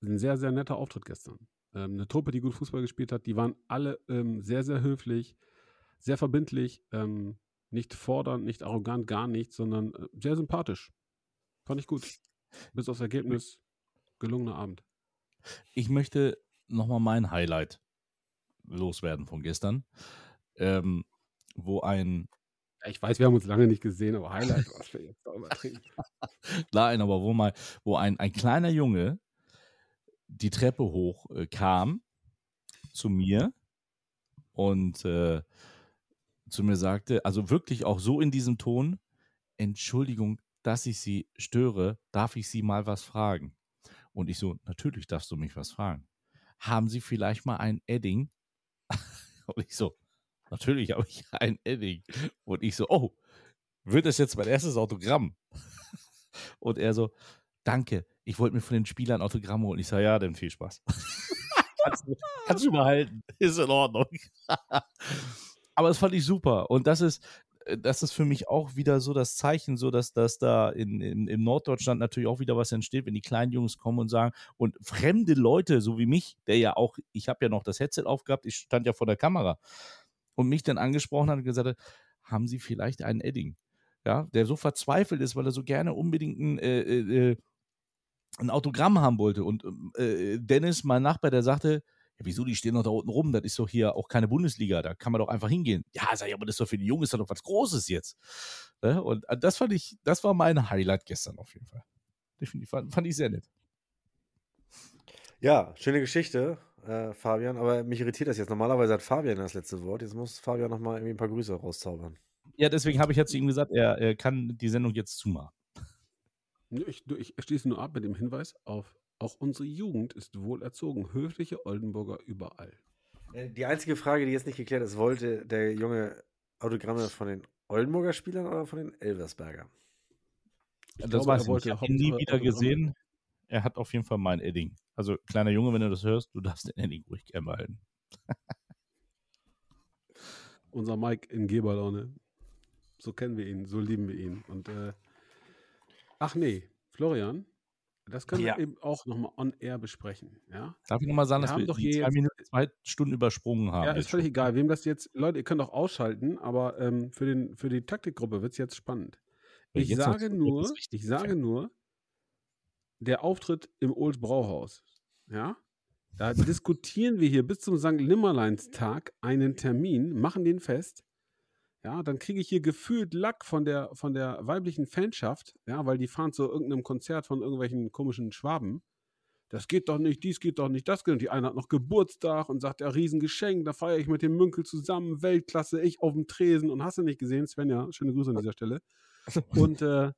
ein sehr, sehr netter Auftritt gestern. Ähm, eine Truppe, die gut Fußball gespielt hat, die waren alle ähm, sehr, sehr höflich, sehr verbindlich, ähm, nicht fordernd, nicht arrogant, gar nicht, sondern äh, sehr sympathisch. Fand ich gut. Bis aufs Ergebnis, gelungener Abend. Ich möchte nochmal mein Highlight loswerden von gestern, ähm, wo ein, ich weiß, wir haben uns lange nicht gesehen, aber Highlight war für jetzt da übertrieben. nein, aber wo mal, wo ein, ein kleiner Junge die Treppe hoch äh, kam zu mir und äh, zu mir sagte, also wirklich auch so in diesem Ton, Entschuldigung, dass ich Sie störe, darf ich Sie mal was fragen? Und ich so, natürlich darfst du mich was fragen. Haben Sie vielleicht mal ein Edding? Und ich so, natürlich habe ich ein Edding. Und ich so, oh, wird das jetzt mein erstes Autogramm? Und er so, danke, ich wollte mir von den Spielern Autogramme holen. Ich sage, ja, dann viel Spaß. kannst, du, kannst du behalten, ist in Ordnung. Aber das fand ich super. Und das ist, das ist für mich auch wieder so das Zeichen, so dass, dass da in, in, im Norddeutschland natürlich auch wieder was entsteht, wenn die kleinen Jungs kommen und sagen, und fremde Leute, so wie mich, der ja auch, ich habe ja noch das Headset aufgehabt, ich stand ja vor der Kamera und mich dann angesprochen hat und gesagt hat, haben Sie vielleicht einen Edding? Ja, der so verzweifelt ist, weil er so gerne unbedingt ein, äh, äh, ein Autogramm haben wollte. Und äh, Dennis, mein Nachbar, der sagte, ja, wieso, die stehen doch da unten rum, das ist doch hier auch keine Bundesliga, da kann man doch einfach hingehen. Ja, sag ich, aber das ist doch für die Jungen, ist doch was Großes jetzt. Ne? Und äh, das fand ich, das war mein Highlight gestern auf jeden Fall. Definitiv, fand, fand ich sehr nett. Ja, schöne Geschichte, äh, Fabian, aber mich irritiert das jetzt. Normalerweise hat Fabian das letzte Wort. Jetzt muss Fabian nochmal irgendwie ein paar Grüße rauszaubern. Ja, deswegen habe ich ja zu ihm gesagt, er, er kann die Sendung jetzt zumachen. Ich, ich schließe nur ab mit dem Hinweis auf, auch unsere Jugend ist wohlerzogen. Höfliche Oldenburger überall. Äh, Die einzige Frage, die jetzt nicht geklärt ist, wollte der Junge Autogramme von den Oldenburger Spielern oder von den Elversberger? Ich das glaube, weiß er wollte Ich habe ihn nie wieder Autogramme. gesehen. Er hat auf jeden Fall mein Edding. Also, kleiner Junge, wenn du das hörst, du darfst den Edding ruhig gerne behalten. Unser Mike in Geberlaune. So kennen wir ihn, so lieben wir ihn. Und äh, ach nee, Florian, das können Ja. wir eben auch nochmal on air besprechen. Ja, Darf ich nochmal sagen, Wir dass haben wir doch die hier zwei, Minuten, zwei Stunden übersprungen haben? ja ist völlig schon? egal, wem das jetzt. Leute, ihr könnt auch ausschalten, aber ähm, für, den, für die Taktikgruppe wird es jetzt spannend. Ich jetzt sage nur, ich sage nur, der Auftritt im Old Brauhaus, ja, da diskutieren wir hier bis zum St. Nimmerleinstag einen Termin, machen den fest. Ja, dann kriege ich hier gefühlt Lack von der, von der weiblichen Fanschaft, ja, weil die fahren zu irgendeinem Konzert von irgendwelchen komischen Schwaben. Das geht doch nicht, dies geht doch nicht, das geht. Und die eine hat noch Geburtstag und sagt, ja, Riesengeschenk, da feiere ich mit dem Münkel zusammen, Weltklasse, ich auf dem Tresen und hast du nicht gesehen, Svenja, schöne Grüße an dieser Stelle. Und äh,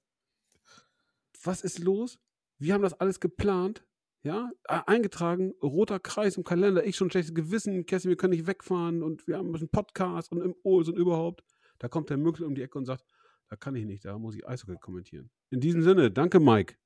was ist los? Wir haben das alles geplant, ja, e- eingetragen, roter Kreis im Kalender, ich schon schlechtes Gewissen, Kessi, wir können nicht wegfahren und wir haben ein bisschen Podcast und im Ols und überhaupt. Da kommt der Mückel um die Ecke und sagt, da kann ich nicht, da muss ich Eishockey kommentieren. In diesem Sinne, danke Mike.